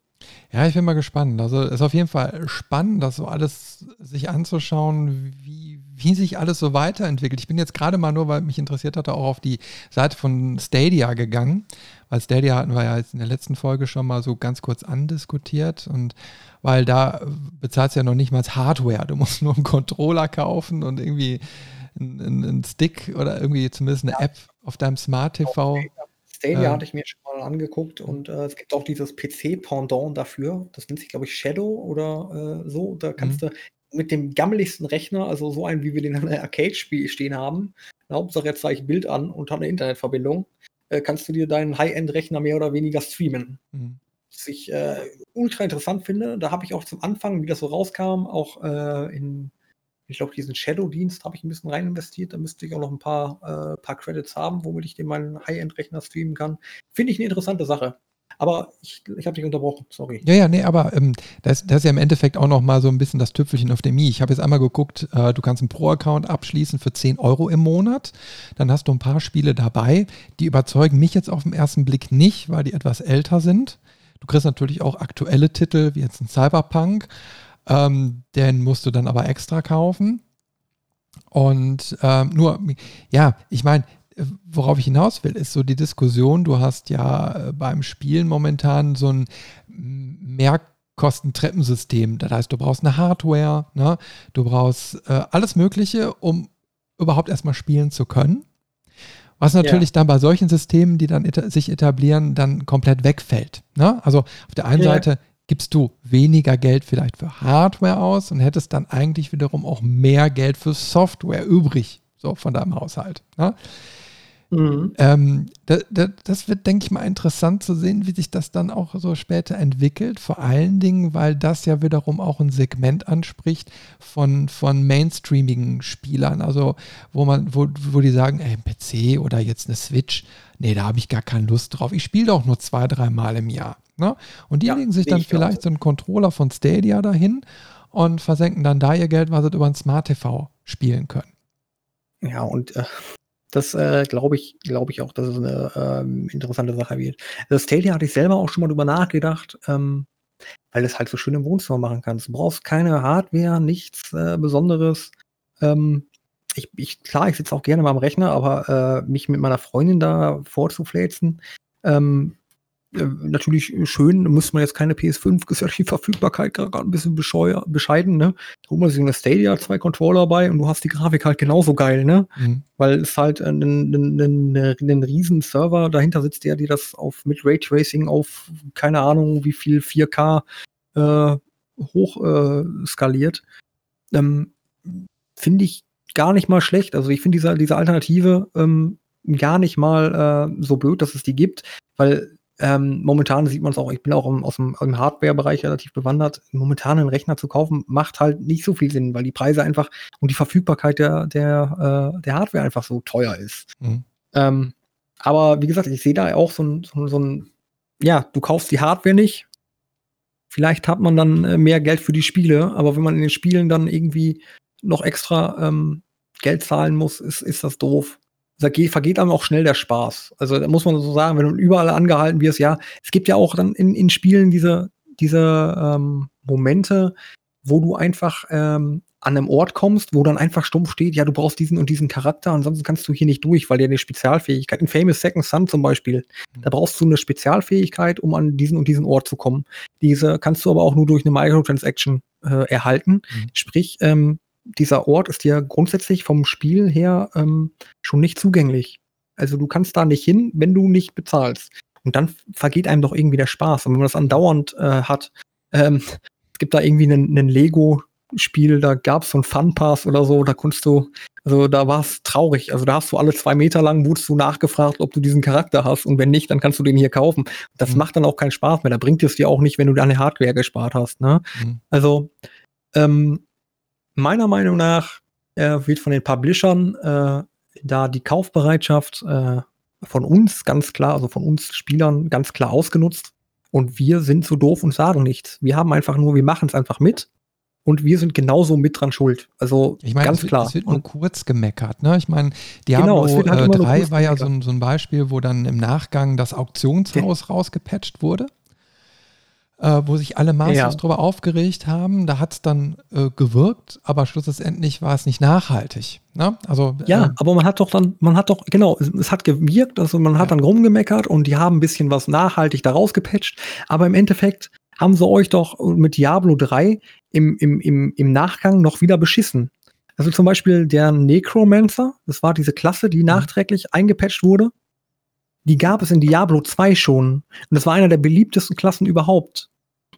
Ja, ich bin mal gespannt. Also es ist auf jeden Fall spannend, das so alles sich anzuschauen, wie, wie sich alles so weiterentwickelt. Ich bin jetzt gerade mal nur, weil mich interessiert hatte, auch auf die Seite von Stadia gegangen. Weil Stadia hatten wir ja jetzt in der letzten Folge schon mal so ganz kurz andiskutiert und weil da bezahlst du ja noch nicht mal Hardware. Du musst nur einen Controller kaufen und irgendwie einen, einen Stick oder irgendwie zumindest eine ja. App auf deinem Smart TV. Stadia äh, hatte ich mir schon mal angeguckt und äh, es gibt auch dieses PC-Pendant dafür. Das nennt sich, glaube ich, Shadow oder äh, so. Da kannst mhm. du mit dem gammeligsten Rechner, also so einen, wie wir den in einem Arcade-Spiel stehen haben, Hauptsache jetzt zeige ich Bild an und habe eine Internetverbindung, äh, kannst du dir deinen High-End-Rechner mehr oder weniger streamen. Mhm. Was ich äh, ultra interessant finde. Da habe ich auch zum Anfang, wie das so rauskam, auch äh, in ich glaube, diesen Shadow-Dienst habe ich ein bisschen rein investiert. Da müsste ich auch noch ein paar, äh, paar Credits haben, womit ich den meinen High-End-Rechner streamen kann. Finde ich eine interessante Sache. Aber ich, ich habe dich unterbrochen, sorry. Ja, ja, nee, aber ähm, das, das, ist ja im Endeffekt auch noch mal so ein bisschen das Tüpfelchen auf dem i. Ich habe jetzt einmal geguckt, äh, du kannst einen Pro-Account abschließen für 10 Euro im Monat. Dann hast du ein paar Spiele dabei. Die überzeugen mich jetzt auf den ersten Blick nicht, weil die etwas älter sind. Du kriegst natürlich auch aktuelle Titel, wie jetzt ein Cyberpunk. Ähm, den musst du dann aber extra kaufen. Und ähm, nur, ja, ich meine, worauf ich hinaus will, ist so die Diskussion, du hast ja äh, beim Spielen momentan so ein Mehrkostentreppensystem. Das heißt, du brauchst eine Hardware, ne? du brauchst äh, alles Mögliche, um überhaupt erstmal spielen zu können. Was natürlich ja. dann bei solchen Systemen, die dann et sich etablieren, dann komplett wegfällt. Ne? Also auf der einen ja. Seite gibst du weniger Geld vielleicht für Hardware aus und hättest dann eigentlich wiederum auch mehr Geld für Software übrig, so von deinem Haushalt. Ne? Mhm. Ähm, da, da, das wird, denke ich mal, interessant zu sehen, wie sich das dann auch so später entwickelt. Vor allen Dingen, weil das ja wiederum auch ein Segment anspricht von, von mainstreamigen Spielern. Also, wo man, wo, wo die sagen, ey, ein PC oder jetzt eine Switch, nee, da habe ich gar keine Lust drauf. Ich spiele doch nur zwei, drei Mal im Jahr. Ne? Und die ja, legen sich dann vielleicht so einen Controller von Stadia dahin und versenken dann da ihr Geld, was sie über ein Smart TV spielen können. Ja, und äh, das äh, glaube ich, glaube ich auch, dass es eine ähm, interessante Sache wird. Das Stadia hatte ich selber auch schon mal drüber nachgedacht, ähm, weil es halt so schön im Wohnzimmer machen kannst. Du brauchst keine Hardware, nichts äh, Besonderes. Ähm, ich, ich, klar, ich sitze auch gerne mal am Rechner, aber äh, mich mit meiner Freundin da vorzufläzen, ähm, äh, natürlich schön, muss man jetzt keine PS5, ist ja die Verfügbarkeit gerade ein bisschen bescheuer, bescheiden, ne? Da holt man sich eine Stadia, zwei Controller bei und du hast die Grafik halt genauso geil, ne? Mhm. Weil es halt ein, ein, ein, ein, riesen Server dahinter sitzt, der dir das auf mit Raytracing auf keine Ahnung wie viel 4K äh, hoch äh, skaliert. Ähm, finde ich gar nicht mal schlecht. Also ich finde diese, diese Alternative ähm, gar nicht mal äh, so blöd, dass es die gibt, weil ähm, momentan sieht man es auch, ich bin auch im, aus dem, im Hardware-Bereich relativ bewandert. Momentan einen Rechner zu kaufen, macht halt nicht so viel Sinn, weil die Preise einfach und die Verfügbarkeit der, der, äh, der Hardware einfach so teuer ist. Mhm. Ähm, aber wie gesagt, ich sehe da auch so ein, so, so ein, ja, du kaufst die Hardware nicht. Vielleicht hat man dann äh, mehr Geld für die Spiele, aber wenn man in den Spielen dann irgendwie noch extra ähm, Geld zahlen muss, ist, ist das doof da vergeht einem auch schnell der Spaß. Also da muss man so sagen, wenn du überall angehalten wirst, ja, es gibt ja auch dann in, in Spielen diese, diese ähm, Momente, wo du einfach ähm, an einem Ort kommst, wo dann einfach stumpf steht, ja, du brauchst diesen und diesen Charakter, ansonsten kannst du hier nicht durch, weil der eine Spezialfähigkeit, in Famous Second Son zum Beispiel, mhm. da brauchst du eine Spezialfähigkeit, um an diesen und diesen Ort zu kommen. Diese kannst du aber auch nur durch eine Microtransaction äh, erhalten. Mhm. Sprich, ähm, dieser Ort ist ja grundsätzlich vom Spiel her ähm, schon nicht zugänglich. Also du kannst da nicht hin, wenn du nicht bezahlst. Und dann vergeht einem doch irgendwie der Spaß. Und wenn man das andauernd äh, hat, ähm, es gibt da irgendwie einen, einen Lego-Spiel, da gab es so einen Fun-Pass oder so, da konntest du, also da war es traurig. Also da hast du alle zwei Meter lang wurdest du nachgefragt, ob du diesen Charakter hast und wenn nicht, dann kannst du den hier kaufen. Das mhm. macht dann auch keinen Spaß mehr. Da bringt es dir auch nicht, wenn du deine Hardware gespart hast. Ne? Mhm. Also ähm, meiner Meinung nach äh, wird von den Publishern äh, da die Kaufbereitschaft äh, von uns ganz klar, also von uns Spielern ganz klar ausgenutzt. Und wir sind so doof und sagen nichts. Wir haben einfach nur, wir machen es einfach mit und wir sind genauso mit dran schuld. Also ich meine, ganz es wird, klar. Es wird nur kurz gemeckert. Ne? Ich meine, Diablo genau, halt äh, 3 war ja so ein, so ein, Beispiel, wo dann im Nachgang das Auktionshaus ja. rausgepatcht wurde äh, wo sich alle maßlos ja. drüber aufgeregt haben. Da hat es dann äh, gewirkt, aber schlussendlich war es nicht nachhaltig. Ne? Also, ja, äh, aber man hat doch dann, man hat doch, genau, es, es hat gewirkt, also man hat ja. dann rumgemeckert und die haben ein bisschen was nachhaltig daraus gepatcht, aber im Endeffekt haben sie euch doch mit Diablo 3 im, im, im, im Nachgang noch wieder beschissen. Also zum Beispiel der Necromancer, das war diese Klasse, die mhm. nachträglich eingepatcht wurde die gab es in Diablo 2 schon. Und das war einer der beliebtesten Klassen überhaupt.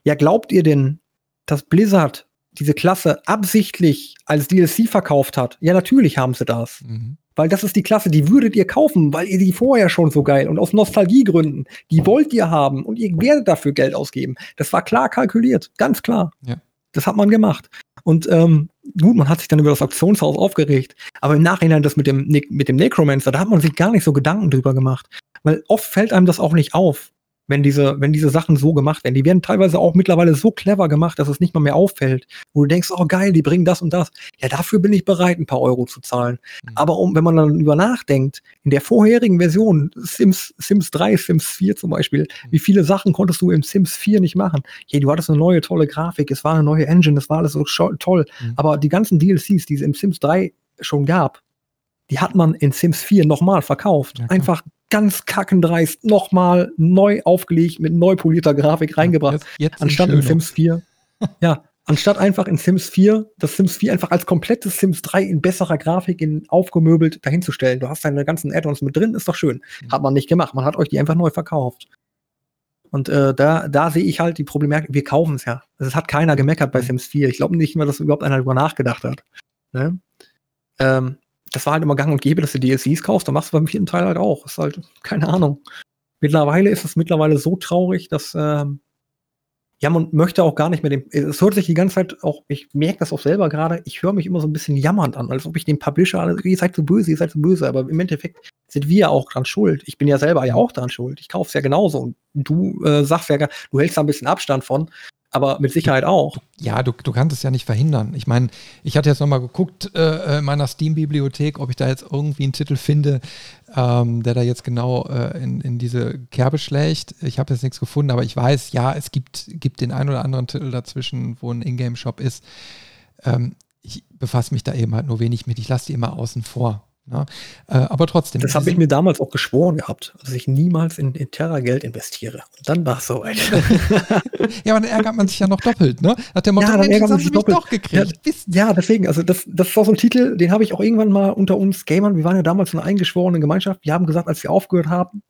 Ja, glaubt ihr denn, dass Blizzard diese Klasse absichtlich als DLC verkauft hat? Ja, natürlich haben sie das. Mhm. Weil das ist die Klasse, die würdet ihr kaufen, weil ihr die vorher schon so geil und aus Nostalgiegründen, die wollt ihr haben und ihr werdet dafür Geld ausgeben. Das war klar kalkuliert, ganz klar. Ja. Das hat man gemacht. Und ähm, gut, man hat sich dann über das Auktionshaus aufgeregt, aber im Nachhinein das mit dem, mit dem Necromancer, da hat man sich gar nicht so Gedanken drüber gemacht. Weil oft fällt einem das auch nicht auf, wenn diese, wenn diese Sachen so gemacht werden. Die werden teilweise auch mittlerweile so clever gemacht, dass es nicht mal mehr auffällt. Wo du denkst, oh geil, die bringen das und das. Ja, dafür bin ich bereit, ein paar Euro zu zahlen. Mhm. Aber um, wenn man dann über nachdenkt, in der vorherigen Version, Sims, Sims 3, Sims 4 zum Beispiel, mhm. wie viele Sachen konntest du im Sims 4 nicht machen? Ja, du hattest eine neue tolle Grafik, es war eine neue Engine, es war alles so toll. Mhm. Aber die ganzen DLCs, die es im Sims 3 schon gab, die hat man in Sims 4 nochmal verkauft. Ja, Einfach ganz kackendreist nochmal neu aufgelegt mit neu polierter Grafik reingebracht. Jetzt, jetzt anstatt in Sims 4. ja, anstatt einfach in Sims 4, das Sims 4 einfach als komplettes Sims 3 in besserer Grafik, in aufgemöbelt dahinzustellen. Du hast deine ganzen Add-ons mit drin, ist doch schön. Mhm. Hat man nicht gemacht. Man hat euch die einfach neu verkauft. Und äh, da, da sehe ich halt die Problematik, wir kaufen es ja. Es hat keiner gemeckert bei mhm. Sims 4. Ich glaube nicht mehr, dass überhaupt einer darüber nachgedacht hat. Ne? Ähm, das war halt immer gang und gäbe, dass du DLCs kaufst. Da machst du beim vierten Teil halt auch. Ist halt, keine Ahnung. Mittlerweile ist es mittlerweile so traurig, dass, ähm, ja, man möchte auch gar nicht mehr den, es hört sich die ganze Zeit auch, ich merke das auch selber gerade, ich höre mich immer so ein bisschen jammernd an, als ob ich den Publisher, also, ihr seid so böse, ihr seid so böse, aber im Endeffekt sind wir ja auch dran schuld. Ich bin ja selber ja auch dran schuld. Ich kaufe es ja genauso und du äh, sagst ja, du hältst da ein bisschen Abstand von aber mit Sicherheit auch. Ja, du, du kannst es ja nicht verhindern. Ich meine, ich hatte jetzt nochmal geguckt äh, in meiner Steam-Bibliothek, ob ich da jetzt irgendwie einen Titel finde, ähm, der da jetzt genau äh, in, in diese Kerbe schlägt. Ich habe jetzt nichts gefunden, aber ich weiß, ja, es gibt, gibt den einen oder anderen Titel dazwischen, wo ein Ingame-Shop ist. Ähm, ich befasse mich da eben halt nur wenig mit. Ich lasse die immer außen vor. Ja, äh, aber trotzdem. Das habe ich mir damals auch geschworen gehabt, dass ich niemals in, in Terra Geld investiere. Und dann war es soweit. ja, aber dann ärgert man sich ja noch doppelt, ne? Hat der Motto, ja, dann ärgert man sich doppelt. doch gekriegt. Ja, ja, deswegen, also das, das ist auch so ein Titel, den habe ich auch irgendwann mal unter uns Gamern, wir waren ja damals eine eingeschworene Gemeinschaft, wir haben gesagt, als wir aufgehört haben,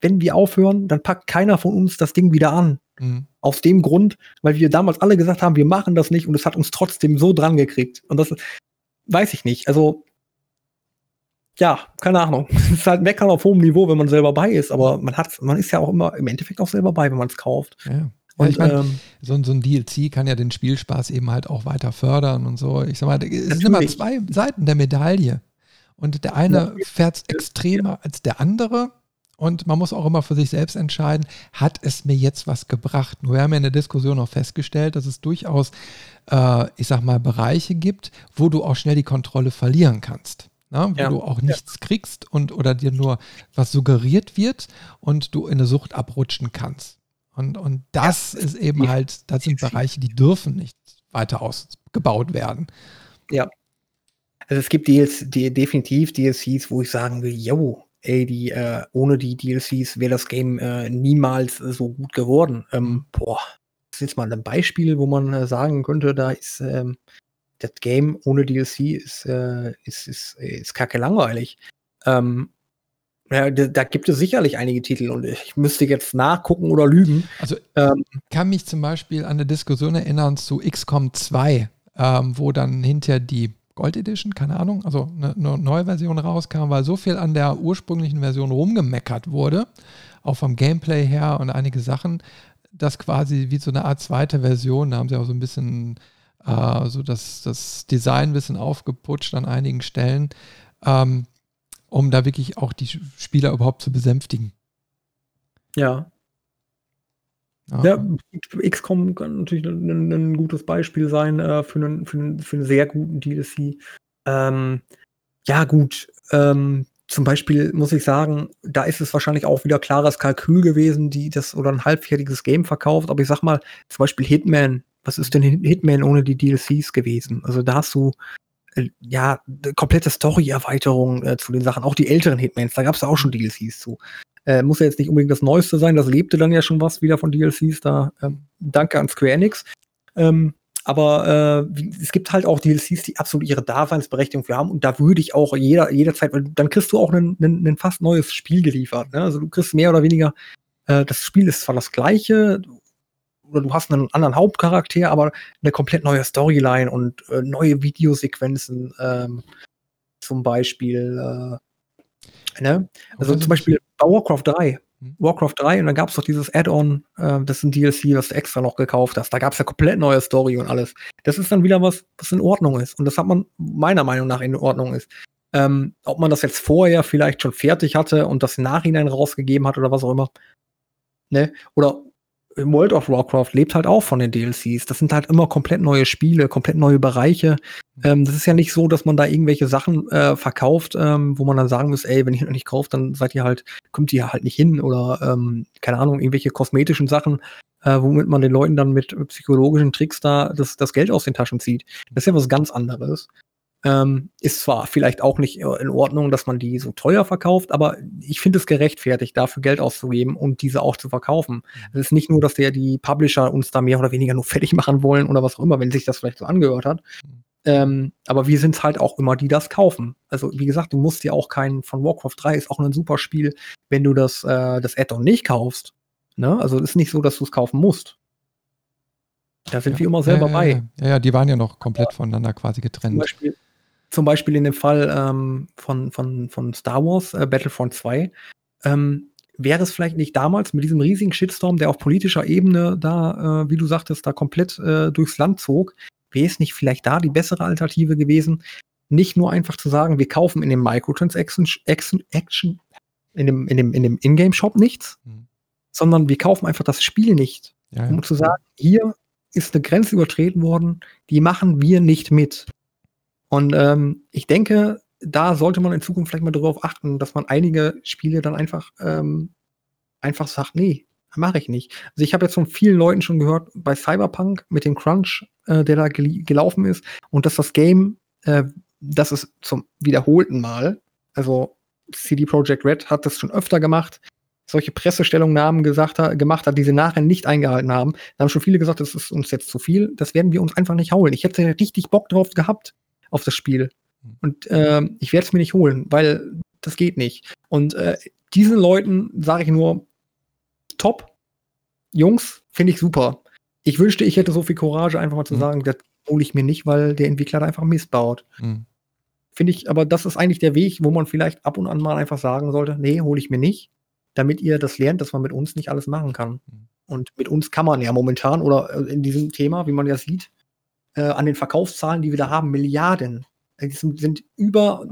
wenn wir aufhören, dann packt keiner von uns das Ding wieder an. Mhm. Aus dem Grund, weil wir damals alle gesagt haben, wir machen das nicht und es hat uns trotzdem so dran gekriegt. Und das weiß ich nicht. Also ja, keine Ahnung. Es ist halt meckern auf hohem Niveau, wenn man selber bei ist, aber man hat, man ist ja auch immer im Endeffekt auch selber bei, wenn man es kauft. Ja. Und, ich mein, ähm, so, so, ein DLC kann ja den Spielspaß eben halt auch weiter fördern und so. Ich sag mal, es sind immer zwei Seiten der Medaille. Und der eine ja. fährt extremer ja. als der andere. Und man muss auch immer für sich selbst entscheiden, hat es mir jetzt was gebracht? Nur wir haben ja in der Diskussion auch festgestellt, dass es durchaus, äh, ich sag mal, Bereiche gibt, wo du auch schnell die Kontrolle verlieren kannst ne? wo ja. du auch nichts ja. kriegst und oder dir nur was suggeriert wird und du in eine Sucht abrutschen kannst. Und, und das ja. ist eben halt, das sind Bereiche, die dürfen nicht weiter ausgebaut werden. Ja. Also es gibt DLCs, die, definitiv DLCs, wo ich sagen will, yo, ey, die, äh, ohne die DLCs wäre das Game äh, niemals so gut geworden. Ähm, boah, das ist jetzt mal ein Beispiel, wo man äh, sagen könnte, da ist ähm, das Game ohne DLC ist, äh, ist, ist, ist kacke langweilig. Ähm, Ja, da, da, gibt es sicherlich einige Titel und ich müsste jetzt nachgucken oder lügen. Also ähm, kann mich zum Beispiel an eine Diskussion erinnern zu XCOM 2, ähm, wo dann hinter die Gold Edition, keine Ahnung, also eine, eine, neue Version rauskam, weil so viel an der ursprünglichen Version rumgemeckert wurde, auch vom Gameplay her und einige Sachen, dass quasi wie so eine Art zweite Version, da haben sie auch so ein bisschen äh, so das, das Design ein bisschen aufgeputscht an einigen Stellen. Ähm, um da wirklich auch die Spieler überhaupt zu besänftigen. Ja. Ja, ja XCOM kann natürlich ein, ein, gutes Beispiel sein äh, für, einen, für, einen, für einen sehr guten DLC. Ähm, ja, gut. Ähm, zum Beispiel muss ich sagen, da ist es wahrscheinlich auch wieder klares Kalkül gewesen, die das oder ein halbfertiges Game verkauft. Aber ich sag mal, zum Beispiel Hitman. Was ist denn Hitman ohne die DLCs gewesen? Also da hast du äh, ja, komplette Story-Erweiterung äh, zu den Sachen. Auch die älteren Hitmans, da gab es auch schon DLCs zu. Äh, muss ja jetzt nicht unbedingt das Neueste sein, das lebte dann ja schon was wieder von DLCs. Da äh, danke an Square Enix. Ähm, aber äh, es gibt halt auch DLCs, die absolut ihre Daseinsberechtigung für haben. Und da würde ich auch jeder, jederzeit, weil dann kriegst du auch ein fast neues Spiel geliefert. Ne? Also du kriegst mehr oder weniger, äh, das Spiel ist zwar das gleiche, oder du hast einen anderen Hauptcharakter, aber eine komplett neue Storyline und äh, neue Videosequenzen ähm, zum Beispiel. Äh, ne? Also zum Beispiel bei Warcraft 3. Hm. Warcraft 3 und dann gab es doch dieses Add-on, äh, das ist ein DLC, was du extra noch gekauft hast. Da gab es ja komplett neue Story und alles. Das ist dann wieder was, was in Ordnung ist. Und das hat man meiner Meinung nach in Ordnung ist. Ähm, ob man das jetzt vorher vielleicht schon fertig hatte und das im Nachhinein rausgegeben hat oder was auch immer. Ne? Oder World of Warcraft lebt halt auch von den DLCs. Das sind halt immer komplett neue Spiele, komplett neue Bereiche. Ähm, das ist ja nicht so, dass man da irgendwelche Sachen äh, verkauft, ähm, wo man dann sagen muss, ey, wenn ihr noch nicht kauft, dann seid ihr halt, kommt ihr halt nicht hin oder ähm, keine Ahnung, irgendwelche kosmetischen Sachen, äh, womit man den Leuten dann mit psychologischen Tricks da das, das Geld aus den Taschen zieht. Das ist ja was ganz anderes. Ähm, ist zwar vielleicht auch nicht in Ordnung, dass man die so teuer verkauft, aber ich finde es gerechtfertigt, dafür Geld auszugeben und diese auch zu verkaufen. Mhm. Es ist nicht nur, dass der die Publisher uns da mehr oder weniger nur fertig machen wollen oder was auch immer, wenn sich das vielleicht so angehört hat. Mhm. Ähm, aber wir sind halt auch immer die, das kaufen. Also wie gesagt, du musst ja auch keinen von Warcraft 3 ist auch ein super Spiel, wenn du das, äh, das Add-on nicht kaufst. Ne? Also es ist nicht so, dass du es kaufen musst. Da sind ja. wir immer selber ja, bei. Ja, ja, die waren ja noch komplett voneinander quasi getrennt. Zum Beispiel, zum Beispiel in dem Fall ähm, von, von, von Star Wars, äh, Battlefront 2, ähm, wäre es vielleicht nicht damals mit diesem riesigen Shitstorm, der auf politischer Ebene da, äh, wie du sagtest, da komplett äh, durchs Land zog, wäre es nicht vielleicht da die bessere Alternative gewesen, nicht nur einfach zu sagen, wir kaufen in dem Microtransaction Action, Action in dem, in dem, in dem Ingame-Shop nichts, mhm. sondern wir kaufen einfach das Spiel nicht. Ja, um zu sagen, hier ist eine Grenze übertreten worden, die machen wir nicht mit. Und ähm, ich denke, da sollte man in Zukunft vielleicht mal darauf achten, dass man einige Spiele dann einfach, ähm, einfach sagt, nee, mache ich nicht. Also ich habe jetzt von vielen Leuten schon gehört, bei Cyberpunk mit dem Crunch, äh, der da gel gelaufen ist, und dass das Game, äh, das ist zum wiederholten Mal, also CD Projekt Red hat das schon öfter gemacht, solche Pressestellungnahmen gesagt gemacht hat, die sie nachher nicht eingehalten haben. Da haben schon viele gesagt, das ist uns jetzt zu viel, das werden wir uns einfach nicht holen. Ich hätte richtig Bock drauf gehabt, auf das Spiel. Hm. Und äh, ich werde es mir nicht holen, weil das geht nicht. Und äh, diesen Leuten sage ich nur, top, Jungs, finde ich super. Ich wünschte, ich hätte so viel Courage, einfach mal zu mhm. sagen, das hole ich mir nicht, weil der Entwickler da einfach Mist baut. Mhm. Finde ich, aber das ist eigentlich der Weg, wo man vielleicht ab und an mal einfach sagen sollte, nee, hole ich mir nicht, damit ihr das lernt, dass man mit uns nicht alles machen kann. Mhm. Und mit uns kann man ja momentan oder äh, in diesem Thema, wie man ja sieht, äh, an den Verkaufszahlen, die wir da haben, Milliarden. Es sind, über,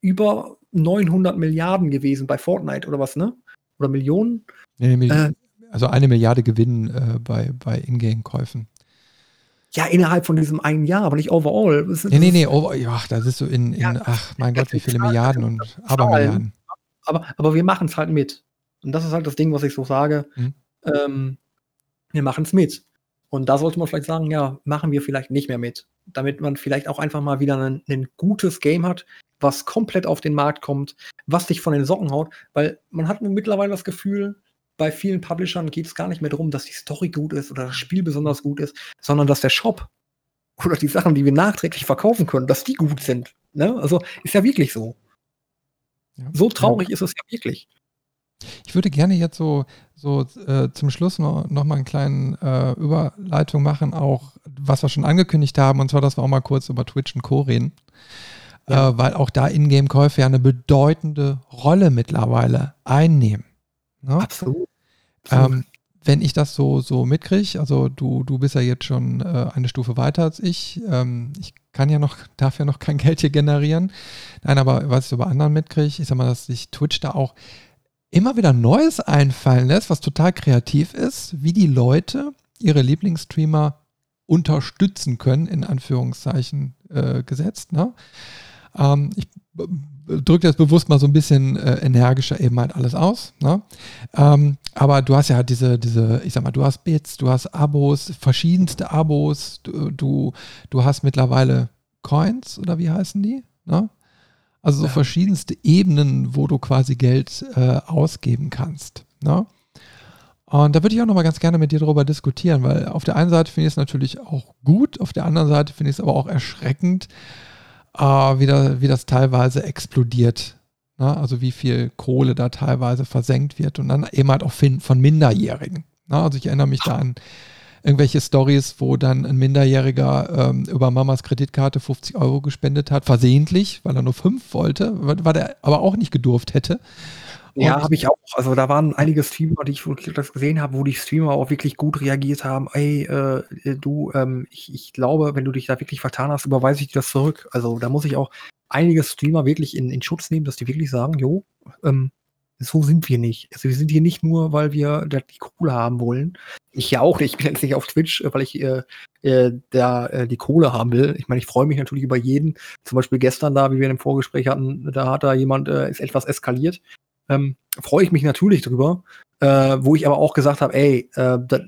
über 900 Milliarden gewesen bei Fortnite oder was, ne? Oder Millionen? Nee, nee, äh, also eine Milliarde Gewinn äh, bei, bei Ingame-Käufen. Ja, innerhalb von diesem einen Jahr, aber nicht overall. Das, nee, nee, nee, over, ja, da ist so in, in ja, ach mein Gott, wie viele Milliarden und Abermilliarden. Aber, aber wir machen es halt mit. Und das ist halt das Ding, was ich so sage. Hm. Ähm, wir machen es mit. Und da sollte man vielleicht sagen, ja, machen wir vielleicht nicht mehr mit. Damit man vielleicht auch einfach mal wieder ein, ein gutes Game hat, was komplett auf den Markt kommt, was dich von den Socken haut. Weil man hat mittlerweile das Gefühl, bei vielen Publishern geht es gar nicht mehr darum, dass die Story gut ist oder das Spiel besonders gut ist, sondern dass der Shop oder die Sachen, die wir nachträglich verkaufen können, dass die gut sind. Ne? Also ist ja wirklich so. Ja. So traurig ja. ist es ja wirklich. Ich würde gerne jetzt so, so äh, zum Schluss noch, noch mal eine kleine äh, Überleitung machen, auch was wir schon angekündigt haben, und zwar, dass wir auch mal kurz über Twitch und Co. reden. Ja. Äh, weil auch da Ingame-Käufe ja eine bedeutende Rolle mittlerweile einnehmen. Ne? Absolut. Ähm, wenn ich das so, so mitkriege, also du, du bist ja jetzt schon äh, eine Stufe weiter als ich. Ähm, ich kann ja noch, darf ja noch kein Geld hier generieren. Nein, aber was ich so bei anderen mitkriege, ich sag mal, dass sich Twitch da auch immer wieder Neues einfallen lässt, was total kreativ ist, wie die Leute ihre Lieblingsstreamer unterstützen können, in Anführungszeichen äh, gesetzt. Ne? Ähm, ich drücke jetzt bewusst mal so ein bisschen äh, energischer eben halt alles aus. Ne? Ähm, aber du hast ja halt diese, diese, ich sag mal, du hast Bits, du hast Abos, verschiedenste Abos, du, du, du hast mittlerweile Coins oder wie heißen die? Ne? Also so ja. verschiedenste Ebenen, wo du quasi Geld äh, ausgeben kannst. Ne? Und da würde ich auch nochmal ganz gerne mit dir darüber diskutieren, weil auf der einen Seite finde ich es natürlich auch gut, auf der anderen Seite finde ich es aber auch erschreckend, äh, wie, da, wie das teilweise explodiert. Ne? Also wie viel Kohle da teilweise versenkt wird und dann eben halt auch von Minderjährigen. Ne? Also ich erinnere mich da an irgendwelche Stories, wo dann ein Minderjähriger ähm, über Mamas Kreditkarte 50 Euro gespendet hat, versehentlich, weil er nur fünf wollte, weil er aber auch nicht gedurft hätte. Und ja, habe ich auch. Also da waren einige Streamer, die ich das gesehen habe, wo die Streamer auch wirklich gut reagiert haben. Ey, äh, du, ähm, ich, ich glaube, wenn du dich da wirklich vertan hast, überweise ich dir das zurück. Also da muss ich auch einige Streamer wirklich in, in Schutz nehmen, dass die wirklich sagen, jo, ähm, so sind wir nicht. Also wir sind hier nicht nur, weil wir die Kohle haben wollen. Ich ja auch nicht. Ich bin jetzt nicht auf Twitch, äh, weil ich äh, äh, da äh, die Kohle haben will. Ich meine, ich freue mich natürlich über jeden. Zum Beispiel gestern da, wie wir im Vorgespräch hatten, da hat da jemand, äh, ist etwas eskaliert. Ähm, freue ich mich natürlich drüber. Äh, wo ich aber auch gesagt habe, ey, äh, das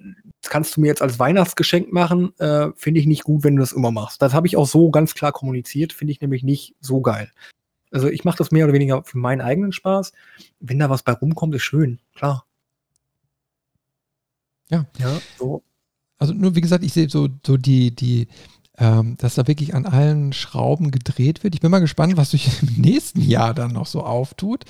kannst du mir jetzt als Weihnachtsgeschenk machen, äh, finde ich nicht gut, wenn du das immer machst. Das habe ich auch so ganz klar kommuniziert, finde ich nämlich nicht so geil. Also ich mache das mehr oder weniger für meinen eigenen Spaß. Wenn da was bei rumkommt, ist schön, klar. Ja. Ja, so. Also nur wie gesagt, ich sehe so, so die, die, ähm, dass da wirklich an allen Schrauben gedreht wird. Ich bin mal gespannt, was sich im nächsten Jahr dann noch so auftut.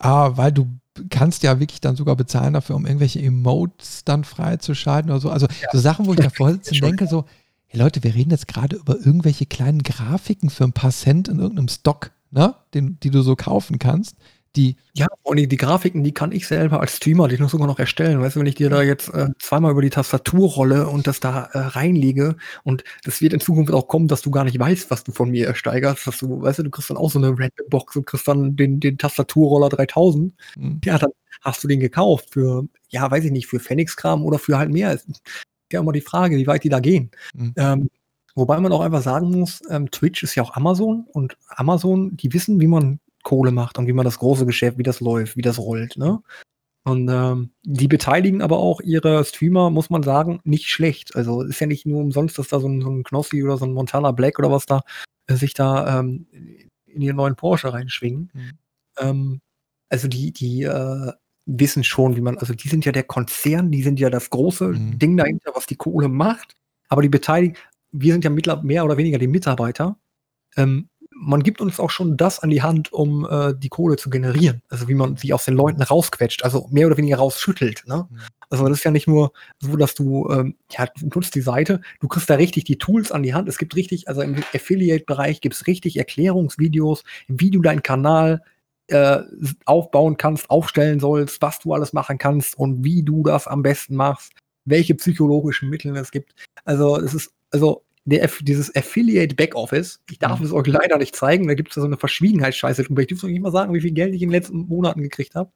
Äh, weil du kannst ja wirklich dann sogar bezahlen dafür, um irgendwelche Emotes dann freizuschalten oder so. Also ja. so Sachen, wo ich da und denke so, hey Leute, wir reden jetzt gerade über irgendwelche kleinen Grafiken für ein paar Cent in irgendeinem Stock ne? Den, die du so kaufen kannst. Die ja, und die, die, Grafiken, die kann ich selber als Streamer, die noch sogar noch erstellen. Weißt du, wenn ich dir da jetzt äh, zweimal über die Tastatur rolle und das da äh, reinlege und das wird in Zukunft auch kommen, dass du gar nicht weißt, was du von mir ersteigerst, dass du, weißt du, du kriegst dann auch so eine Random Box und kriegst dann den, den Tastaturroller 3000. Mhm. Ja, dann hast du den gekauft für, ja, weiß ich nicht, für Phoenix-Kram oder für halt mehr. Ja, immer die Frage, wie weit die da gehen. Mhm. Ähm, Wobei man auch einfach sagen muss, ähm, Twitch ist ja auch Amazon und Amazon, die wissen, wie man Kohle macht und wie man das große Geschäft, wie das läuft, wie das rollt. Ne? Und ähm, die beteiligen aber auch ihre Streamer, muss man sagen, nicht schlecht. Also ist ja nicht nur umsonst, dass da so ein, so ein Knossi oder so ein Montana Black oder was da äh, sich da ähm, in ihren neuen Porsche reinschwingen. Mhm. Ähm, also die, die äh, wissen schon, wie man, also die sind ja der Konzern, die sind ja das große mhm. Ding dahinter, was die Kohle macht. Aber die beteiligen, wir sind ja mehr oder weniger die Mitarbeiter. Ähm, man gibt uns auch schon das an die Hand, um äh, die Kohle zu generieren. Also wie man sie aus den Leuten rausquetscht, also mehr oder weniger rausschüttelt. Ne? Mhm. Also das ist ja nicht nur so, dass du, ähm, ja, du nutzt die Seite, du kriegst da richtig die Tools an die Hand. Es gibt richtig, also im Affiliate-Bereich gibt es richtig Erklärungsvideos, wie du deinen Kanal äh, aufbauen kannst, aufstellen sollst, was du alles machen kannst und wie du das am besten machst, welche psychologischen Mittel es gibt. Also es ist also der, dieses Affiliate Backoffice, ich darf mhm. es euch leider nicht zeigen, da gibt es so eine Verschwiegenheitsscheiße drüber. Ich dürfte euch nicht mal sagen, wie viel Geld ich in den letzten Monaten gekriegt habe.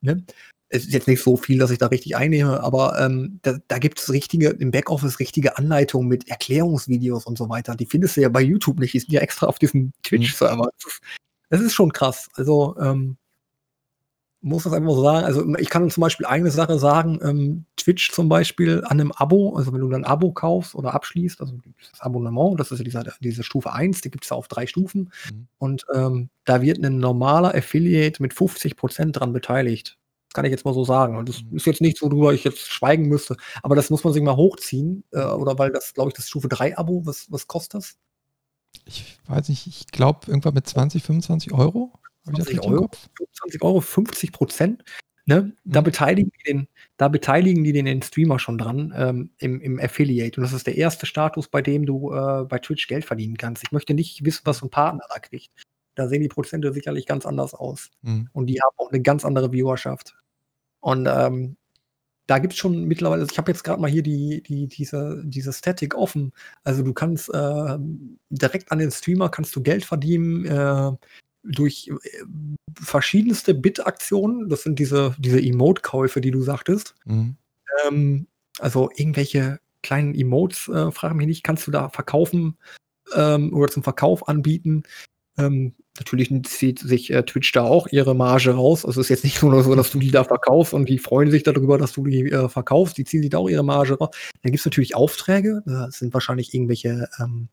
Ne? Es ist jetzt nicht so viel, dass ich da richtig einnehme, aber ähm, da, da gibt es richtige, im Backoffice richtige Anleitungen mit Erklärungsvideos und so weiter. Die findest du ja bei YouTube nicht, die sind ja extra auf diesem Twitch-Server. Mhm. Das, das, ist schon krass. Also, ähm, muss das einfach so sagen. Also ich kann zum Beispiel eine Sache sagen, ähm, Twitch zum Beispiel an einem Abo, also wenn du dann ein Abo kaufst oder abschließt, also das Abonnement, das ist ja diese, diese Stufe 1, die gibt es ja auf drei Stufen. Mhm. Und ähm, da wird ein normaler Affiliate mit 50% dran beteiligt. Das kann ich jetzt mal so sagen. Und das mhm. ist jetzt nichts, worüber ich jetzt schweigen müsste. Aber das muss man sich mal hochziehen. Äh, oder weil das, glaube ich, das Stufe 3 Abo, was, was kostet das? Ich weiß nicht, ich glaube irgendwann mit 20, 25 Euro. 20 Euro, 25 Euro, 50 Prozent. Ne? Da, mhm. beteiligen die den, da beteiligen die den, Streamer schon dran ähm, im, im Affiliate. Und das ist der erste Status, bei dem du äh, bei Twitch Geld verdienen kannst. Ich möchte nicht wissen, was so ein Partner da kriegt. Da sehen die Prozente sicherlich ganz anders aus. Mhm. Und die haben auch eine ganz andere Viewerschaft. Und ähm, da gibt es schon mittlerweile, also ich habe jetzt gerade mal hier die, die, diese, diese Static offen. Also du kannst äh, direkt an den Streamer kannst du Geld verdienen äh, durch äh, verschiedenste Bit-Aktionen. Das sind diese, diese Emote-Käufe, die du sagtest. Mhm. Ähm, also irgendwelche kleinen Emotes, äh, frage mich nicht, kannst du da verkaufen ähm, oder zum Verkauf anbieten. Ähm, natürlich zieht sich äh, Twitch da auch ihre Marge raus. Also es ist jetzt nicht nur so, dass du die da verkaufst und die freuen sich darüber, dass du die äh, verkaufst. Die ziehen sich da auch ihre Marge raus. Dann gibt es natürlich Aufträge. Das sind wahrscheinlich irgendwelche ähm,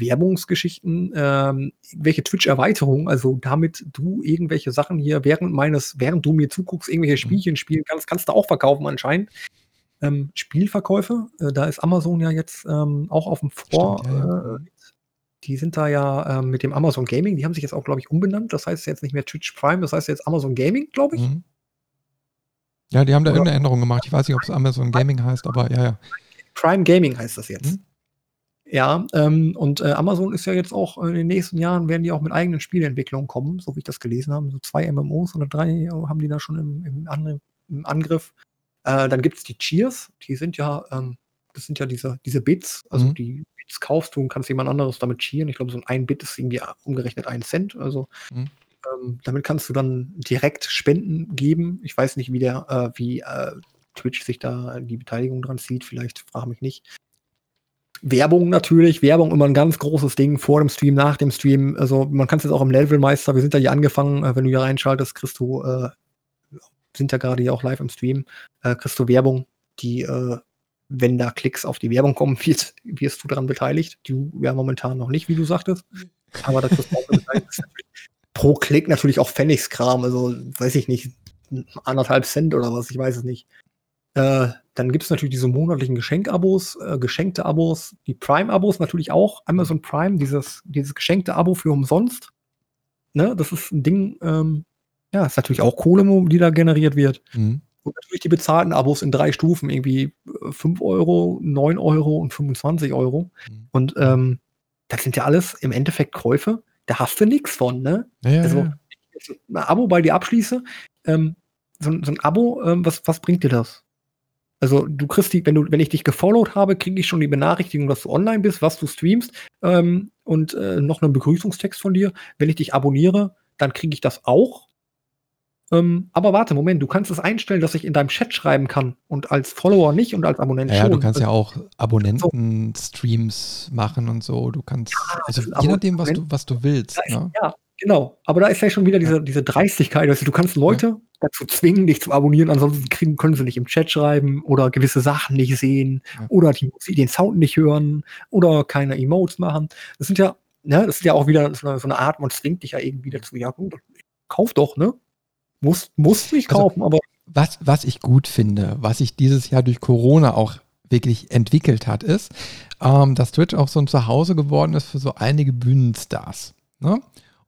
Werbungsgeschichten, ähm, welche Twitch-Erweiterungen, also damit du irgendwelche Sachen hier während meines, während du mir zuguckst, irgendwelche mhm. Spielchen spielen kannst, kannst du auch verkaufen anscheinend. Ähm, Spielverkäufe, äh, da ist Amazon ja jetzt ähm, auch auf dem Vor, Stimmt, ja, ja. Äh, die sind da ja äh, mit dem Amazon Gaming, die haben sich jetzt auch, glaube ich, umbenannt. Das heißt jetzt nicht mehr Twitch Prime, das heißt jetzt Amazon Gaming, glaube ich. Mhm. Ja, die haben da Oder irgendeine Änderung gemacht. Ich weiß nicht, ob es Amazon Gaming heißt, aber ja, ja. Prime Gaming heißt das jetzt. Mhm. Ja, ähm, und äh, Amazon ist ja jetzt auch in den nächsten Jahren werden die auch mit eigenen Spieleentwicklungen kommen, so wie ich das gelesen habe. So zwei MMOs oder drei haben die da schon im, im, An im Angriff. Äh, dann gibt es die Cheers, die sind ja, ähm, das sind ja diese, diese Bits, also mhm. die Bits kaufst du und kannst jemand anderes damit cheeren. Ich glaube, so ein Bit ist irgendwie umgerechnet ein Cent. Also mhm. ähm, damit kannst du dann direkt Spenden geben. Ich weiß nicht, wie der, äh, wie äh, Twitch sich da die Beteiligung dran zieht. Vielleicht frage mich nicht. Werbung natürlich, Werbung immer ein ganz großes Ding vor dem Stream, nach dem Stream. Also man kann es jetzt auch im Levelmeister, wir sind da hier angefangen, äh, wenn du hier reinschaltest, kriegst du, äh, sind ja gerade hier auch live im Stream, äh, kriegst du Werbung, die äh, wenn da Klicks auf die Werbung kommen, wirst, wirst du daran beteiligt. Du ja momentan noch nicht, wie du sagtest. Aber das ist pro Klick natürlich auch Pfennigskram, also weiß ich nicht, anderthalb Cent oder was, ich weiß es nicht. Äh, dann gibt es natürlich diese monatlichen Geschenkabos, äh, geschenkte Abos, die Prime-Abos natürlich auch. Amazon Prime, dieses, dieses geschenkte Abo für umsonst. Ne, das ist ein Ding, ähm, ja, ist natürlich auch Kohle, die da generiert wird. Mhm. Und natürlich die bezahlten Abos in drei Stufen, irgendwie 5 äh, Euro, 9 Euro und 25 Euro. Mhm. Und ähm, das sind ja alles im Endeffekt Käufe, da hast du nichts von, ne? Ja, also, ja. ein Abo bei dir abschließe, ähm, so, so, ein Abo, ähm, was, was bringt dir das? Also du kriegst die, wenn du, wenn ich dich gefollowt habe, kriege ich schon die Benachrichtigung, dass du online bist, was du streamst ähm, und äh, noch einen Begrüßungstext von dir. Wenn ich dich abonniere, dann kriege ich das auch. Ähm, aber warte, Moment, du kannst es einstellen, dass ich in deinem Chat schreiben kann und als Follower nicht und als Abonnent ja, schon. Ja, du kannst ja auch Abonnenten-Streams machen und so. Du kannst, also je nachdem, was du, was du willst. Ne? Ja, genau. Aber da ist ja schon wieder diese, ja. diese Dreistigkeit. Weißt du, du kannst Leute ja. dazu zwingen, dich zu abonnieren, ansonsten kriegen, können sie nicht im Chat schreiben oder gewisse Sachen nicht sehen oder die, den Sound nicht hören oder keine Emotes machen. Das sind ja, ne, das ist ja auch wieder so eine, so eine Art, man zwingt dich ja irgendwie dazu, ja gut, kauf doch, ne? Muss, muss nicht also, kaufen, also, aber. Was, was ich gut finde, was sich dieses Jahr durch Corona auch wirklich entwickelt hat, ist, ähm, dass Twitch auch so ein Zuhause geworden ist für so einige Bühnenstars. Ne?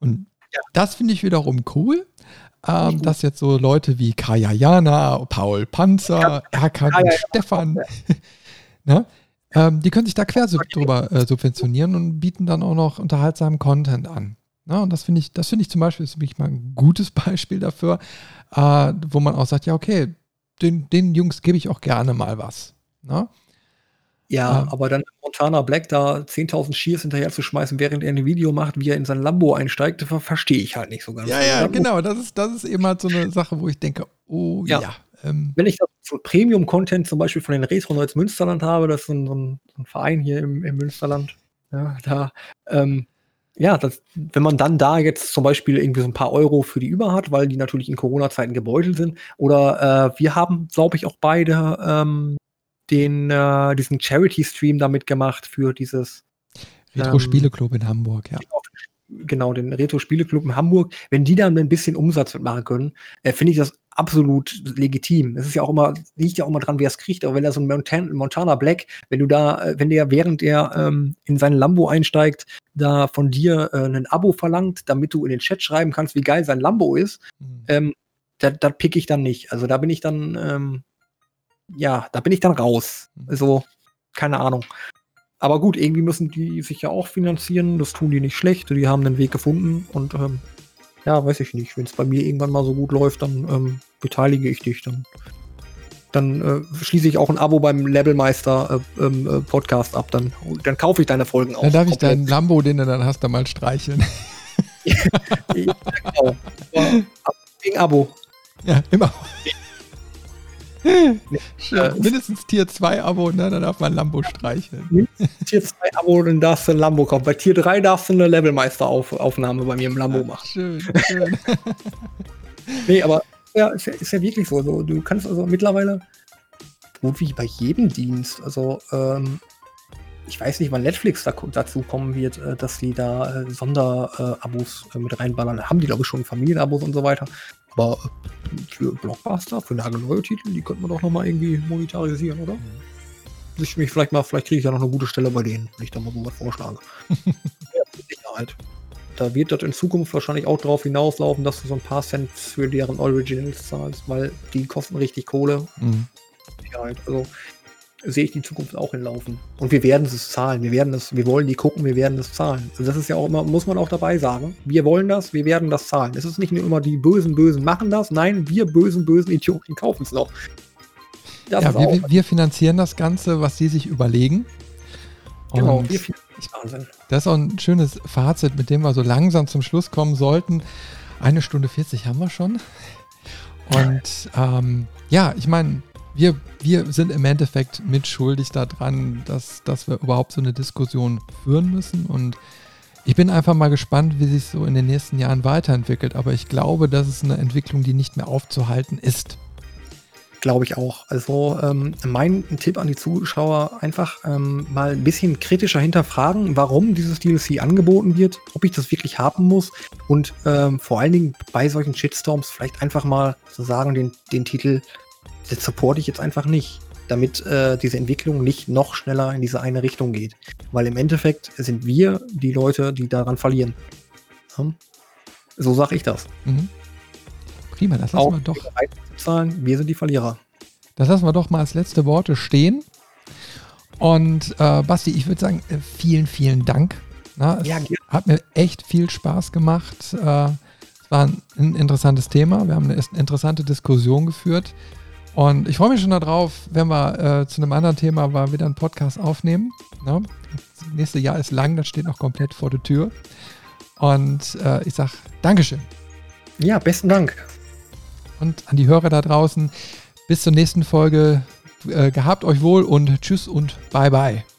Und ja. das finde ich wiederum cool. Ähm, dass jetzt so Leute wie Kaya Jana, Paul Panzer, Erkan ja, Stefan, ne? ähm, die können sich da quer drüber äh, subventionieren und bieten dann auch noch unterhaltsamen Content an. Na, und das finde ich, das finde ich zum Beispiel ist wirklich mal ein gutes Beispiel dafür, äh, wo man auch sagt, ja, okay, den, den Jungs gebe ich auch gerne mal was. Na? Ja, ähm, aber dann Montana Black da 10.000 Shears hinterher zu schmeißen, während er ein Video macht, wie er in sein Lambo einsteigt, verstehe ich halt nicht so ganz. Ja, ja, genau. Das ist, das ist eben halt so eine Sache, wo ich denke, oh ja. ja ähm, Wenn ich das so Premium-Content zum Beispiel von den Retro-Nerds Münsterland habe, das ist so ein, so ein Verein hier im, im Münsterland, ja, da ähm, ja, das, wenn man dann da jetzt zum Beispiel irgendwie so ein paar Euro für die über hat, weil die natürlich in Corona-Zeiten gebeutelt sind, oder äh, wir haben, glaube ich, auch beide ähm, den, äh, diesen Charity-Stream damit gemacht für dieses Retro-Spieleclub ähm, in Hamburg, ja. genau, den Retro-Spiele-Club in Hamburg, wenn die dann ein bisschen Umsatz mitmachen können, äh, finde ich das absolut legitim. Es ist ja auch immer, liegt ja auch immer dran, wer es kriegt, aber wenn da so ein Montan Montana Black, wenn du da, äh, wenn der, während er ähm, in sein Lambo einsteigt, da von dir äh, ein Abo verlangt, damit du in den Chat schreiben kannst, wie geil sein Lambo ist, mhm. ähm, da, da pick ich dann nicht. Also da bin ich dann, ähm, ja, da bin ich dann raus. Also, keine Ahnung. Aber gut, irgendwie müssen die sich ja auch finanzieren. Das tun die nicht schlecht. Die haben den Weg gefunden und ähm, ja, weiß ich nicht. Wenn es bei mir irgendwann mal so gut läuft, dann ähm, beteilige ich dich. Dann, dann äh, schließe ich auch ein Abo beim Levelmeister äh, ähm, äh, Podcast ab. Dann, dann kaufe ich deine Folgen auch. Dann darf ich deinen Lambo, den du dann hast, da mal streicheln. ja, genau. Gegen Abo. Ja, immer. Ja, mindestens Tier 2 Abo, ne? dann darf man Lambo streicheln. Tier 2 Abo, dann darfst du ein Lambo kaufen. Bei Tier 3 darfst du eine Levelmeister-Aufnahme bei mir im Lambo machen. schön, schön. nee, aber ja, ist, ja, ist ja wirklich so. so. Du kannst also mittlerweile, gut wie bei jedem Dienst, also ähm, ich weiß nicht, wann Netflix da, dazu kommen wird, äh, dass sie da äh, Sonderabos äh, mit reinballern. Haben die, glaube ich, schon Familienabos und so weiter. Aber für Blockbuster, für nagelneue Titel, die könnten wir doch nochmal irgendwie monetarisieren, oder? Mhm. Ich mich vielleicht mal, vielleicht kriege ich ja noch eine gute Stelle bei denen, wenn ich da mal so was vorschlage. Sicherheit. Da wird das in Zukunft wahrscheinlich auch darauf hinauslaufen, dass du so ein paar Cent für deren Originals zahlst, weil die kosten richtig Kohle. Mhm. Sicherheit. Also sehe ich die Zukunft auch hinlaufen. Und wir werden es zahlen. Wir werden es, wir wollen die gucken, wir werden es zahlen. Also das ist ja auch immer, muss man auch dabei sagen. Wir wollen das, wir werden das zahlen. Es ist nicht nur immer die bösen Bösen machen das, nein, wir bösen Bösen Idioten kaufen es noch. Das ja, wir, wir, finanzieren das Ganze, was sie sich überlegen. Genau, Und wir finanzieren Das ist auch ein schönes Fazit, mit dem wir so langsam zum Schluss kommen sollten. Eine Stunde 40 haben wir schon. Und ähm, ja, ich meine, wir, wir sind im Endeffekt mitschuldig daran, dass, dass wir überhaupt so eine Diskussion führen müssen. Und ich bin einfach mal gespannt, wie sich so in den nächsten Jahren weiterentwickelt. Aber ich glaube, das ist eine Entwicklung, die nicht mehr aufzuhalten ist. Glaube ich auch. Also ähm, mein Tipp an die Zuschauer, einfach ähm, mal ein bisschen kritischer hinterfragen, warum dieses DLC angeboten wird, ob ich das wirklich haben muss und ähm, vor allen Dingen bei solchen Shitstorms vielleicht einfach mal zu so sagen, den, den Titel das supporte ich jetzt einfach nicht, damit äh, diese Entwicklung nicht noch schneller in diese eine Richtung geht. Weil im Endeffekt sind wir die Leute, die daran verlieren. Hm? So sage ich das. Mhm. Prima, das lassen Auch wir doch. Zahlen, wir sind die Verlierer. Das lassen wir doch mal als letzte Worte stehen. Und äh, Basti, ich würde sagen, äh, vielen, vielen Dank. Na, es ja, hat mir echt viel Spaß gemacht. Äh, es war ein interessantes Thema. Wir haben eine interessante Diskussion geführt. Und ich freue mich schon darauf, wenn wir äh, zu einem anderen Thema mal wieder einen Podcast aufnehmen. Ne? Das nächste Jahr ist lang, das steht noch komplett vor der Tür. Und äh, ich sage Dankeschön. Ja, besten Dank. Und an die Hörer da draußen, bis zur nächsten Folge. Äh, gehabt euch wohl und tschüss und bye bye.